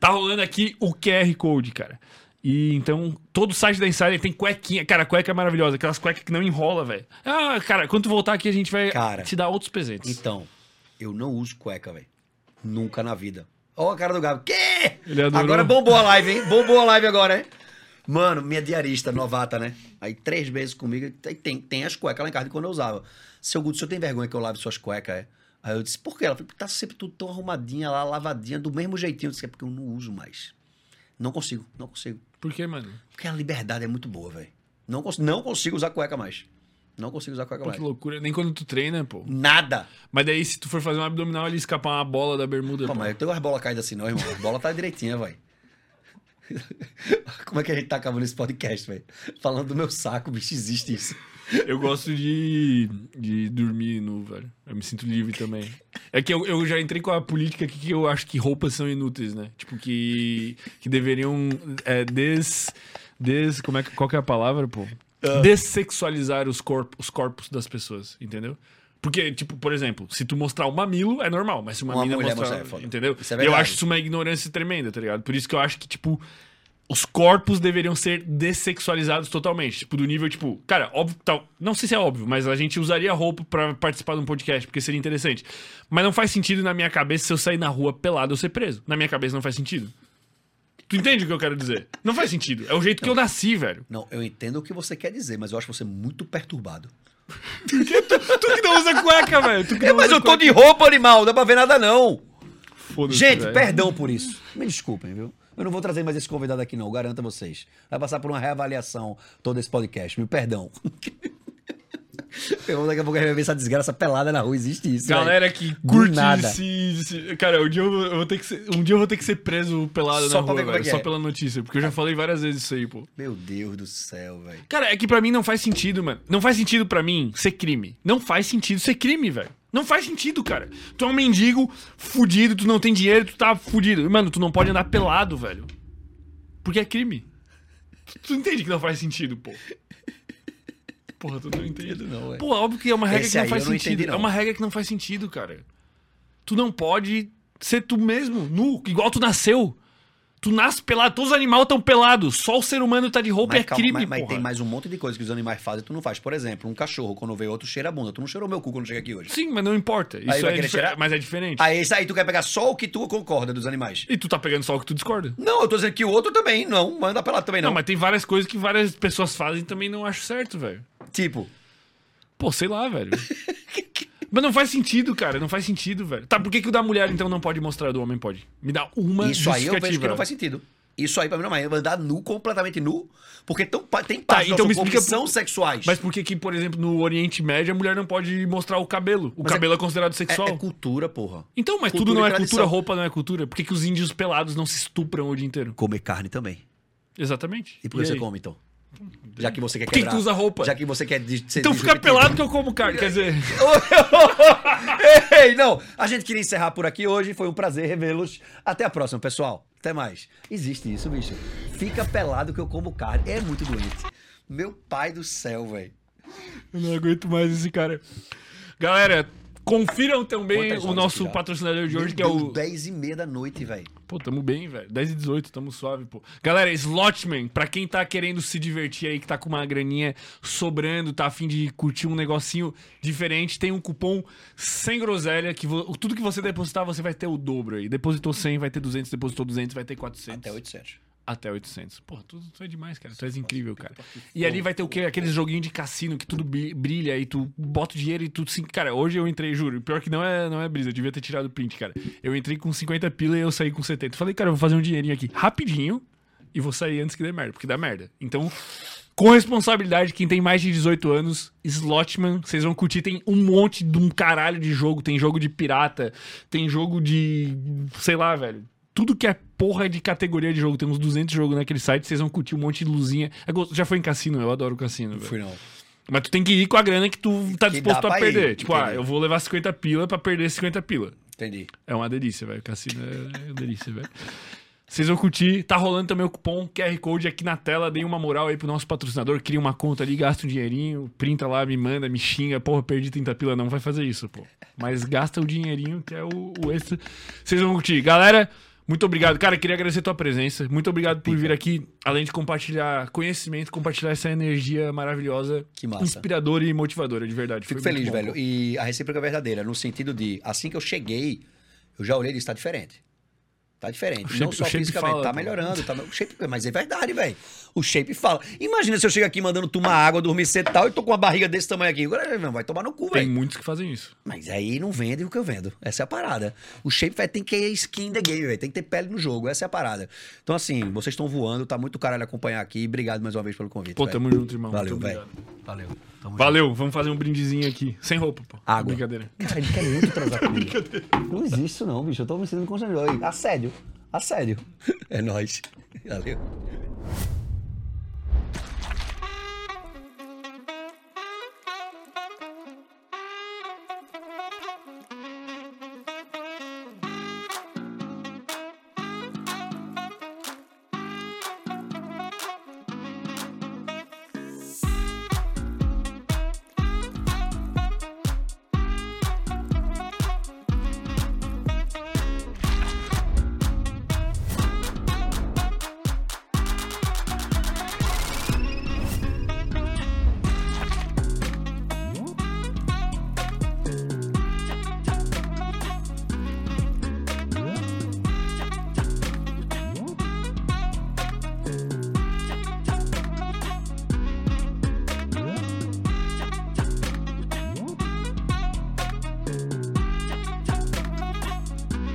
Tá rolando aqui o QR Code, cara. E então, todo o site da Insider tem cuequinha. Cara, a cueca é maravilhosa. Aquelas cuecas que não enrola, velho. Ah, cara, quando tu voltar aqui, a gente vai Cara. te dar outros presentes. Então, eu não uso cueca, velho. Nunca na vida. Ó a cara do Gabo. Quê? Agora bombou a live, hein? Bombou a live agora, hein? Mano, minha diarista novata, né? Aí três vezes comigo, tem, tem, as cuecas lá em casa de quando eu usava. Seu Guto, o senhor tem vergonha que eu lave suas cuecas, é? Aí eu disse, por quê? Ela falou, tá sempre tudo tão arrumadinha lá, lavadinha, do mesmo jeitinho. Eu disse, é porque eu não uso mais. Não consigo, não consigo. Por que, mano? Porque a liberdade é muito boa, velho. Não, cons não consigo usar cueca mais. Não consigo usar cueca Pô, mais. que loucura. Nem quando tu treina, pô. Nada. Mas daí, se tu for fazer um abdominal, ele escapar uma bola da bermuda. Pô, pô. mas eu tenho umas bolas caídas assim, não, irmão. A bola tá direitinha, velho. Como é que a gente tá acabando esse podcast, velho? Falando do meu saco, bicho, existe isso. Eu gosto de, de dormir nu, velho. Eu me sinto livre também. É que eu, eu já entrei com a política aqui que eu acho que roupas são inúteis, né? Tipo, que, que deveriam é, des, des... Como é que, qual que é a palavra, pô? Dessexualizar os, corp, os corpos das pessoas, entendeu? Porque, tipo, por exemplo, se tu mostrar o mamilo, é normal, mas se uma, Uma mina mostrar... mostrar, é entendeu? É eu acho isso uma ignorância tremenda, tá ligado? Por isso que eu acho que, tipo, os corpos deveriam ser dessexualizados totalmente. Tipo, do nível, tipo, cara, óbvio, tal, não sei se é óbvio, mas a gente usaria roupa pra participar de um podcast, porque seria interessante. Mas não faz sentido na minha cabeça se eu sair na rua pelado eu ser preso. Na minha cabeça não faz sentido. Tu entende o que eu quero dizer? Não faz sentido. É o jeito que eu nasci, velho. Não, eu entendo o que você quer dizer, mas eu acho você muito perturbado. Tu que não usa cueca, velho. Tu que É, não mas eu tô de roupa, animal, não dá pra ver nada, não. Foda-se, Gente, perdão por isso. Me desculpem, viu? Eu não vou trazer mais esse convidado aqui, não, garanto a vocês. Vai passar por uma reavaliação todo esse podcast. Me perdão. Eu, daqui a pouco a gente vai ver essa desgraça pelada na rua. Existe isso. Galera que Do curte nada. esse, esse- Cara, um dia, eu vou, eu vou ter que ser, um dia eu vou ter que ser preso pelado Só na rua, é velho, que só é. pela notícia. Porque eu já falei várias vezes isso aí, pô. Meu Deus do céu, velho. Cara, é que pra mim não faz sentido, mano. Não faz sentido pra mim ser crime. Não faz sentido ser crime, velho. Não faz sentido, cara. Tu é um mendigo fudido, tu não tem dinheiro, tu tá fudido. Mano, tu não pode andar pelado, velho. Porque é crime. Tu, tu entende que não faz sentido, pô. Porra, tu não entende. não, velho. Pô, óbvio que é uma regra Esse que não aí faz não sentido. entendi, não. É uma regra que não faz sentido, cara. Tu não pode ser tu mesmo, nu, igual tu nasceu. Tu nasce pelado, todos os animais estão pelados. Só o ser humano tá de roupa Mas, é calma, crime, mas, mas porra. tem mais um monte de coisa que os animais fazem e tu não faz. Por exemplo, um cachorro, quando vê outro, cheira a bunda. Tu não cheirou meu cu quando chega aqui hoje. Sim, mas não importa. Isso vai é querer cheirar? Mas é diferente. Aí, isso aí tu quer pegar só o que tu concorda dos animais. E tu tá pegando só o que tu discorda. Não, eu tô dizendo que o outro também. Não, manda pelado também Não, não. mas tem várias coisas que várias pessoas fazem e também não acho certo, velho. Tipo, Pô, sei lá, velho. Mas não faz sentido, cara. Não faz sentido, velho. Tá, por que, que o da mulher, então, não pode mostrar do homem pode? Me dá uma isso aí eu vejo que não faz sentido. Isso aí pra mim não é andar nu, completamente nu, porque tão, tem Tá, partes então me nosso corpo que explica são sexuais. Mas por que que, por exemplo, no Oriente Médio, a mulher não pode mostrar o cabelo? O Mas cabelo é, é- considerado é, sexual. é cultura, porra. Então, mas cultura tudo não e é tradição. cultura, roupa não é cultura. Por que, que os índios pelados não se estupram o dia inteiro? Comer carne também. Exatamente. E por que você aí? come, então? Já que você quer Por que que quebrar. tu usa roupa? Já que você quer Então fica pelado que eu como carne. Quer dizer, Ei, não. A gente queria encerrar por aqui hoje. Foi um prazer revê-los. Até a próxima, pessoal. Até mais. Existe isso, bicho. Fica pelado que eu como carne. É muito doente. Meu pai do céu, velho. eu não aguento mais esse cara. Galera, confiram também Quantas o horas nosso aqui já? patrocinador de hoje, que é o Deus, 10 e meia da noite, velho. Pô, tamo bem, velho. 10 e 18, tamo suave, pô. Galera, Slotman, pra quem tá querendo se divertir aí, que tá com uma graninha sobrando, tá afim de curtir um negocinho diferente, tem um cupom sem groselha, que vo- tudo que você depositar, você vai ter o dobro aí. Depositou 100, vai ter 200, depositou 200, vai ter 400. Até 800. Até 800. Pô, tudo tu é demais, cara. Tu és incrível, cara. E ali vai ter o quê? Aqueles joguinhos de cassino que tudo bri- brilha e tu bota o dinheiro e tu... sim- Cara, hoje eu entrei, juro. Pior que não é, não é brisa. Eu devia ter tirado o print, cara. Eu entrei com 50 pila e eu saí com 70. Falei, cara, eu vou fazer um dinheirinho aqui rapidinho e vou sair antes que dê merda, porque dá merda. Então, com responsabilidade, quem tem mais de 18 anos, Slotman, vocês vão curtir. Tem um monte de um caralho de jogo. Tem jogo de pirata, tem jogo de. sei lá, velho. Tudo que é porra de categoria de jogo. Tem uns 200 jogos naquele site, vocês vão curtir um monte de luzinha. É Já foi em cassino, eu adoro cassino, velho. Fui não. Mas tu tem que ir com a grana que tu tá Que disposto a perder. ir, tipo, ah, entendeu? eu vou levar 50 pila pra perder 50 pila. Entendi. É uma delícia, velho. Cassino é uma delícia, velho. Vocês vão curtir. Tá rolando também o cupom QR Code aqui na tela. Deem uma moral aí pro nosso patrocinador. Cria uma conta ali, gasta um dinheirinho, printa lá, me manda, me xinga. Porra, perdi 30 pila. Não vai fazer isso, pô. Mas gasta o dinheirinho, que é o, o extra. Vocês vão curtir. Galera, muito obrigado. Cara, queria agradecer a tua presença. Muito obrigado por vir aqui. Além de compartilhar conhecimento, compartilhar essa energia maravilhosa. Que massa. Inspiradora e motivadora, de verdade. Fico Foi feliz, velho. E a recíproca é verdadeira, no sentido de, assim que eu cheguei, eu já olhei e disse, tá diferente. Tá diferente. Shape- não só fisicamente, fala, tá melhorando. Tá... Shape, mas é verdade, velho. O shape fala. Imagina se eu chego aqui mandando tomar água, dormir cedo e tal, e tô com uma barriga desse tamanho aqui. Agora não, vai tomar no cu, Tem velho. muitos que fazem isso. Mas aí não vende o que eu vendo. Essa é a parada. O shape vai tem que ter skin in the game, velho. Tem que ter pele no jogo. Essa é a parada. Então, assim, vocês estão voando, tá muito caralho acompanhar aqui. Obrigado mais uma vez pelo convite. Pô, velho. tamo junto, irmão. Valeu, velho. Valeu. Tamo Valeu, vamos fazer um brindezinho aqui. Sem roupa, pô. Água. Brincadeira. Cara, ele quer muito transar comigo. Não existe isso não, bicho. Eu tô me sentindo constrangedor. aí. Assédio. Assédio. É nóis. Valeu.